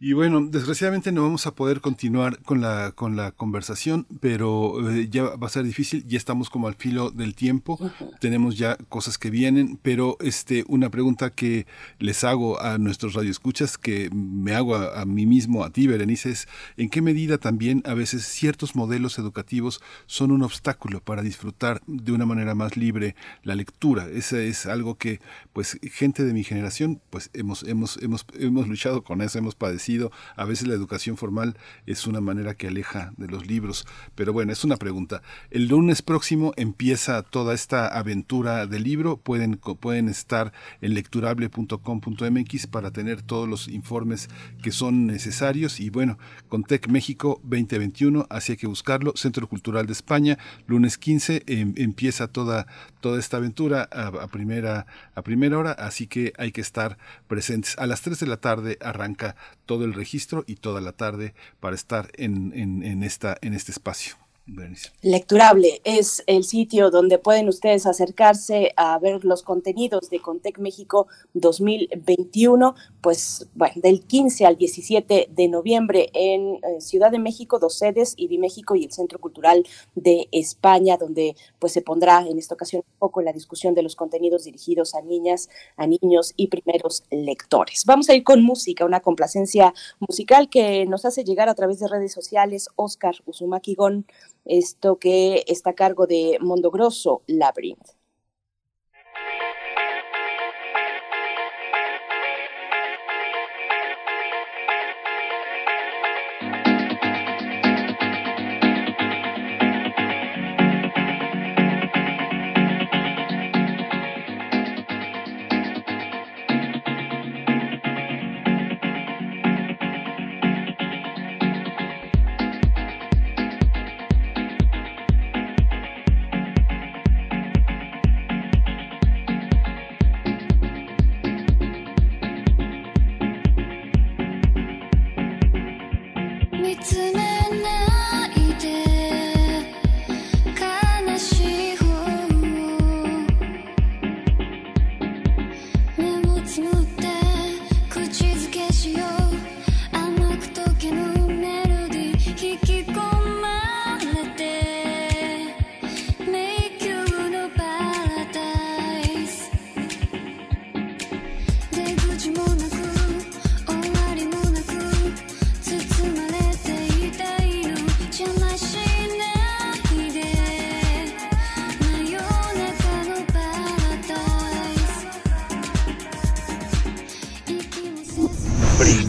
Speaker 2: Y bueno, desgraciadamente no vamos a poder continuar con la, con la conversación, pero eh, ya va a ser difícil, ya estamos como al filo del tiempo, uh -huh. tenemos ya cosas que vienen, pero este, una pregunta que les hago a nuestros radioescuchas, que me hago a, a mí mismo, a ti, Berenice, es en qué medida también a veces ciertos modelos educativos son un obstáculo para disfrutar de una manera más libre la lectura. Ese es algo que, pues, gente de mi generación, pues hemos, hemos, hemos, hemos luchado con eso, hemos padecido A veces la educación formal es una manera que aleja de los libros. Pero bueno, es una pregunta. El lunes próximo empieza toda esta aventura del libro. Pueden, pueden estar en lecturable.com.mx para tener todos los informes que son necesarios. Y bueno, con Tec México 2021, así hay que buscarlo. Centro Cultural de España, lunes 15, em, empieza toda, toda esta aventura a, primera, a primera hora, así que hay que estar presentes. A las 3 de la tarde arranca todo el registro y toda la tarde para estar en, en, esta, en este espacio.
Speaker 1: Lecturable es el sitio donde pueden ustedes acercarse a ver los contenidos de Contec México 2021, pues bueno, del 15 al 17 de noviembre en eh, Ciudad de México, dos sedes, IBI México y el Centro Cultural de España, donde pues se pondrá en esta ocasión un poco la discusión de los contenidos dirigidos a niñas, a niños y primeros lectores. Vamos a ir con música, una complacencia musical que nos hace llegar a través de redes sociales Oscar Uzumaki esto que está a cargo de Mondogrosso Labyrinth.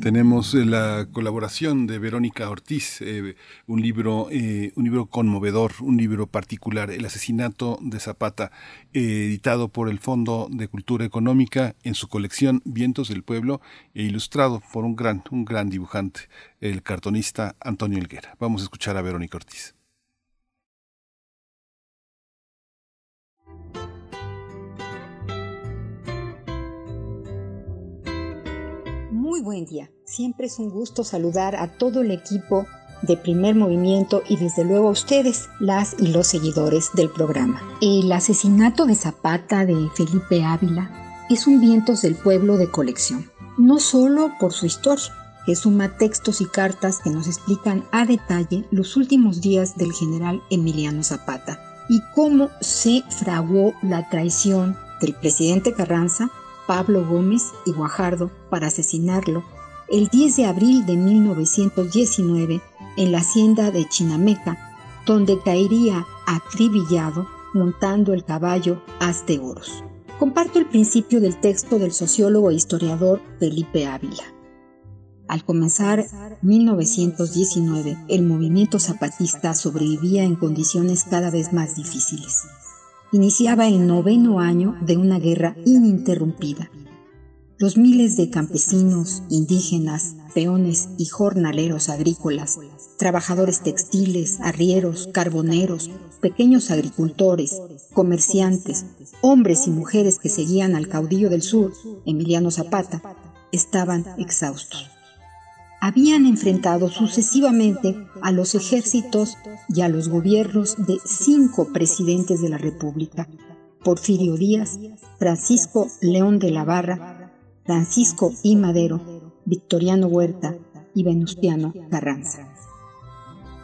Speaker 2: tenemos eh, la colaboración de Verónica Ortiz, eh, un libro, eh, un libro conmovedor, un libro particular, El asesinato de Zapata, editado por el Fondo de Cultura Económica en su colección Vientos del Pueblo e ilustrado por un gran, un gran dibujante, el cartonista Antonio Elguera. Vamos a escuchar a Verónica Ortiz.
Speaker 14: Muy buen día. Siempre es un gusto saludar a todo el equipo de primer movimiento y desde luego a ustedes, las y los seguidores del programa. El asesinato de Zapata de Felipe Ávila es un vientos del pueblo de colección, no solo por su historia, que suma textos y cartas que nos explican a detalle los últimos días del general Emiliano Zapata y cómo se fraguó la traición del presidente Carranza Pablo Gómez y Guajardo para asesinarlo el 10 de abril de 1919 en la hacienda de Chinameca, donde caería acribillado montando el caballo Asteoros. Comparto el principio del texto del sociólogo e historiador Felipe Ávila. Al comenzar 1919, el movimiento zapatista sobrevivía en condiciones cada vez más difíciles iniciaba el noveno año de una guerra ininterrumpida. Los miles de campesinos, indígenas, peones y jornaleros agrícolas, trabajadores textiles, arrieros, carboneros, pequeños agricultores, comerciantes, hombres y mujeres que seguían al caudillo del sur, Emiliano Zapata, estaban exhaustos habían enfrentado sucesivamente a los ejércitos y a los gobiernos de cinco presidentes de la República, Porfirio Díaz, Francisco León de la Barra, Francisco I. Madero, Victoriano Huerta y Venustiano Carranza.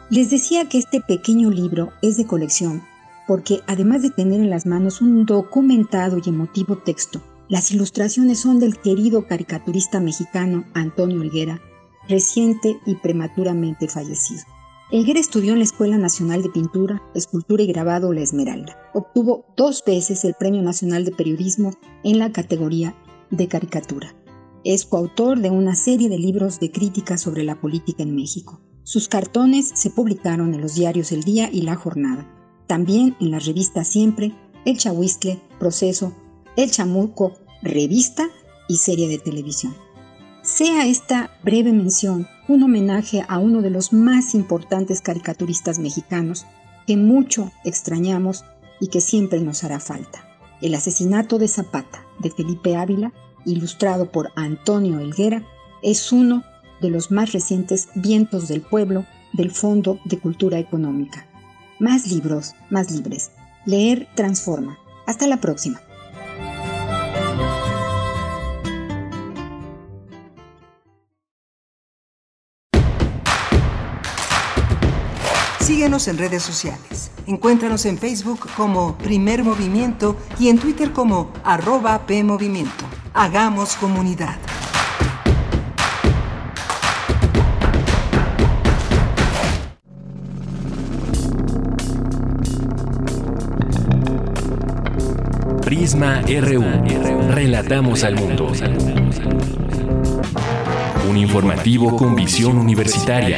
Speaker 14: Les decía que este pequeño libro es de colección porque además de tener en las manos un documentado y emotivo texto, las ilustraciones son del querido caricaturista mexicano Antonio Olguera reciente y prematuramente fallecido. Elguera estudió en la Escuela Nacional de Pintura, Escultura y Grabado La Esmeralda. Obtuvo dos veces el Premio Nacional de Periodismo en la categoría de caricatura. Es coautor de una serie de libros de crítica sobre la política en México. Sus cartones se publicaron en los diarios El Día y La Jornada, también en la revista Siempre, El Chahuistle, Proceso, El Chamuco, revista y serie de televisión. Sea esta breve mención un homenaje a uno de los más importantes caricaturistas mexicanos que mucho extrañamos y que siempre nos hará falta. El asesinato de Zapata de Felipe Ávila, ilustrado por Antonio Elguera, es uno de los más recientes vientos del pueblo del Fondo de Cultura Económica. Más libros, más libres. Leer transforma. Hasta la próxima.
Speaker 10: En redes sociales. Encuéntranos en Facebook como Primer Movimiento y en Twitter como arroba PMovimiento. Hagamos comunidad.
Speaker 3: Prisma RU. Relatamos al mundo. Un informativo con visión universitaria.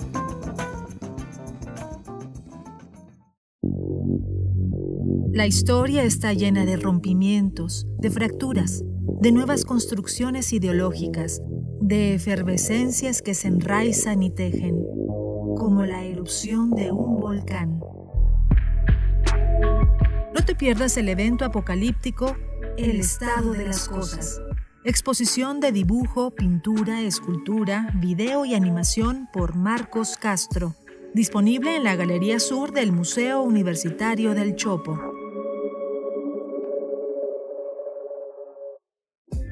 Speaker 15: La historia está llena de rompimientos, de fracturas, de nuevas construcciones ideológicas, de efervescencias que se enraizan y tejen, como la erupción de un volcán. No te pierdas el evento apocalíptico El estado de las cosas. Exposición de dibujo, pintura, escultura, video y animación por Marcos Castro. Disponible en la Galería Sur del Museo Universitario del Chopo.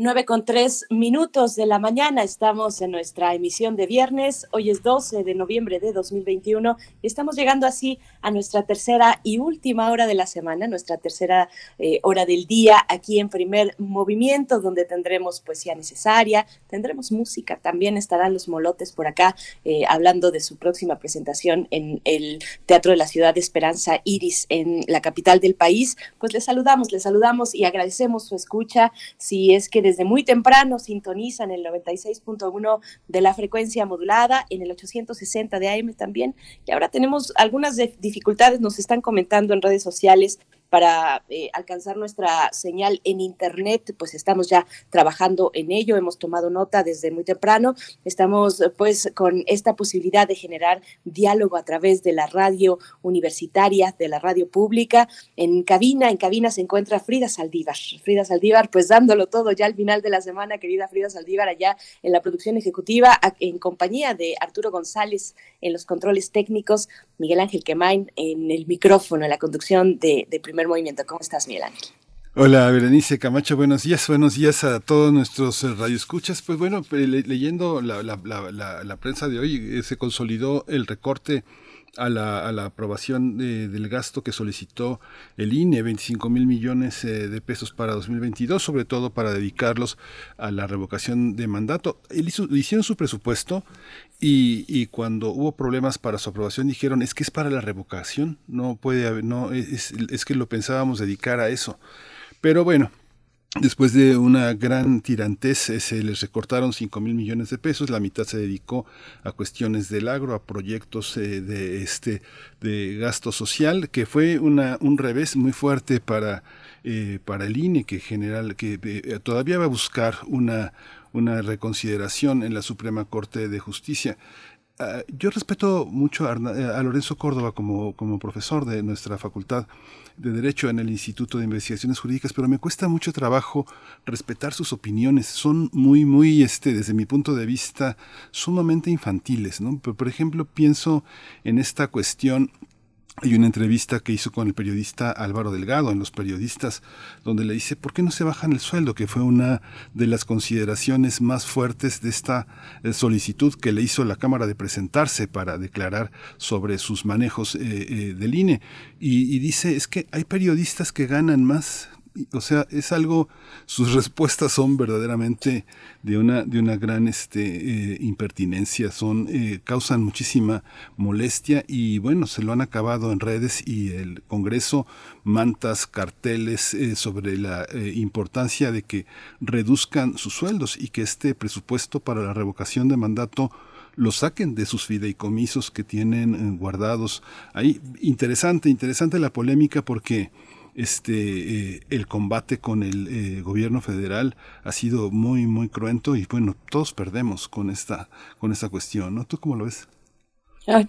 Speaker 1: 9 con 3 minutos de la mañana, estamos en nuestra emisión de viernes, hoy es 12 de noviembre de 2021 y estamos llegando así a nuestra tercera y última hora de la semana, nuestra tercera eh, hora del día aquí en primer movimiento donde tendremos poesía necesaria, tendremos música, también estarán los molotes por acá eh, hablando de su próxima presentación en el Teatro de la Ciudad de Esperanza Iris en la capital del país, pues les saludamos, les saludamos y agradecemos su escucha, si es que desde muy temprano sintonizan el 96.1 de la frecuencia modulada, en el 860 de AM también. Y ahora tenemos algunas dificultades, nos están comentando en redes sociales para eh, alcanzar nuestra señal en Internet, pues estamos ya trabajando en ello, hemos tomado nota desde muy temprano, estamos pues con esta posibilidad de generar diálogo a través de la radio universitaria, de la radio pública. En cabina, en cabina se encuentra Frida Saldívar. Frida Saldívar, pues dándolo todo ya al final de la semana, querida Frida Saldívar, allá en la producción ejecutiva, en compañía de Arturo González en los controles técnicos, Miguel Ángel Quemain en el micrófono, en la conducción de, de movimiento. ¿Cómo estás, Miguel Ángel?
Speaker 2: Hola, Berenice Camacho, buenos días, buenos días a todos nuestros eh, radioescuchas. Pues bueno, leyendo la, prensa de hoy, eh, se consolidó el recorte a la, aprobación del gasto que solicitó el INE, 25 mil millones eh, de pesos para 2022, sobre todo para dedicarlos a la revocación de mandato. Él hicieron su presupuesto y, cuando hubo problemas para su aprobación dijeron es que es para la revocación, no puede haber, no, es, es que lo pensábamos dedicar a eso. Pero bueno, Después de una gran tirantez, eh, se les recortaron 5 mil millones de pesos, la mitad se dedicó a cuestiones del agro, a proyectos eh, de, este, de gasto social, que fue una, un revés muy fuerte para, eh, para el INE, que, general, que todavía va a buscar una, una reconsideración en la Suprema Corte de Justicia. Ah, yo respeto mucho a, a, Lorenzo Córdoba como, como profesor de nuestra facultad de Derecho en el Instituto de Investigaciones Jurídicas, pero me cuesta mucho trabajo respetar sus opiniones. Son muy, muy, este, desde mi punto de vista, sumamente infantiles, ¿no? Por ejemplo, pienso en esta cuestión hay una entrevista que hizo con el periodista Álvaro Delgado en Los Periodistas, donde le dice, ¿por qué no se bajan el sueldo? Que fue una de las consideraciones más fuertes de esta eh, solicitud que le hizo la Cámara de presentarse para declarar sobre sus manejos eh, eh, del INE. Y, y dice, es que hay periodistas que ganan más o sea, es algo, sus respuestas son verdaderamente de una, de una gran este, eh, impertinencia, son, eh, causan muchísima molestia y bueno, se lo han acabado en redes y el Congreso mantas, carteles eh, sobre la importancia de que reduzcan sus sueldos y que este presupuesto para la revocación de mandato lo saquen de sus fideicomisos que tienen guardados ahí. Interesante, interesante la polémica porque este eh, el combate con el eh, gobierno federal ha sido muy muy cruento y bueno todos perdemos con esta con esta cuestión no tú cómo lo ves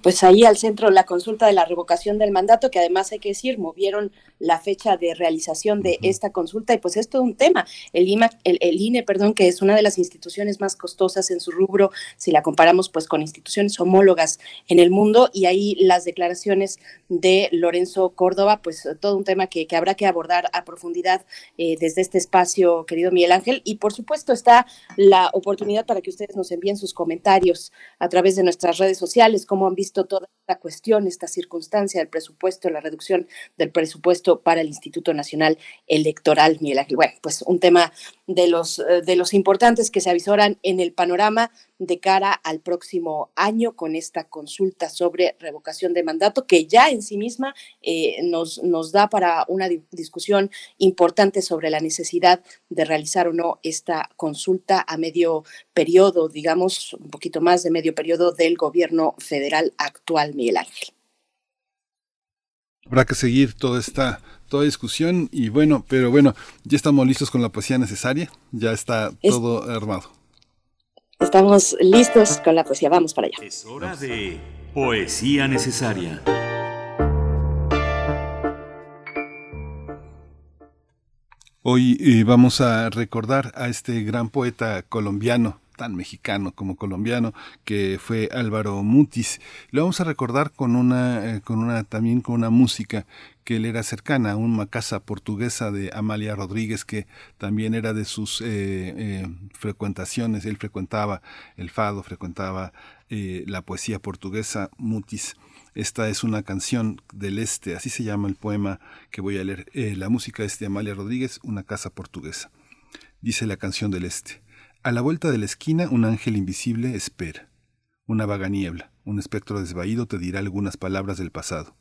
Speaker 1: pues ahí al centro la consulta de la revocación del mandato, que además hay que decir, movieron la fecha de realización de esta consulta y pues es todo un tema. El, el, INE, perdón, que es una de las instituciones más costosas en su rubro, si la comparamos pues con instituciones homólogas en el mundo y ahí las declaraciones de Lorenzo Córdoba, pues todo un tema que, habrá que abordar a profundidad eh, desde este espacio, querido Miguel Ángel. Y por supuesto está la oportunidad para que ustedes nos envíen sus comentarios a través de nuestras redes sociales, como han visto toda esta cuestión, esta circunstancia del presupuesto, la reducción del presupuesto para el Instituto Nacional Electoral, Miguel Ángel. Bueno, pues un tema de los, eh, de los importantes que se avisoran en el panorama de cara al próximo año con esta consulta sobre revocación de mandato que ya en sí misma eh, nos, nos da para una discusión importante sobre la necesidad de realizar o no esta consulta a medio periodo, digamos, un poquito más de medio periodo del gobierno federal actual, Miguel Ángel.
Speaker 2: Habrá que seguir toda esta toda discusión y bueno, pero bueno, ya estamos listos con la poesía necesaria, ya está todo armado.
Speaker 1: Estamos listos con la poesía, vamos para allá.
Speaker 5: Es hora de poesía necesaria.
Speaker 2: Hoy eh, vamos a recordar a este gran poeta colombiano tan mexicano como colombiano, que fue Álvaro Mutis. Lo vamos a recordar con una, eh, con una, también con una música que él era cercana, una casa portuguesa de Amalia Rodríguez, que también era de sus eh, eh, frecuentaciones. Él frecuentaba el fado, frecuentaba la poesía portuguesa, Mutis. Esta es una canción del este, así se llama el poema que voy a leer. la música es de Amalia Rodríguez, Una casa portuguesa. Dice la canción del este. A la vuelta de la esquina un ángel invisible espera. Una vaga niebla, un espectro desvaído te dirá algunas palabras del pasado.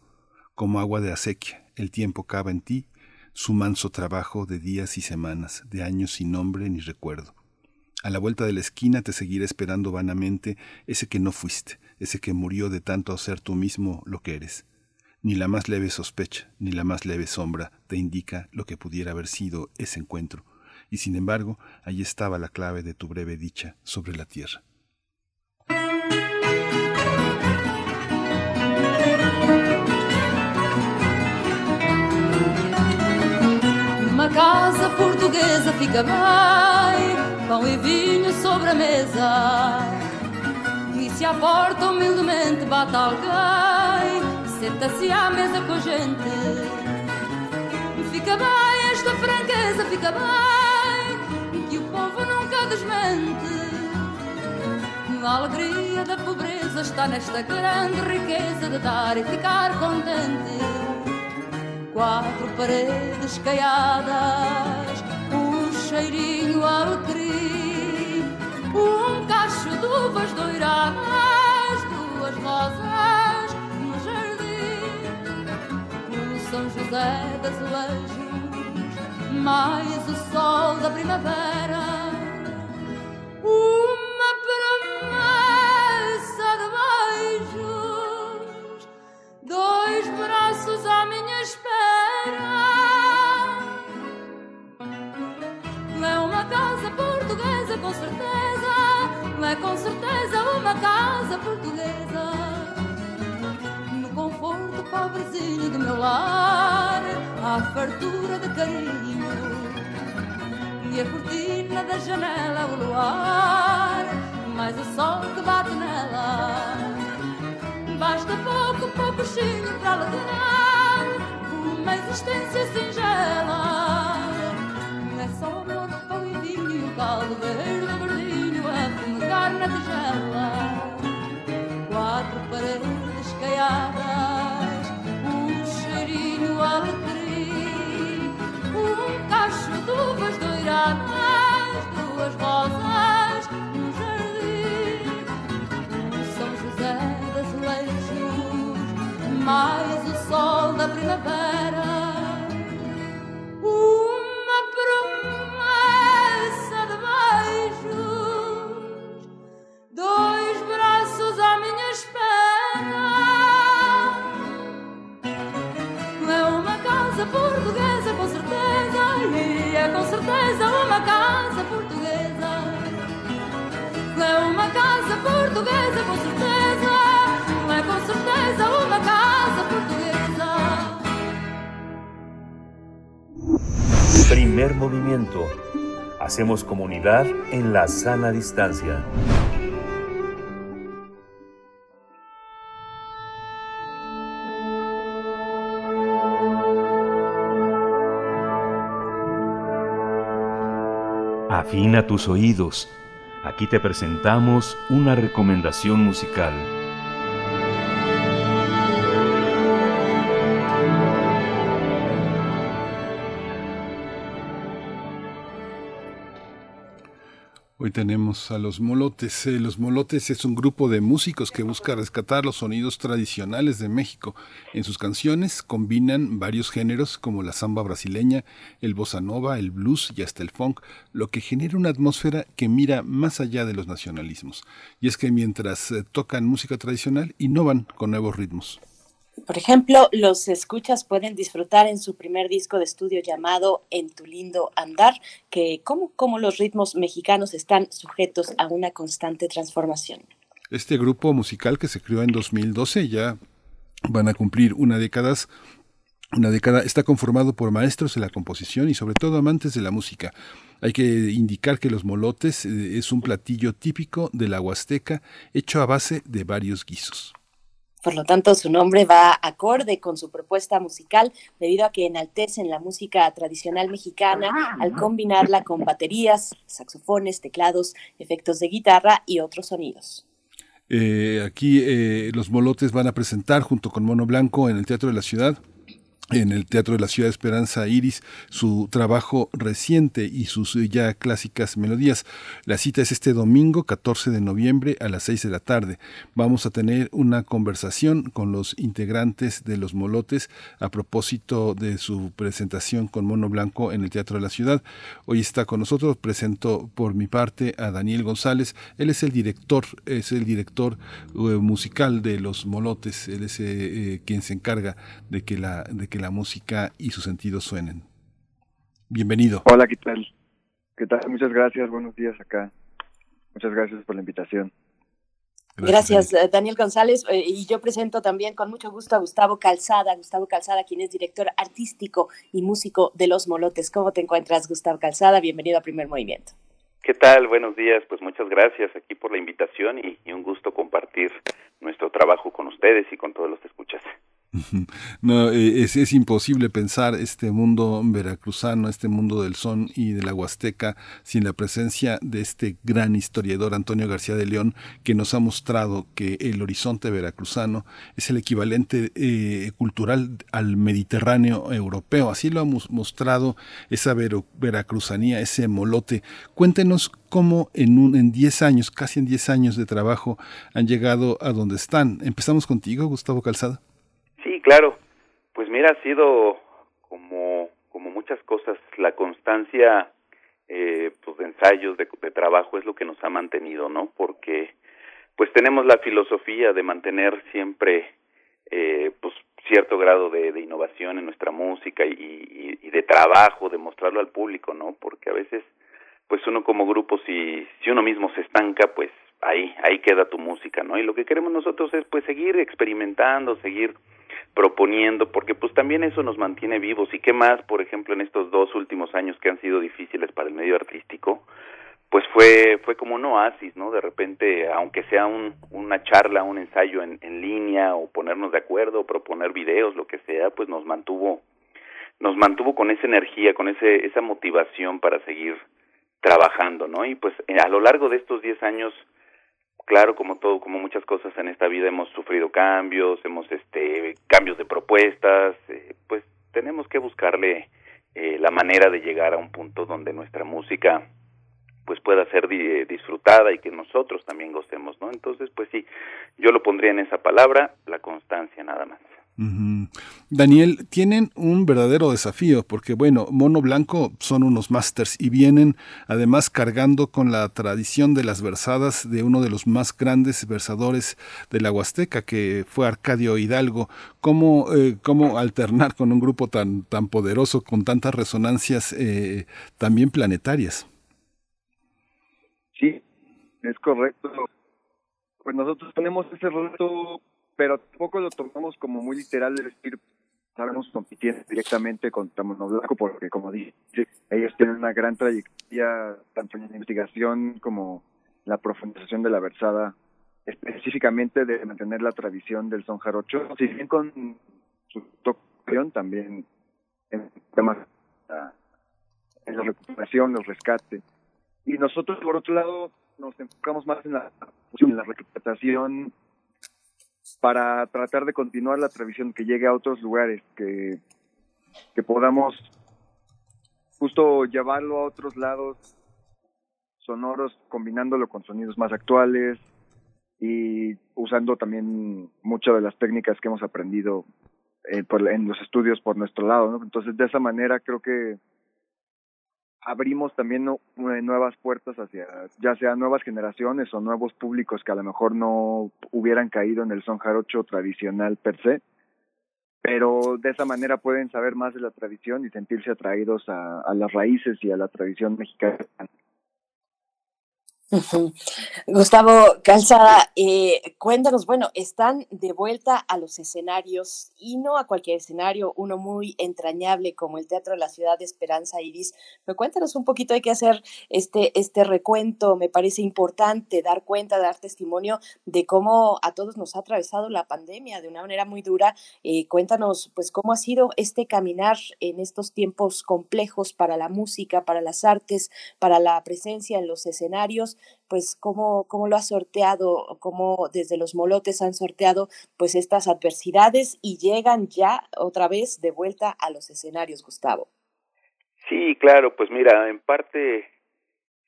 Speaker 2: Como agua de acequia, el tiempo cava en ti su manso trabajo de días y semanas, de años sin nombre ni recuerdo. A la vuelta de la esquina te seguirá esperando vanamente ese que no fuiste, ese que murió de tanto ser tú mismo lo que eres. Ni la más leve sospecha, ni la más leve sombra te indica lo que pudiera haber sido ese encuentro y sin embargo allí estaba la clave de tu breve dicha sobre la tierra.
Speaker 16: Uma casa portuguesa fica bem, pão e vinho sobre a mesa. E se a porta humildemente bate alguém, senta-se à mesa com a gente. Fica bem esta franqueza, fica bem desmente. A alegria da pobreza está nesta grande riqueza de dar e ficar contente. Quatro paredes caiadas, um cheirinho alecrim, um cacho de uvas doiradas, duas rosas no jardim, o São José das Azulejos mais o sol da primavera. Pobrezinho do meu lar, há fartura de carinho e a cortina da janela o luar, mais o sol que bate nela. Basta pouco, pouco chinho para alegrar uma existência singela. É só amor, pão e vinho o caldo verde verdinho a fumegar na tigela. Quatro paredes caiadas, um cheirinho um uvas doiradas, duas rosas no jardim. São José das Leijos, mais o sol da primavera. Uma promessa de beijos, dois braços à minha espera. É uma casa portuguesa, é com certeza uma casa portuguesa. É uma casa portuguesa, com certeza, é com certeza uma casa portuguesa.
Speaker 5: Primer movimiento. Hacemos comunidad en la sana distancia. Afina tus oídos. Aquí te presentamos una recomendación musical.
Speaker 2: Hoy tenemos a los Molotes. Eh, los Molotes es un grupo de músicos que busca rescatar los sonidos tradicionales de México. En sus canciones combinan varios géneros como la samba brasileña, el bossa nova, el blues y hasta el funk, lo que genera una atmósfera que mira más allá de los nacionalismos. Y es que mientras eh, tocan música tradicional, innovan con nuevos ritmos.
Speaker 1: Por ejemplo, los escuchas pueden disfrutar en su primer disco de estudio llamado En tu lindo andar, que como, como los ritmos mexicanos están sujetos a una constante transformación.
Speaker 2: Este grupo musical que se creó en 2012 ya van a cumplir una década una década, está conformado por maestros de la composición y sobre todo amantes de la música. Hay que indicar que los molotes eh, es un platillo típico de la Huasteca hecho a base de varios guisos.
Speaker 1: Por lo tanto, su nombre va acorde con su propuesta musical, debido a que enaltecen la música tradicional mexicana al combinarla con baterías, saxofones, teclados, efectos de guitarra y otros sonidos.
Speaker 2: Eh, aquí eh, los molotes van a presentar junto con Mono Blanco en el Teatro de la Ciudad en el Teatro de la Ciudad de Esperanza Iris su trabajo reciente y sus ya clásicas melodías. La cita es este domingo 14 de noviembre a las 6 de la tarde. Vamos a tener una conversación con los integrantes de Los Molotes a propósito de su presentación con Mono Blanco en el Teatro de la Ciudad. Hoy está con nosotros, presento por mi parte a Daniel González. Él es el director, es el director eh, musical de Los Molotes. Él es eh, eh, quien se encarga de que la de que la música y sus sentidos suenen. Bienvenido.
Speaker 17: Hola, ¿qué tal? ¿Qué tal? Muchas gracias, buenos días acá. Muchas gracias por la invitación.
Speaker 1: Gracias, Daniel González. Eh, y yo presento también con mucho gusto a Gustavo Calzada. Gustavo Calzada, quien es director artístico y músico de Los Molotes. ¿Cómo te encuentras, Gustavo Calzada? Bienvenido a Primer Movimiento.
Speaker 18: ¿Qué tal? Buenos días. Pues muchas gracias aquí por la invitación y, y un gusto compartir nuestro trabajo con ustedes y con todos los que escuchas. [LAUGHS]
Speaker 2: No, eh, es, imposible pensar este mundo veracruzano, este mundo del son y de la huasteca sin la presencia de este gran historiador Antonio García de León que nos ha mostrado que el horizonte veracruzano es el equivalente eh, cultural al Mediterráneo europeo. Así lo ha mostrado esa veracruzanía, ese molote. Cuéntenos cómo en un en 10 años, casi en 10 años de trabajo han llegado a donde están. Empezamos contigo, Gustavo Calzada.
Speaker 18: Sí, claro. Pues mira, ha sido como, como muchas cosas, la constancia eh, pues de ensayos, de, trabajo es lo que nos ha mantenido, ¿no? Porque pues tenemos la filosofía de mantener siempre eh, pues cierto grado de, de, innovación en nuestra música y, y, de trabajo, de mostrarlo al público, ¿no? Porque a veces, pues uno como grupo, si, si uno mismo se estanca, pues ahí, ahí queda tu música, ¿no? Y lo que queremos nosotros es pues seguir experimentando, seguir proponiendo, porque pues también eso nos mantiene vivos. ¿Y qué más, por ejemplo, en estos dos últimos años que han sido difíciles para el medio artístico? Pues fue, fue como un oasis, ¿no? De repente, aunque sea un, una charla, un ensayo en, línea, o ponernos de acuerdo, o proponer videos, lo que sea, pues nos mantuvo, nos mantuvo con esa energía, con ese, esa motivación para seguir trabajando, ¿no? Y pues a lo largo de estos diez años, claro, como todo, como muchas cosas en esta vida hemos sufrido cambios, hemos este cambios de propuestas, eh, pues tenemos que buscarle eh, la manera de llegar a un punto donde nuestra música pues pueda ser di disfrutada y que nosotros también gocemos, ¿no? Entonces, pues sí, yo lo pondría en esa palabra, la constancia nada más.
Speaker 2: Daniel, tienen un verdadero desafío porque, bueno, Mono Blanco son unos másters y vienen además cargando con la tradición de las versadas de uno de los más grandes versadores de la Huasteca, que fue Arcadio Hidalgo. ¿Cómo, eh, cómo alternar con un grupo tan, tan poderoso, con tantas resonancias eh, también planetarias?
Speaker 17: Sí, es correcto. Pues nosotros tenemos ese reto pero tampoco lo tomamos como muy literal de decir, sabemos competir directamente contra Mono Blanco, porque como dice, ellos tienen una gran trayectoria tanto en la investigación como la profundización de la versada, específicamente de mantener la tradición del son jarocho, si bien con su tocación también en temas en la recuperación, los rescates. Y nosotros, por otro lado, nos enfocamos más en la, en la recuperación para tratar de continuar la tradición, que llegue a otros lugares, que, que podamos justo llevarlo a otros lados sonoros, combinándolo con sonidos más actuales y usando también muchas de las técnicas que hemos aprendido eh, por, en los estudios por nuestro lado. Entonces, de esa manera creo que abrimos también nuevas puertas hacia ya sea nuevas generaciones o nuevos públicos que a lo mejor no hubieran caído en el son jarocho tradicional per se, pero de esa manera pueden saber más de la tradición y sentirse atraídos a las raíces y a la tradición mexicana.
Speaker 1: Gustavo Calzada, eh, cuéntanos, bueno, están de vuelta a los escenarios y no a cualquier escenario, uno muy entrañable como el Teatro de la Ciudad de Esperanza Iris. Pero cuéntanos un poquito, hay que hacer este, este recuento, me parece importante dar cuenta, dar testimonio de cómo a todos nos ha atravesado la pandemia de una manera muy dura. Eh, cuéntanos, pues, cómo ha sido este caminar en estos tiempos complejos para la música, para las artes, para la presencia en los escenarios pues cómo, cómo lo ha sorteado, cómo desde los molotes han sorteado pues estas adversidades y llegan ya otra vez de vuelta a los escenarios, Gustavo.
Speaker 18: Sí, claro, pues mira, en parte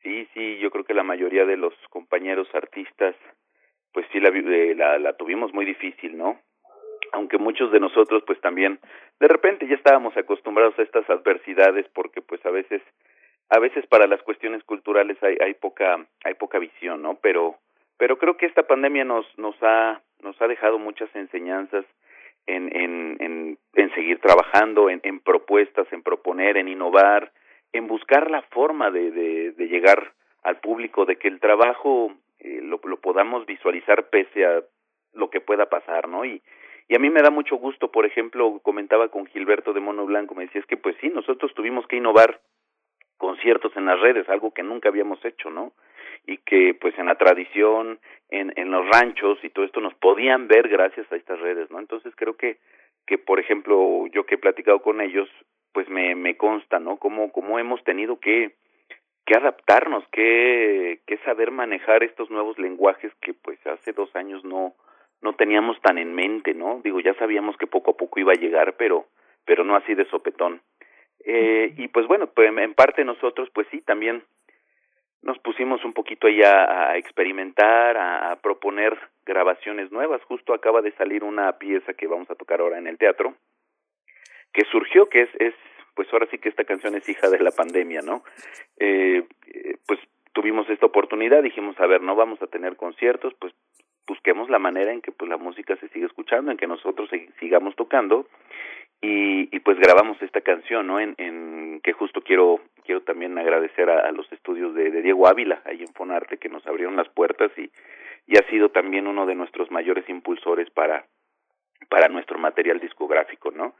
Speaker 18: sí, sí, yo creo que la mayoría de los compañeros artistas pues sí la, eh, la, la tuvimos muy difícil, ¿no? Aunque muchos de nosotros pues también de repente ya estábamos acostumbrados a estas adversidades porque pues a veces a veces para las cuestiones culturales hay, hay poca hay poca visión no pero pero creo que esta pandemia nos nos ha nos ha dejado muchas enseñanzas en en en, seguir trabajando en, en propuestas en proponer en innovar en buscar la forma de, de, de llegar al público de que el trabajo eh, lo, lo podamos visualizar pese a lo que pueda pasar no y y a mí me da mucho gusto, por ejemplo, comentaba con Gilberto de Mono Blanco, me decía, es que pues sí, nosotros tuvimos que innovar conciertos en las redes, algo que nunca habíamos hecho, ¿no? Y que pues en la tradición, en, en los ranchos y todo esto nos podían ver gracias a estas redes, ¿no? Entonces creo que, que por ejemplo, yo que he platicado con ellos, pues me, me consta, ¿no? Cómo, cómo hemos tenido que, que adaptarnos, que, que saber manejar estos nuevos lenguajes que pues hace dos años no, no teníamos tan en mente, ¿no? Digo, ya sabíamos que poco a poco iba a llegar, pero, pero no así de sopetón. Eh, y pues bueno, pues en parte nosotros pues sí, también nos pusimos un poquito ahí a, experimentar, a, proponer grabaciones nuevas. Justo acaba de salir una pieza que vamos a tocar ahora en el teatro, que surgió, que es, es pues ahora sí que esta canción es hija de la pandemia, ¿no? Eh, pues tuvimos esta oportunidad, dijimos, a ver, no vamos a tener conciertos, pues busquemos la manera en que pues la música se siga escuchando, en que nosotros sigamos tocando y, y pues grabamos esta canción, ¿no? En, en que justo quiero quiero también agradecer a, los estudios de, Diego Ávila, ahí en Fonarte, que nos abrieron las puertas y, y ha sido también uno de nuestros mayores impulsores para, para nuestro material discográfico, ¿no?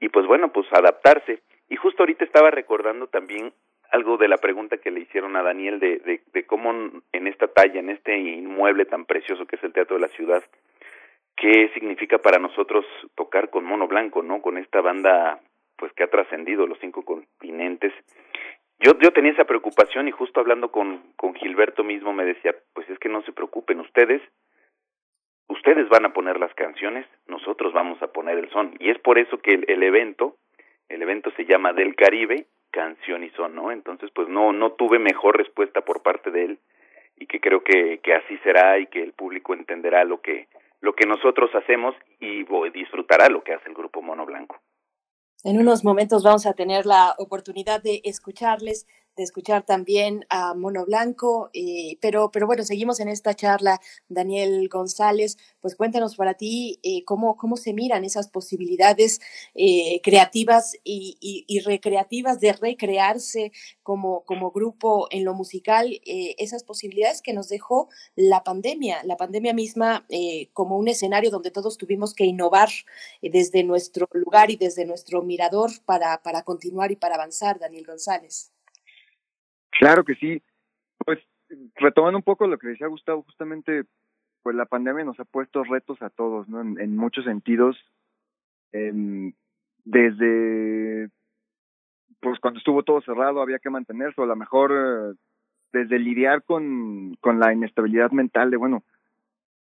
Speaker 18: Y pues bueno, pues adaptarse. Y justo ahorita estaba recordando también algo de la pregunta que le hicieron a Daniel de, de cómo en esta talla, en este inmueble tan precioso que es el Teatro de la Ciudad, qué significa para nosotros tocar con Mono Blanco, ¿no? Con esta banda pues que ha trascendido los cinco continentes. Yo yo tenía esa preocupación y justo hablando con con Gilberto mismo me decía, pues es que no se preocupen ustedes, ustedes van a poner las canciones, nosotros vamos a poner el son y es por eso que el, el evento el evento se llama Del Caribe, canción y son, ¿no? Entonces, pues no no tuve mejor respuesta por parte de él y que creo que que así será y que el público entenderá lo que lo que nosotros hacemos y disfrutará lo que hace el grupo Mono Blanco.
Speaker 1: En unos momentos vamos a tener la oportunidad de escucharles de escuchar también a Mono Blanco, eh, pero, pero bueno, seguimos en esta charla, Daniel González, pues cuéntanos para ti eh, cómo, cómo se miran esas posibilidades eh, creativas y, y, y, recreativas de recrearse como, como grupo en lo musical, esas posibilidades que nos dejó la pandemia, la pandemia misma como un escenario donde todos tuvimos que innovar desde nuestro lugar y desde nuestro mirador para, para continuar y para avanzar, Daniel González.
Speaker 17: Claro que sí. Pues retomando un poco lo que decía Gustavo, justamente, pues la pandemia nos ha puesto retos a todos, ¿no? En, muchos sentidos, eh, desde, pues cuando estuvo todo cerrado había que mantenerse, o a lo mejor eh, desde lidiar con, con la inestabilidad mental de, bueno,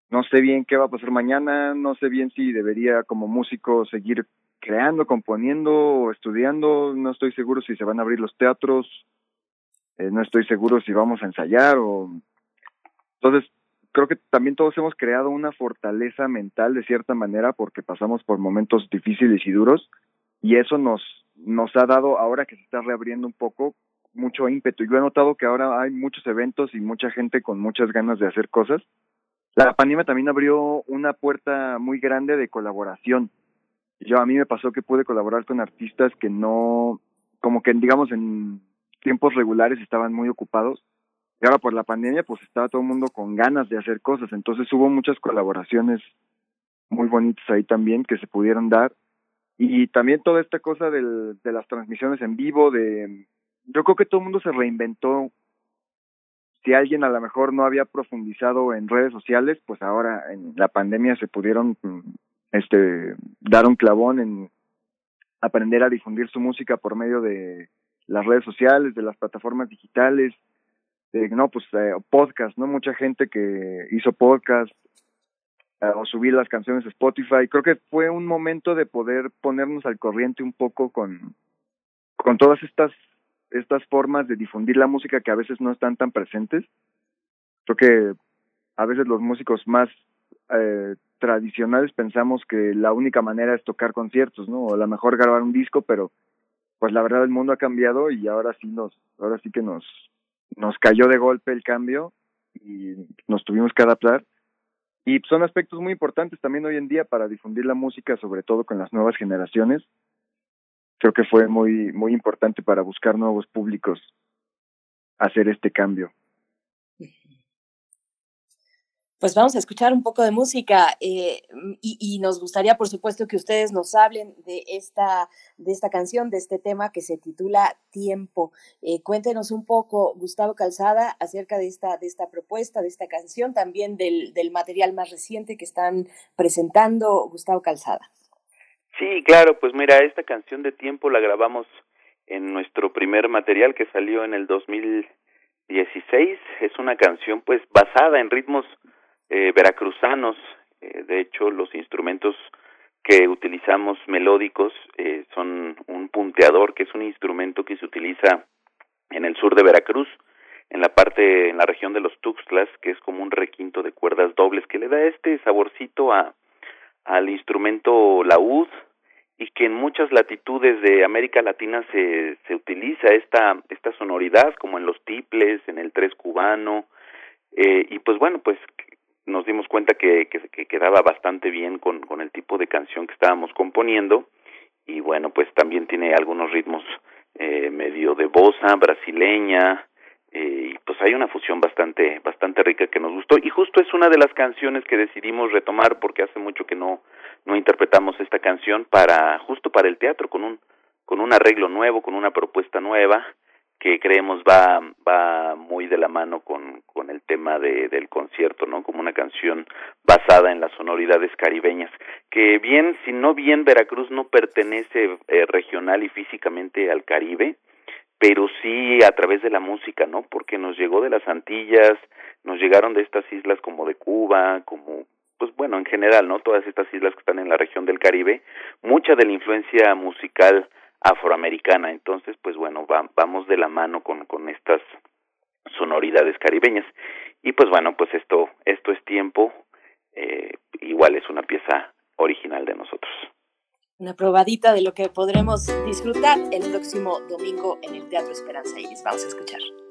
Speaker 17: no sé bien qué va a pasar mañana, no sé bien si debería como músico seguir creando, componiendo o estudiando, no estoy seguro si se van a abrir los teatros, eh, no estoy seguro si vamos a ensayar o entonces creo que también todos hemos creado una fortaleza mental de cierta manera porque pasamos por momentos difíciles y duros y eso nos nos ha dado ahora que se está reabriendo un poco mucho ímpetu. Yo he notado que ahora hay muchos eventos y mucha gente con muchas ganas de hacer cosas. La pandemia también abrió una puerta muy grande de colaboración. Yo a mí me pasó que pude colaborar con artistas que no como que digamos en tiempos regulares estaban muy ocupados Y ahora por la pandemia, pues estaba todo el mundo con ganas de hacer cosas. Entonces hubo muchas colaboraciones muy bonitas ahí también que se pudieron dar. Y también toda esta cosa del, de las transmisiones en vivo, de yo creo que todo el mundo se reinventó. Si alguien a lo mejor no había profundizado en redes sociales, pues ahora en la pandemia se pudieron mm, este dar un clavón en aprender a difundir su música por medio de las redes sociales, de las plataformas digitales, de, no, pues eh, podcast, ¿no? Mucha gente que hizo podcast eh, o subir las canciones a Spotify. Creo que fue un momento de poder ponernos al corriente un poco con, con todas estas, estas formas de difundir la música que a veces no están tan presentes. Creo que a veces los músicos más eh, tradicionales pensamos que la única manera es tocar conciertos, ¿no? O a lo mejor grabar un disco, pero pues la verdad el mundo ha cambiado y ahora sí nos, ahora sí que nos, nos cayó de golpe el cambio y nos tuvimos que adaptar. Y son aspectos muy importantes también hoy en día para difundir la música, sobre todo con las nuevas generaciones. Creo que fue muy, muy importante para buscar nuevos públicos hacer este cambio.
Speaker 1: Pues vamos a escuchar un poco de música eh, y, y, nos gustaría, por supuesto, que ustedes nos hablen de esta, de esta canción, de este tema que se titula Tiempo. Eh, cuéntenos un poco, Gustavo Calzada, acerca de esta, de esta propuesta, de esta canción, también del, del material más reciente que están presentando, Gustavo Calzada.
Speaker 18: Sí, claro, pues mira, esta canción de Tiempo la grabamos en nuestro primer material que salió en el 2016. Es una canción pues basada en ritmos eh, veracruzanos. Eh, de hecho, los instrumentos que utilizamos melódicos eh, son un punteador, que es un instrumento que se utiliza en el sur de Veracruz, en la parte, en la región de los Tuxtlas, que es como un requinto de cuerdas dobles, que le da este saborcito a, al instrumento laúd y que en muchas latitudes de América Latina se, se utiliza esta, esta sonoridad, como en los tiples, en el tres cubano, eh, y pues bueno, pues nos dimos cuenta que, que, que quedaba bastante bien con, con el tipo de canción que estábamos componiendo. Y bueno pues también tiene algunos ritmos eh, medio de bossa brasileña eh, y pues hay una fusión bastante bastante rica que nos gustó. Y justo es una de las canciones que decidimos retomar porque hace mucho que no no interpretamos esta canción para justo para el teatro con un con un arreglo nuevo con una propuesta nueva que creemos va va muy de la mano con con el tema de, del concierto no como una canción basada en las sonoridades caribeñas que bien si no bien Veracruz no pertenece eh, regional y físicamente al Caribe pero sí a través de la música no porque nos llegó de las Antillas nos llegaron de estas islas como de Cuba como pues bueno en general no todas estas islas que están en la región del Caribe mucha de la influencia musical afroamericana. Entonces, pues bueno, va, vamos de la mano con, con estas sonoridades caribeñas. Y pues bueno, pues esto, esto es tiempo, eh, igual es una pieza original de nosotros.
Speaker 1: Una probadita de lo que podremos disfrutar el próximo domingo en el Teatro Esperanza Iris. Vamos a escuchar.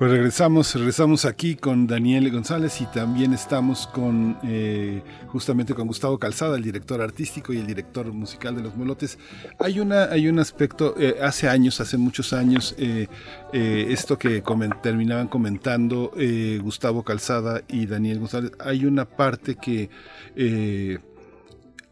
Speaker 2: Pues regresamos, regresamos aquí con Daniel González y también estamos con eh, justamente con Gustavo Calzada, el director artístico y el director musical de Los Molotes. Hay una, hay un aspecto, eh, hace años, hace muchos años, eh, esto que terminaban comentando Gustavo Calzada y Daniel González, hay una parte que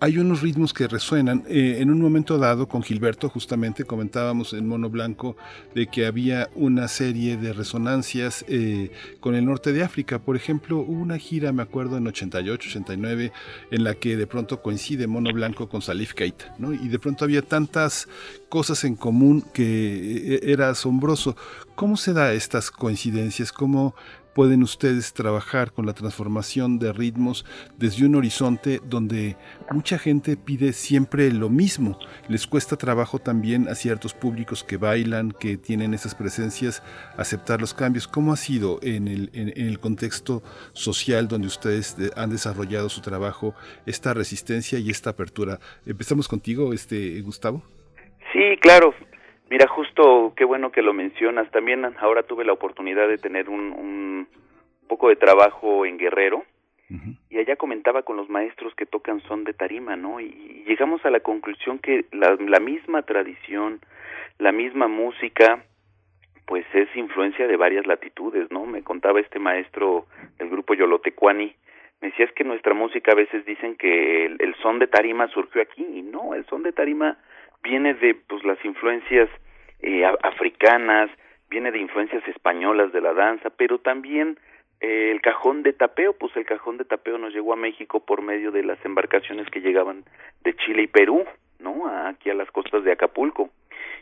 Speaker 2: hay unos ritmos que resuenan. Eh, en un momento dado, con Gilberto, justamente comentábamos en Mono Blanco de que había una serie de resonancias eh, con el norte de África. Por ejemplo, hubo una gira, me acuerdo, en 88, 89, en la que de pronto coincide Mono Blanco con Salif Keita, ¿no? Y de pronto había tantas cosas en común que eh, era asombroso. ¿Cómo se da estas coincidencias? ¿Cómo pueden ustedes trabajar con la transformación de ritmos desde un horizonte donde mucha gente pide siempre lo mismo. Les cuesta trabajo también a ciertos públicos que bailan, que tienen esas presencias, aceptar los cambios. ¿Cómo ha sido en el, en, el contexto social donde ustedes han desarrollado su trabajo esta resistencia y esta apertura? Empezamos contigo, este Gustavo.
Speaker 18: Sí, claro. Mira, justo qué bueno que lo mencionas. También ahora tuve la oportunidad de tener un, un poco de trabajo en Guerrero y allá comentaba con los maestros que tocan son de tarima, ¿no? Y, llegamos a la conclusión que la, la misma tradición, la misma música, pues es influencia de varias latitudes, ¿no? Me contaba este maestro del grupo Yolotecuani, me decía es que nuestra música a veces dicen que el, el son de tarima surgió aquí y no, el son de tarima viene de pues las influencias eh, africanas, viene de influencias españolas de la danza, pero también eh, el cajón de tapeo, pues el cajón de tapeo nos llegó a México por medio de las embarcaciones que llegaban de Chile y Perú, ¿no? Aquí a las costas de Acapulco.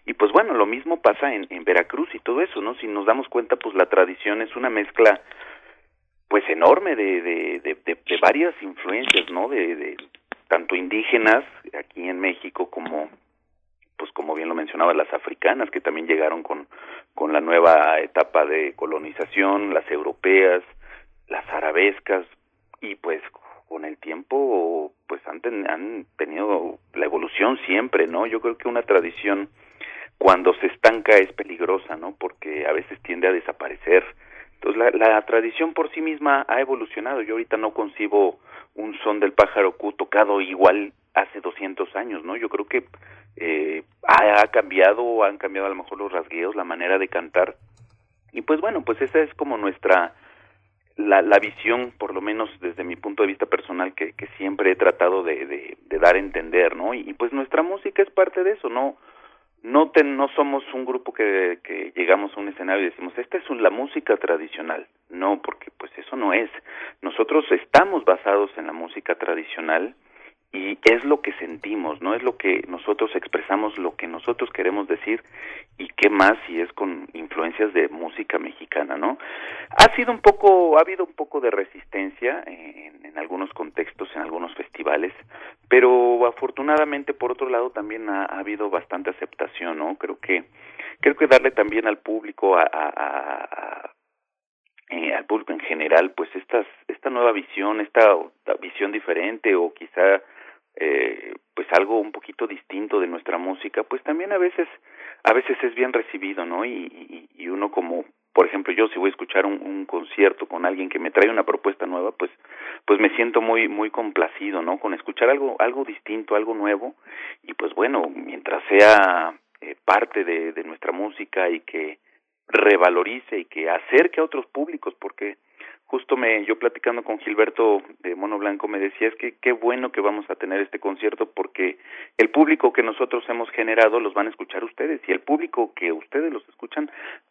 Speaker 18: Y pues bueno, lo mismo pasa en, en Veracruz y todo eso, ¿no? Si nos damos cuenta, pues la tradición es una mezcla pues enorme de, de, de, de varias influencias, ¿no? De, de tanto indígenas aquí en México como pues como bien lo mencionaba, las africanas que también llegaron con, con la nueva etapa de colonización, las europeas, las arabescas y pues con el tiempo pues han, han tenido la evolución siempre, ¿no? Yo creo que una tradición cuando se estanca es peligrosa, ¿no? Porque a veces tiende a desaparecer. Entonces la, la tradición por sí misma ha evolucionado. Yo ahorita no concibo un son del pájaro Q tocado igual hace 200 años, ¿no? Yo creo que eh, ha, cambiado, han cambiado a lo mejor los rasgueos, la manera de cantar. Y pues bueno, pues esa es como nuestra, la, la visión, por lo menos desde mi punto de vista personal, que, siempre he tratado de, dar a entender, ¿no? Y, pues nuestra música es parte de eso, ¿no? No, no somos un grupo que, que llegamos a un escenario y decimos, esta es la música tradicional. No, porque pues eso no es. Nosotros estamos basados en la música tradicional, y es lo que sentimos, no es lo que nosotros expresamos, lo que nosotros queremos decir y qué más si es con influencias de música mexicana, ¿no? Ha sido un poco, ha habido un poco de resistencia en, algunos contextos, en algunos festivales, pero afortunadamente por otro lado también ha, ha, habido bastante aceptación, ¿no? Creo que creo que darle también al público a, eh, al público en general, pues estas, esta nueva visión, esta visión diferente o quizá eh, pues algo un poquito distinto de nuestra música, pues también a veces, a veces es bien recibido, ¿no? Y, y, uno como, por ejemplo, yo si voy a escuchar un, concierto con alguien que me trae una propuesta nueva, pues, pues me siento muy, muy complacido, ¿no? Con escuchar algo, algo distinto, algo nuevo, y pues bueno, mientras sea eh, parte de nuestra música y que revalorice y que acerque a otros públicos, porque justo me yo platicando con Gilberto de Mono Blanco me decía es que qué bueno que vamos a tener este concierto porque el público que nosotros hemos generado los van a escuchar ustedes y el público que ustedes los escuchan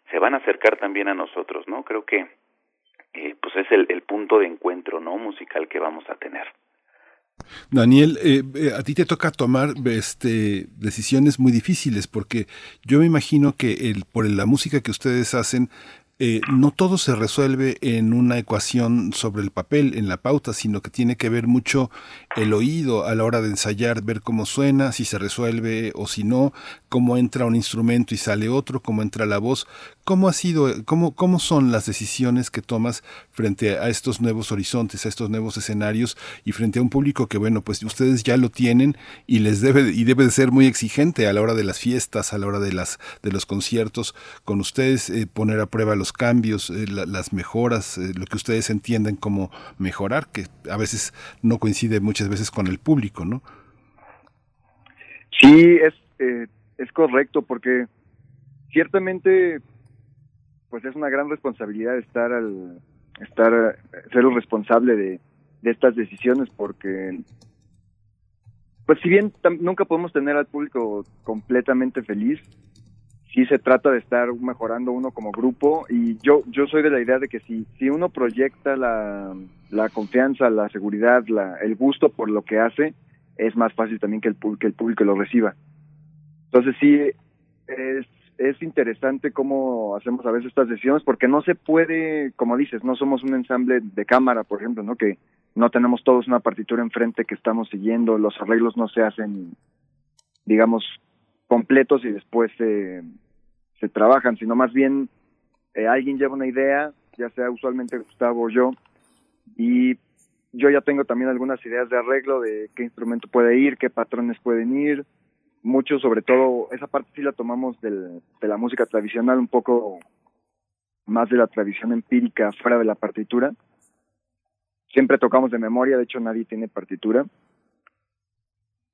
Speaker 18: se van a acercar también a nosotros no creo que eh, pues es el, punto de encuentro no musical que vamos a tener.
Speaker 2: Daniel, eh, eh, a ti te toca tomar este, decisiones muy difíciles porque yo me imagino que el, por la música que ustedes hacen eh, no todo se resuelve en una ecuación sobre el papel, en la pauta, sino que tiene que ver mucho el oído a la hora de ensayar, ver cómo suena, si se resuelve o si no, cómo entra un instrumento y sale otro, cómo entra la voz. ¿Cómo ha sido, cómo, cómo son las decisiones que tomas frente a estos nuevos horizontes, a estos nuevos escenarios y frente a un público que, bueno, pues ustedes ya lo tienen y les debe, y debe de ser muy exigente a la hora de las fiestas, a la hora de las, de los conciertos, con ustedes eh, poner a prueba los los cambios, eh, las mejoras, eh, lo que ustedes entienden como mejorar, que a veces no coincide muchas veces con el público, ¿no?
Speaker 17: Sí, es, eh, es correcto, porque ciertamente pues es una gran responsabilidad estar al estar ser el responsable de, de estas decisiones porque pues si bien nunca podemos tener al público completamente feliz sí se trata de estar mejorando uno como grupo y yo yo soy de la idea de que si si uno proyecta la, la confianza la seguridad la, el gusto por lo que hace es más fácil también que el que el público lo reciba entonces sí es es interesante cómo hacemos a veces estas decisiones porque no se puede, como dices, no somos un ensamble de cámara, por ejemplo, ¿no? Que no tenemos todos una partitura enfrente que estamos siguiendo, los arreglos no se hacen, digamos, completos y después se, se trabajan, sino más bien eh, alguien lleva una idea, ya sea usualmente Gustavo o yo, y yo ya tengo también algunas ideas de arreglo de qué instrumento puede ir, qué patrones pueden ir, mucho, sobre todo, esa parte sí la tomamos del, de la música tradicional, un poco más de la tradición empírica fuera de la partitura. Siempre tocamos de memoria, de hecho nadie tiene partitura.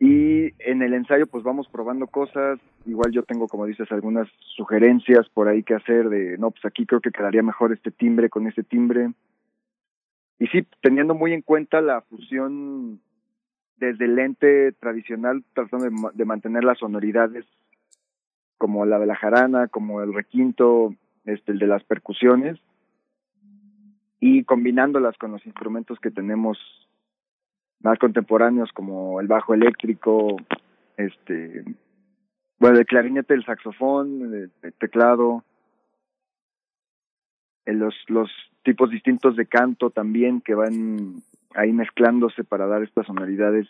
Speaker 17: Y en el ensayo pues vamos probando cosas, igual yo tengo como dices algunas sugerencias por ahí que hacer de, no, pues aquí creo que quedaría mejor este timbre con este timbre. Y sí, teniendo muy en cuenta la fusión desde el lente tradicional tratando de, mantener las sonoridades como la de la jarana, como el requinto, este, el de las percusiones, y combinándolas con los instrumentos que tenemos más contemporáneos como el bajo eléctrico, este, bueno, el clarinete, el saxofón, el, teclado, los, los tipos distintos de canto también que van ahí mezclándose para dar estas sonoridades,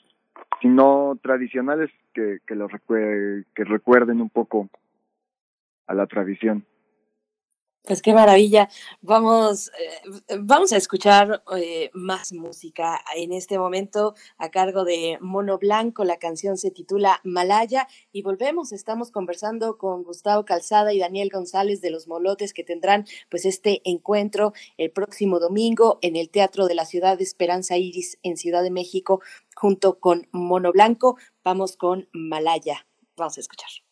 Speaker 17: sino tradicionales que, que, lo que recuerden un poco a la tradición.
Speaker 1: Pues qué maravilla. Vamos, eh, vamos a escuchar eh, más música en este momento a cargo de Mono Blanco. La canción se titula Malaya y volvemos. Estamos conversando con Gustavo Calzada y Daniel González de los Molotes que tendrán pues este encuentro el próximo domingo en el Teatro de la Ciudad de Esperanza Iris en Ciudad de México junto con Mono Blanco. Vamos con Malaya. Vamos a escuchar.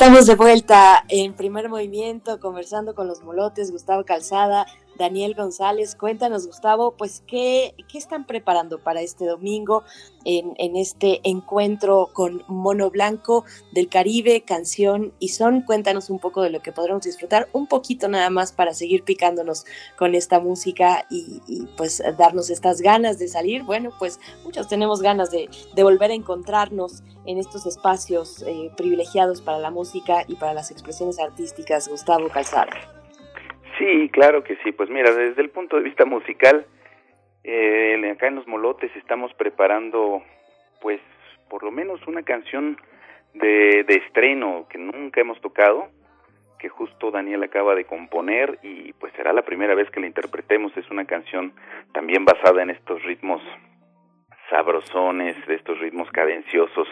Speaker 1: Estamos de vuelta en primer movimiento, conversando con los molotes, Gustavo Calzada, Daniel González. Cuéntanos, Gustavo, pues, ¿qué, qué están preparando para este domingo en, en, este encuentro con Mono Blanco del Caribe, canción y son? Cuéntanos un poco de lo que podremos disfrutar, un poquito nada más para seguir picándonos con esta música y, pues darnos estas ganas de salir. Bueno, pues muchos tenemos ganas de, de volver a encontrarnos en estos espacios eh, privilegiados para la música y para las expresiones artísticas, Gustavo Calzada.
Speaker 18: Sí, claro que sí. Pues mira, desde el punto de vista musical, eh, acá en Los Molotes estamos preparando, pues, por lo menos una canción de, de estreno que nunca hemos tocado, que justo Daniel acaba de componer y pues será la primera vez que la interpretemos. Es una canción también basada en estos ritmos sabrosones, de estos ritmos cadenciosos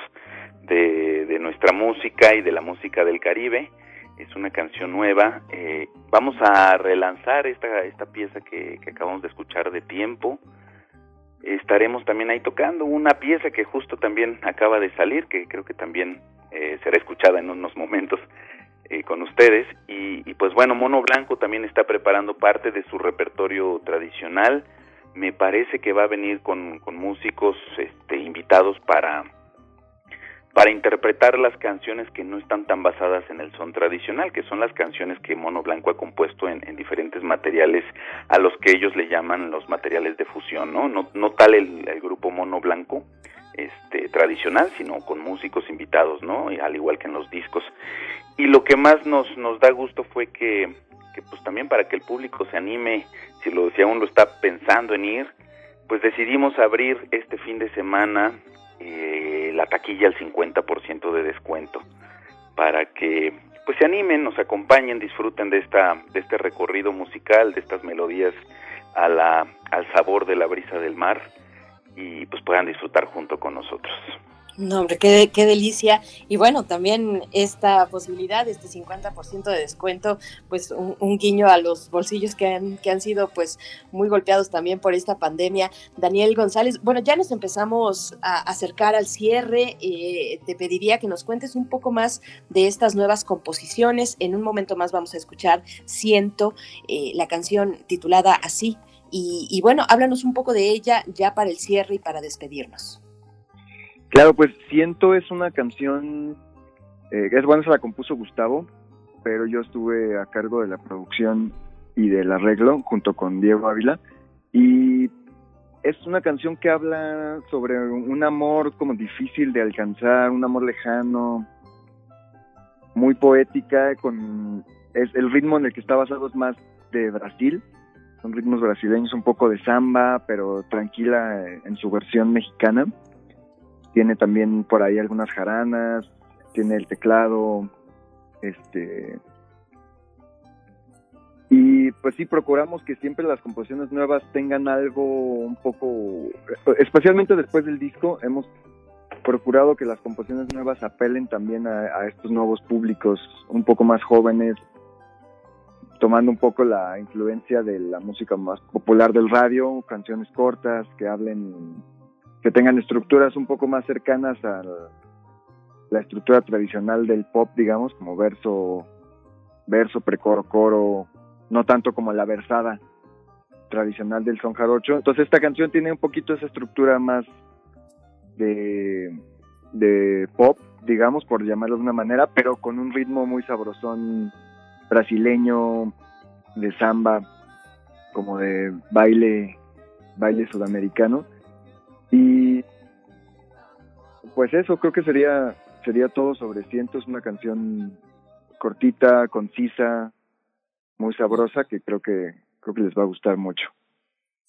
Speaker 18: de, de nuestra música y de la música del Caribe. Es una canción nueva. Eh, vamos a relanzar esta, esta pieza que, que acabamos de escuchar de tiempo. Estaremos también ahí tocando una pieza que justo también acaba de salir, que creo que también eh, será escuchada en unos momentos eh, con ustedes. Y, y, pues bueno, Mono Blanco también está preparando parte de su repertorio tradicional. Me parece que va a venir con, con músicos este, invitados para, para interpretar las canciones que no están tan basadas en el son tradicional, que son las canciones que Mono Blanco ha compuesto en, en diferentes materiales a los que ellos le llaman los materiales de fusión, ¿no? No, no tal el, grupo Mono Blanco, este tradicional, sino con músicos invitados, ¿no? Y al igual que en los discos. Y lo que más nos nos da gusto fue que, que pues también para que el público se anime, si lo si aún lo está pensando en ir, pues decidimos abrir este fin de semana eh, la taquilla al 50% de descuento para que pues se animen, nos acompañen, disfruten de esta de este recorrido musical, de estas melodías a la al sabor de la brisa del mar y pues puedan disfrutar junto con nosotros.
Speaker 1: No, hombre, qué, qué delicia. Y bueno, también esta posibilidad, este 50% de descuento, pues un, un, guiño a los bolsillos que han, que han sido pues muy golpeados también por esta pandemia. Daniel González, bueno, ya nos empezamos a acercar al cierre. Eh, te pediría que nos cuentes un poco más de estas nuevas composiciones. En un momento más vamos a escuchar Siento, eh, la canción titulada Así. Y, y bueno, háblanos un poco de ella ya para el cierre y para despedirnos.
Speaker 17: Claro, pues Siento es una canción, eh, es bueno, se la compuso Gustavo, pero yo estuve a cargo de la producción y del arreglo junto con Diego Ávila. Y es una canción que habla sobre un amor como difícil de alcanzar, un amor lejano, muy poética, con es el ritmo en el que está basado es más de Brasil, son ritmos brasileños, un poco de samba, pero tranquila en su versión mexicana tiene también por ahí algunas jaranas, tiene el teclado, este y pues sí procuramos que siempre las composiciones nuevas tengan algo un poco especialmente después del disco hemos procurado que las composiciones nuevas apelen también a, a estos nuevos públicos un poco más jóvenes tomando un poco la influencia de la música más popular del radio canciones cortas que hablen que tengan estructuras un poco más cercanas a la estructura tradicional del pop, digamos, como verso, verso, precoro, coro, no tanto como la versada tradicional del son jarocho. Entonces esta canción tiene un poquito esa estructura más de, de pop, digamos, por llamarlo de una manera, pero con un ritmo muy sabrosón brasileño, de samba, como de baile, baile sudamericano. Y pues eso, creo que sería sería todo sobre Ciento, es una canción cortita, concisa, muy sabrosa que creo que creo que les va a gustar mucho.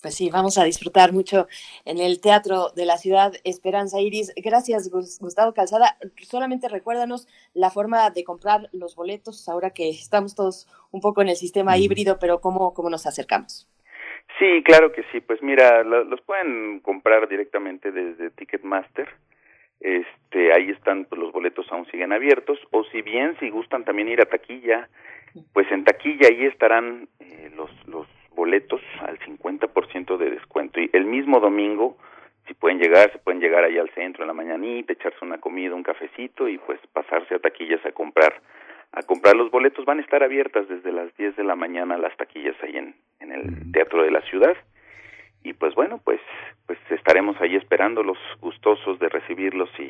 Speaker 1: Pues sí, vamos a disfrutar mucho en el Teatro de la Ciudad Esperanza Iris. Gracias, Gustavo Calzada. Solamente recuérdanos la forma de comprar los boletos ahora que estamos todos un poco en el sistema híbrido, pero cómo, cómo nos acercamos.
Speaker 18: Sí, claro que sí. Pues mira, lo, los pueden comprar directamente desde Ticketmaster. Este, ahí están pues, los boletos aún siguen abiertos o si bien si gustan también ir a taquilla, pues en taquilla ahí estarán eh, los los boletos al 50% de descuento y el mismo domingo si pueden llegar, se pueden llegar ahí al centro en la mañanita, echarse una comida, un cafecito y pues pasarse a taquillas a comprar a comprar los boletos. Van a estar abiertas desde las 10 de la mañana las taquillas ahí en, en el Teatro de la Ciudad. Y pues bueno, pues pues estaremos ahí esperándolos, gustosos de recibirlos y,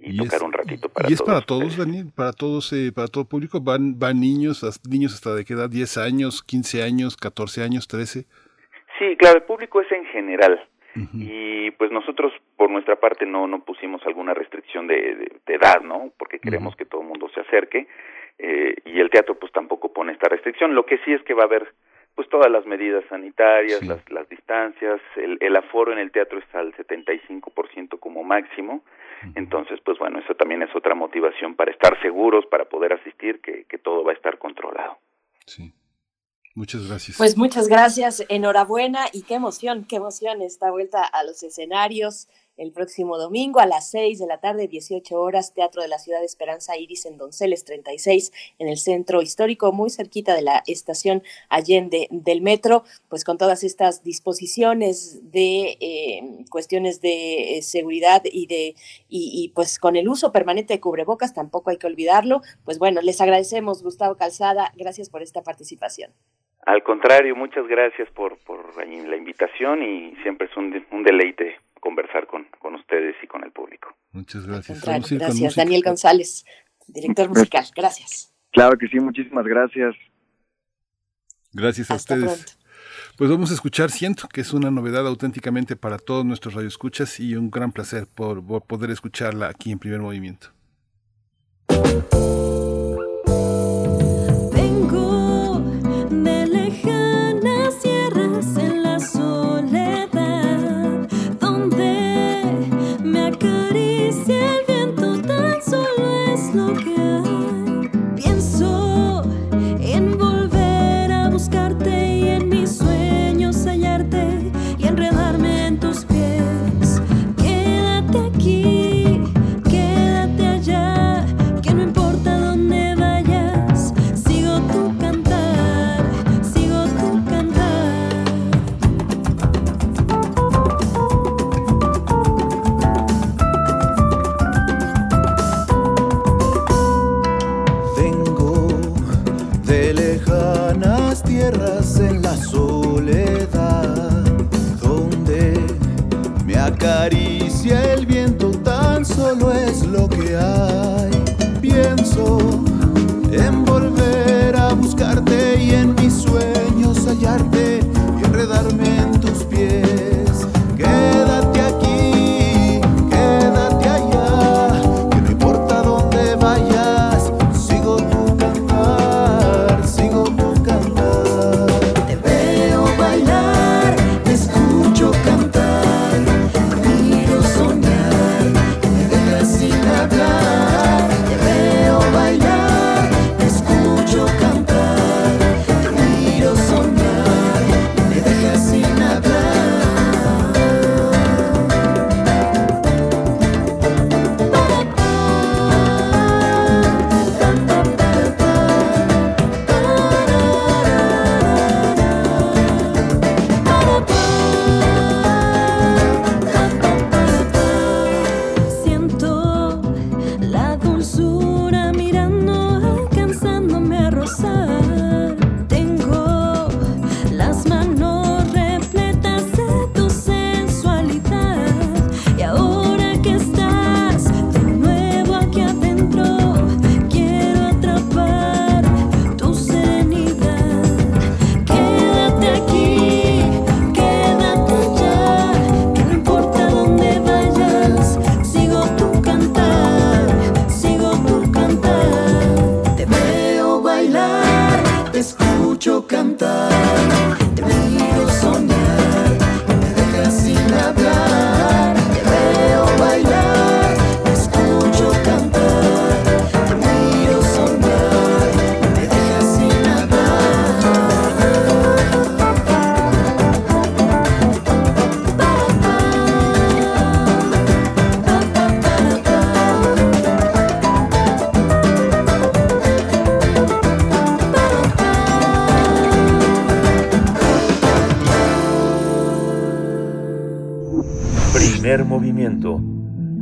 Speaker 18: y,
Speaker 2: Y
Speaker 18: tocar
Speaker 2: es-
Speaker 18: un ratito para
Speaker 2: y es
Speaker 18: todos.
Speaker 2: para todos, Daniel, para todos, eh, para todo público. Van, van niños, niños hasta de qué edad, 10 años, 15 años, 14 años, 13.
Speaker 18: Sí, claro, el público es en general. Y pues nosotros por nuestra parte no no pusimos alguna restricción de, de- de edad, ¿no? Porque queremos que todo el mundo se acerque. Eh, y el teatro pues tampoco pone esta restricción. Lo que sí es que va a haber pues todas las medidas sanitarias, las, las distancias, el, el aforo en el teatro está al 75% como máximo, entonces pues bueno, eso también es otra motivación para estar seguros, para poder asistir, que, que todo va a estar controlado.
Speaker 4: Sí. Muchas gracias.
Speaker 1: Pues muchas gracias, enhorabuena y qué emoción, qué emoción esta vuelta a los escenarios el próximo domingo a las 6 de la tarde, 18 horas, Teatro de la Ciudad de Esperanza Iris en Donceles 36, en el centro histórico, muy cerquita de la estación Allende del metro, pues con todas estas disposiciones de eh, cuestiones de eh, seguridad y de y, y, pues con el uso permanente de cubrebocas, tampoco hay que olvidarlo. Pues bueno, les agradecemos, Gustavo Calzada, gracias por esta participación.
Speaker 18: Al contrario, muchas gracias por, por la invitación y siempre es un, un deleite conversar con, con ustedes y con el público.
Speaker 4: Muchas gracias.
Speaker 1: Gracias, Daniel González, director musical. Gracias.
Speaker 17: Claro que sí, muchísimas gracias.
Speaker 4: Gracias a
Speaker 1: Hasta
Speaker 4: ustedes.
Speaker 1: pronto.
Speaker 4: Pues vamos a escuchar Siento, que es una novedad auténticamente para todos nuestros radioescuchas y un gran placer por, por poder escucharla aquí en primer movimiento.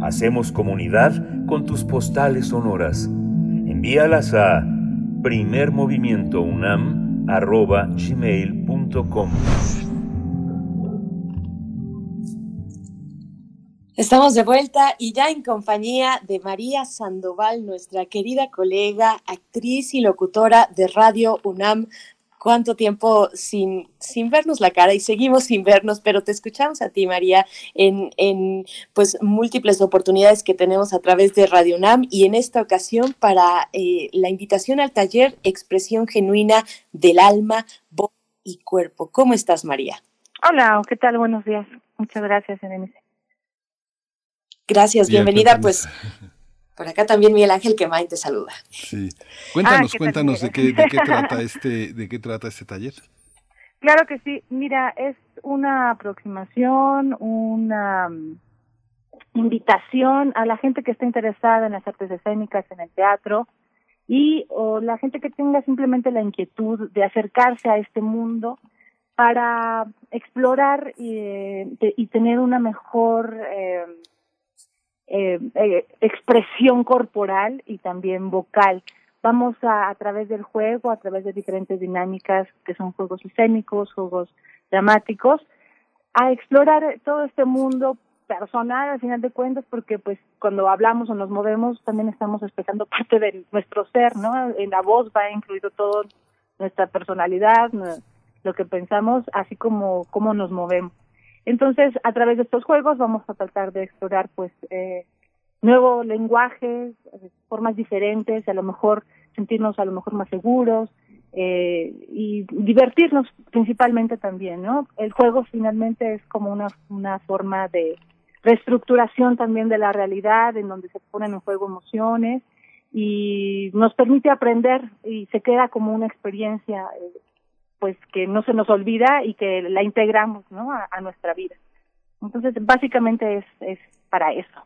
Speaker 5: Hacemos comunidad con tus postales sonoras. Envíalas a primermovimientounam.gmail.com
Speaker 1: Estamos de vuelta y ya en compañía de María Sandoval, nuestra querida colega, actriz y locutora de Radio UNAM, cuánto tiempo sin, sin vernos la cara y seguimos sin vernos, pero te escuchamos a ti, María, en, en pues múltiples oportunidades que tenemos a través de Radio UNAM y en esta ocasión para eh, la invitación al taller Expresión Genuina del Alma, Voz y Cuerpo. ¿Cómo estás, María?
Speaker 19: Hola, ¿qué tal? Buenos días. Muchas gracias, Erenice.
Speaker 1: Gracias,
Speaker 2: Bien,
Speaker 1: bienvenida. Pues por acá también Miguel Ángel Quemain te saluda.
Speaker 2: Sí. Cuéntanos,
Speaker 19: ¿qué tal,
Speaker 2: cuéntanos de qué, de qué [LAUGHS] trata este, de qué trata este taller.
Speaker 19: Claro que sí. Mira, es una aproximación, una mm, invitación a la gente que está interesada en las artes escénicas, en el teatro, y o la gente que tenga simplemente la inquietud de acercarse a este mundo para explorar y, eh, y tener una mejor eh, eh, eh, expresión corporal y también vocal. Vamos a, a través del juego, a través de diferentes dinámicas que son juegos escénicos, juegos dramáticos, a explorar todo este mundo personal al final de cuentas porque pues cuando hablamos o nos movemos también estamos expresando parte de nuestro ser, ¿no? En la voz va incluido todo nuestra personalidad, lo que pensamos, así como cómo nos movemos. Entonces, a través de estos juegos vamos a tratar de explorar pues eh, nuevos lenguajes, formas diferentes, a lo mejor sentirnos a lo mejor más seguros eh, y divertirnos principalmente también, ¿no? El juego finalmente es como una, una forma de reestructuración también de la realidad, en donde se ponen en juego emociones y nos permite aprender y se queda como una experiencia eh, pues que no se nos olvida y que la integramos ¿no? a, a nuestra vida. Entonces, básicamente es, es para eso.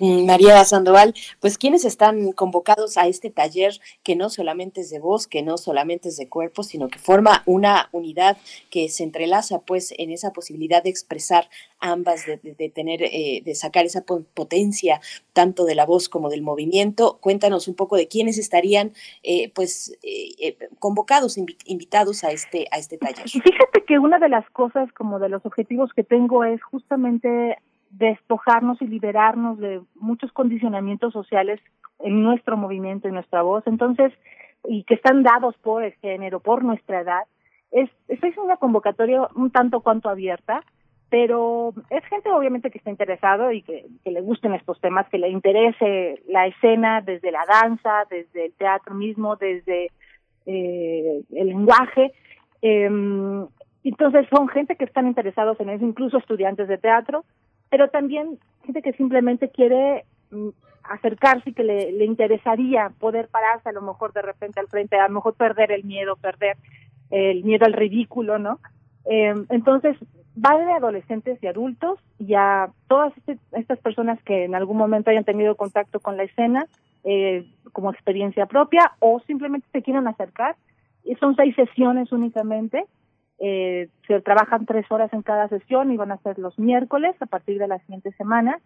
Speaker 1: María Sandoval, pues quienes están convocados a este taller que no solamente es de voz, que no solamente es de cuerpo, sino que forma una unidad que se entrelaza pues en esa posibilidad de expresar ambas, de, de- de tener, eh, de sacar esa po- potencia tanto de la voz como del movimiento. Cuéntanos un poco de quiénes estarían eh, pues eh, eh, convocados, invi- invitados a este, a este taller.
Speaker 19: Fíjate que una de las cosas, como de los objetivos que tengo, es justamente despojarnos y liberarnos de muchos condicionamientos sociales en nuestro movimiento, en nuestra voz. Entonces, y que están dados por el género, por nuestra edad. Es, es es una convocatoria un tanto cuanto abierta, pero es gente obviamente que está interesado y que, que le gusten estos temas, que le interese la escena desde la danza, desde el teatro mismo, desde eh, el lenguaje. Em, entonces son gente que están interesados en eso, incluso estudiantes de teatro, pero también gente que simplemente quiere mm, acercarse y que le, interesaría poder pararse a lo mejor de repente al frente, a lo mejor perder el miedo, perder el miedo al ridículo, ¿no? Eh, entonces, va de adolescentes y adultos y a todas este- estas personas que en algún momento hayan tenido contacto con la escena eh, como experiencia propia o simplemente se quieran acercar. Y son seis sesiones únicamente. Eh, se trabajan tres horas en cada sesión y van a ser los miércoles a partir de la siguiente semana,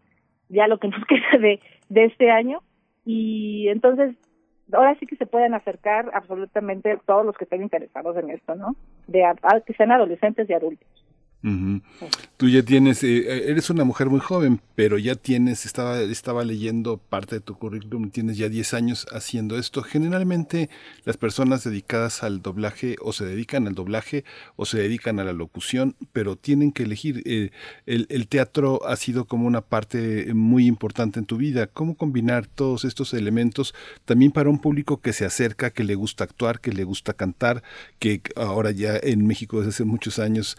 Speaker 19: ya lo que nos [LAUGHS] queda de, de este año. Y entonces, ahora sí que se pueden acercar absolutamente todos los que estén interesados en esto, ¿no? De que sean adolescentes y adultos.
Speaker 2: Tú ya tienes, eh, eres una mujer muy joven, pero ya tienes, estaba, estaba leyendo parte de tu currículum, tienes ya 10 años haciendo esto. Generalmente las personas dedicadas al doblaje o se dedican al doblaje o se dedican a la locución, pero tienen que elegir. eh, el, el teatro ha sido como una parte muy importante en tu vida. ¿Cómo combinar todos estos elementos también para un público que se acerca, que le gusta actuar, que le gusta cantar, que ahora ya en México desde hace muchos años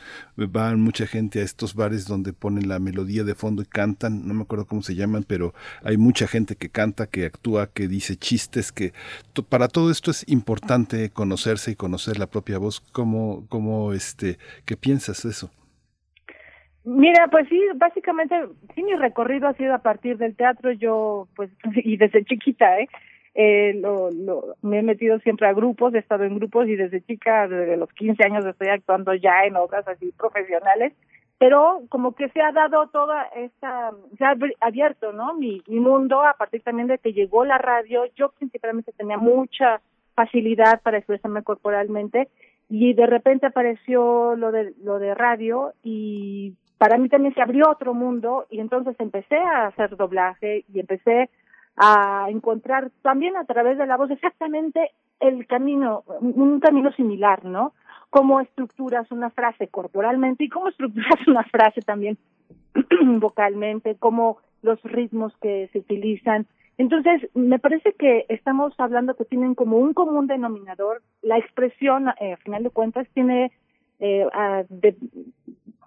Speaker 2: mucha gente a estos bares donde ponen la melodía de fondo y cantan, no me acuerdo cómo se llaman, pero hay mucha gente que canta, que actúa, que dice chistes, que para todo esto es importante conocerse y conocer la propia voz. ¿Cómo, cómo este, qué piensas eso?
Speaker 19: Mira, pues sí, básicamente, sí, mi recorrido ha sido a partir del teatro, yo, pues, [LAUGHS] y desde chiquita, ¿eh? Eh, lo, lo, me he metido siempre a grupos, he estado en grupos y desde chica, desde los 15 años estoy actuando ya en obras así profesionales, pero como que se ha dado toda esta, se ha abierto, ¿no? Mi, mi mundo a partir también de que llegó la radio, yo principalmente tenía mucha facilidad para expresarme corporalmente y de repente apareció lo de lo de radio y para mí también se abrió otro mundo y entonces empecé a hacer doblaje y empecé a encontrar también a través de la voz exactamente el camino, un camino similar, ¿no? Cómo estructuras una frase corporalmente y cómo estructuras una frase también [CLEARS THROAT] vocalmente, cómo los ritmos que se utilizan. Entonces, me parece que estamos hablando que tienen como un común denominador. La expresión, eh, a final de cuentas, tiene eh, de,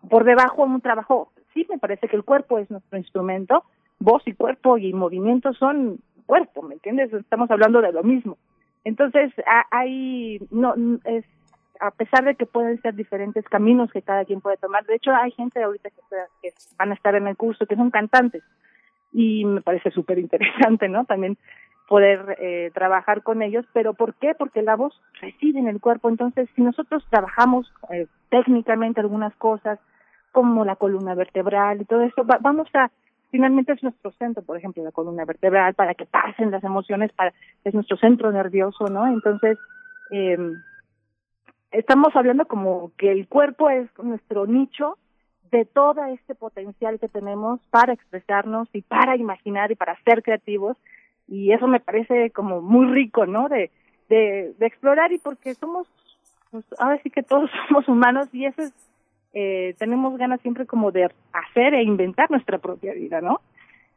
Speaker 19: por debajo un trabajo. Sí, me parece que el cuerpo es nuestro instrumento. Voz y cuerpo y movimiento son cuerpo, ¿me entiendes? Estamos hablando de lo mismo. Entonces, hay, no, es, a pesar de que pueden ser diferentes caminos que cada quien puede tomar. De hecho, hay gente ahorita que, van a estar en el curso que son cantantes y me parece súper interesante, ¿no? También poder eh, trabajar con ellos, pero ¿por qué? Porque la voz reside en el cuerpo, entonces si nosotros trabajamos eh, técnicamente algunas cosas, como la columna vertebral y todo eso, vamos a, finalmente es nuestro centro, por ejemplo, la columna vertebral, para que pasen las emociones, para es nuestro centro nervioso, ¿no? Entonces, eh, estamos hablando como que el cuerpo es nuestro nicho de todo este potencial que tenemos para expresarnos y para imaginar y para ser creativos y eso me parece como muy rico, ¿no? De, de, de explorar y porque somos, pues, ahora sí que todos [LAUGHS] somos humanos y eso es, eh, tenemos ganas siempre como de hacer e inventar nuestra propia vida, ¿no?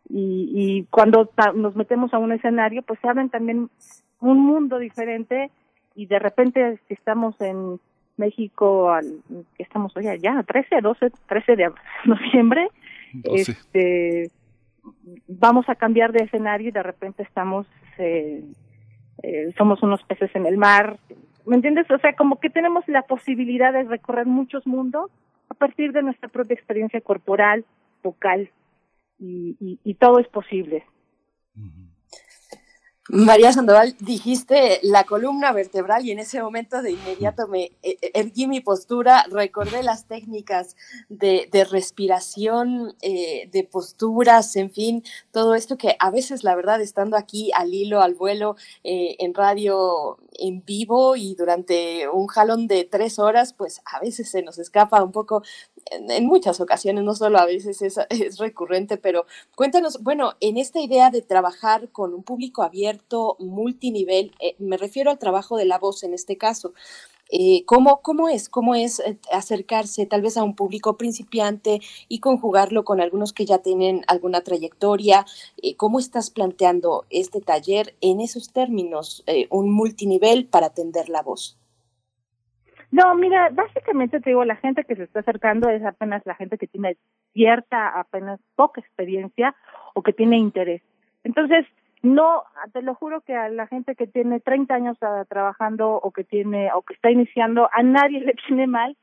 Speaker 19: Y, y cuando nos metemos a un escenario, pues se abren también un mundo diferente y de repente si estamos en México, al, que estamos hoy allá, 13, 12, 13 de [LAUGHS] noviembre, este, vamos a cambiar de escenario y de repente estamos, eh, eh, somos unos peces en el mar, ¿me entiendes? O sea, como que tenemos la posibilidad de recorrer muchos mundos a partir de nuestra propia experiencia corporal, vocal, y, y, y todo es posible.
Speaker 1: María Sandoval, dijiste la columna vertebral y en ese momento de inmediato me eh, eh, erguí mi postura, recordé las técnicas de, respiración, eh, de posturas, en fin, todo esto que a veces, la verdad, estando aquí al hilo, al vuelo, en radio en vivo y durante un jalón de tres horas, pues a veces se nos escapa un poco en, muchas ocasiones, no solo a veces es, recurrente, pero cuéntanos, bueno, en esta idea de trabajar con un público abierto, multinivel, eh, me refiero al trabajo de la voz en este caso. Eh, ¿cómo, ¿Cómo es? ¿Cómo es eh, acercarse tal vez a un público principiante y conjugarlo con algunos que ya tienen alguna trayectoria? ¿Cómo estás planteando este taller en esos términos, un multinivel para atender la voz?
Speaker 19: No, mira, básicamente te digo, la gente que se está acercando es apenas la gente que tiene cierta, apenas poca experiencia o que tiene interés. Entonces, no, te lo juro que a la gente que tiene 30 años uh, trabajando o que tiene o que está iniciando, a nadie le [LAUGHS] tiene mal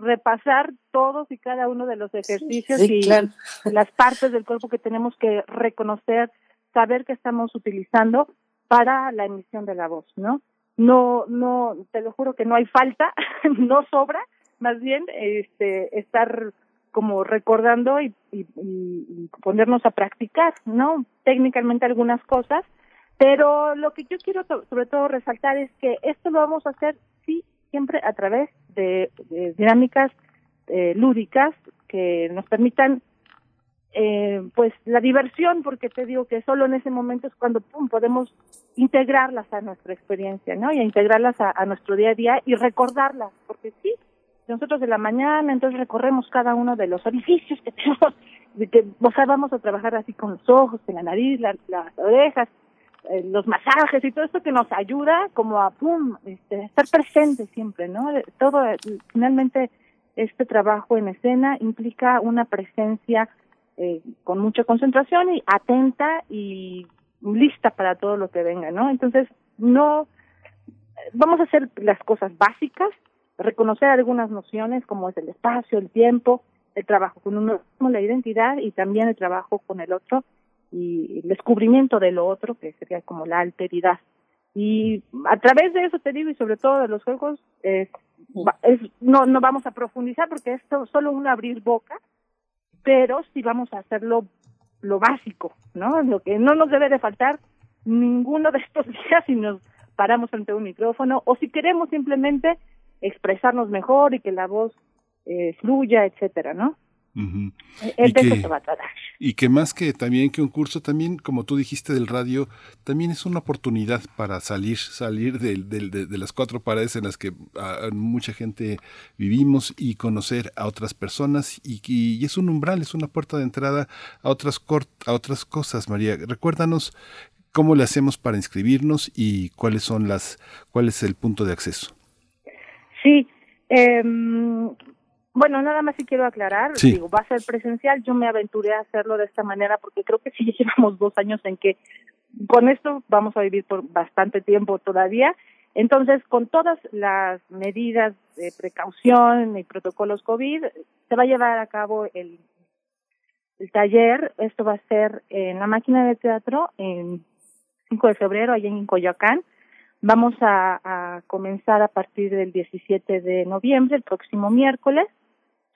Speaker 19: repasar todos y cada uno de los ejercicios y [LAUGHS] las partes del cuerpo que tenemos que reconocer, saber que estamos utilizando para la emisión de la voz, ¿no? No, no, te lo juro que no hay falta, [LAUGHS] no sobra, más bien este, estar como recordando y, y, y, ponernos a practicar, ¿no? Técnicamente algunas cosas, pero lo que yo quiero sobre todo resaltar es que esto lo vamos a hacer, sí, siempre a través de, de dinámicas eh, lúdicas que nos permitan eh, pues la diversión, porque te digo que solo en ese momento es cuando pum, podemos integrarlas a nuestra experiencia, ¿no? Y a integrarlas a, nuestro día a día y recordarlas, porque sí, nosotros de la mañana entonces recorremos cada uno de los orificios que [LAUGHS] tenemos, de que, o sea, vamos a trabajar así con los ojos, con la nariz, las orejas, eh, los masajes y todo esto que nos ayuda como a, pum, este, estar presente siempre, ¿no? Todo, finalmente, este trabajo en escena implica una presencia eh, con mucha concentración y atenta y lista para todo lo que venga, ¿no? Entonces, no, vamos a hacer las cosas básicas, reconocer algunas nociones como es el espacio, el tiempo, el trabajo con uno mismo, la identidad y también el trabajo con el otro y el descubrimiento de lo otro, que sería como la alteridad. Y a través de eso te digo, y sobre todo de los juegos, es, es, no, no vamos a profundizar porque esto es solo un abrir boca, pero sí vamos a hacerlo lo básico, ¿no? Lo que no nos debe de faltar ninguno de estos [LAUGHS] días si nos paramos ante un micrófono o si queremos simplemente expresarnos mejor y que la voz eh, fluya, etcétera, ¿no?
Speaker 2: Ujú.
Speaker 19: Es
Speaker 2: Y
Speaker 19: de eso
Speaker 2: que-
Speaker 19: se va a tratar.
Speaker 2: Y que más que también que un curso, también, como tú dijiste del radio, también es una oportunidad para salir, salir del- del- de, de las cuatro paredes en las que ah, mucha gente vivimos y conocer a otras personas y, y es un umbral, es una puerta de entrada a otras, cor- a otras cosas, María. Recuérdanos cómo le hacemos para inscribirnos y cuáles son las, cuál es el punto de acceso.
Speaker 19: Sí, em, bueno, nada más si quiero aclarar,
Speaker 2: Sí.
Speaker 19: digo, va a ser presencial, yo me aventuré a hacerlo de esta manera porque creo que sí [LAUGHS] llevamos dos años en que con esto vamos a vivir por bastante tiempo todavía, entonces con todas las medidas de precaución y protocolos COVID, se va a llevar a cabo el, el taller, esto va a ser en la máquina de teatro en 5 de febrero, allá en Coyoacán, Vamos a, a comenzar a partir del 17 de noviembre, el próximo miércoles.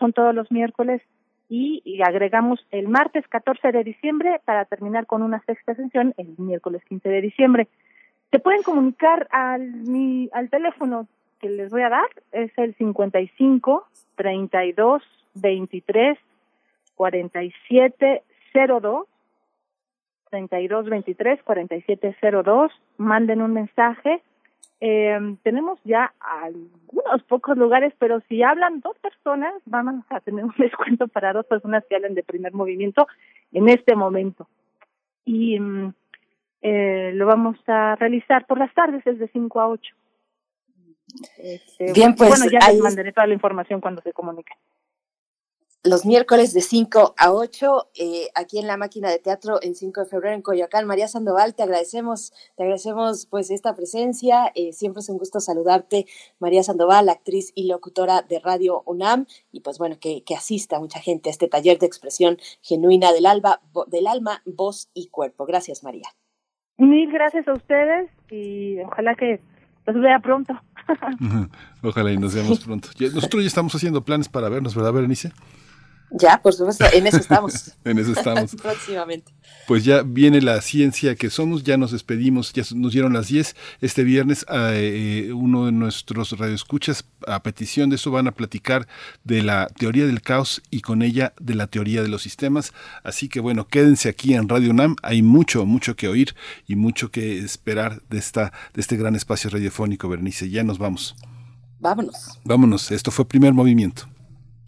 Speaker 19: Son todos los miércoles y, y agregamos el martes 14 de diciembre para terminar con una sexta sesión el miércoles 15 de diciembre. Se pueden comunicar al, mi, al teléfono que les voy a dar, es el 55 32 23 47 02 32 23 47 02 manden un mensaje eh, tenemos ya algunos pocos lugares, pero si hablan dos personas, vamos a tener un [LAUGHS] descuento para dos personas que hablan de primer movimiento en este momento. Y mm, eh, lo vamos a realizar por las tardes, es de 5 a 8. Este,
Speaker 1: Bien, pues,
Speaker 19: bueno, ya
Speaker 1: ahí-
Speaker 19: les mandaré toda la información cuando se comuniquen.
Speaker 1: Los miércoles de 5 a 8, eh, aquí en la máquina de teatro en 5 de febrero en Coyoacán. María Sandoval, te agradecemos, te agradecemos pues esta presencia. eh, siempre es un gusto saludarte, María Sandoval, actriz y locutora de Radio UNAM, y pues bueno, que, que asista mucha gente a este taller de expresión genuina del, alba, vo- del alma, voz y cuerpo. Gracias, María.
Speaker 19: Mil gracias a ustedes y ojalá que los vea pronto. [LAUGHS]
Speaker 2: Ojalá y nos veamos pronto. Nosotros ya estamos haciendo planes para vernos, ¿verdad, Berenice?
Speaker 1: Ya, por supuesto, en eso estamos. [LAUGHS]
Speaker 2: En eso estamos.
Speaker 1: Próximamente.
Speaker 2: Pues ya viene la ciencia que somos, ya nos despedimos, ya nos dieron las 10. Este viernes eh, uno de nuestros radioescuchas, a petición de eso, van a platicar de la teoría del caos y con ella de la teoría de los sistemas. Así que bueno, quédense aquí en Radio UNAM, hay mucho, mucho que oír y mucho que esperar de, esta, de este gran espacio radiofónico, Bernice. Ya nos vamos.
Speaker 1: Vámonos.
Speaker 2: Vámonos, esto fue primer movimiento.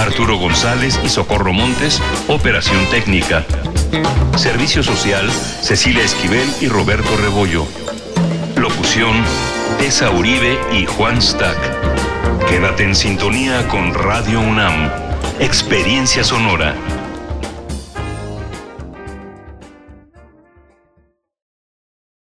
Speaker 3: Arturo González y Socorro Montes, operación técnica. Servicio Social, Cecilia Esquivel y Roberto Rebollo. Locución, Tessa Uribe y Juan Stack. Quédate en sintonía con Radio UNAM. Experiencia sonora.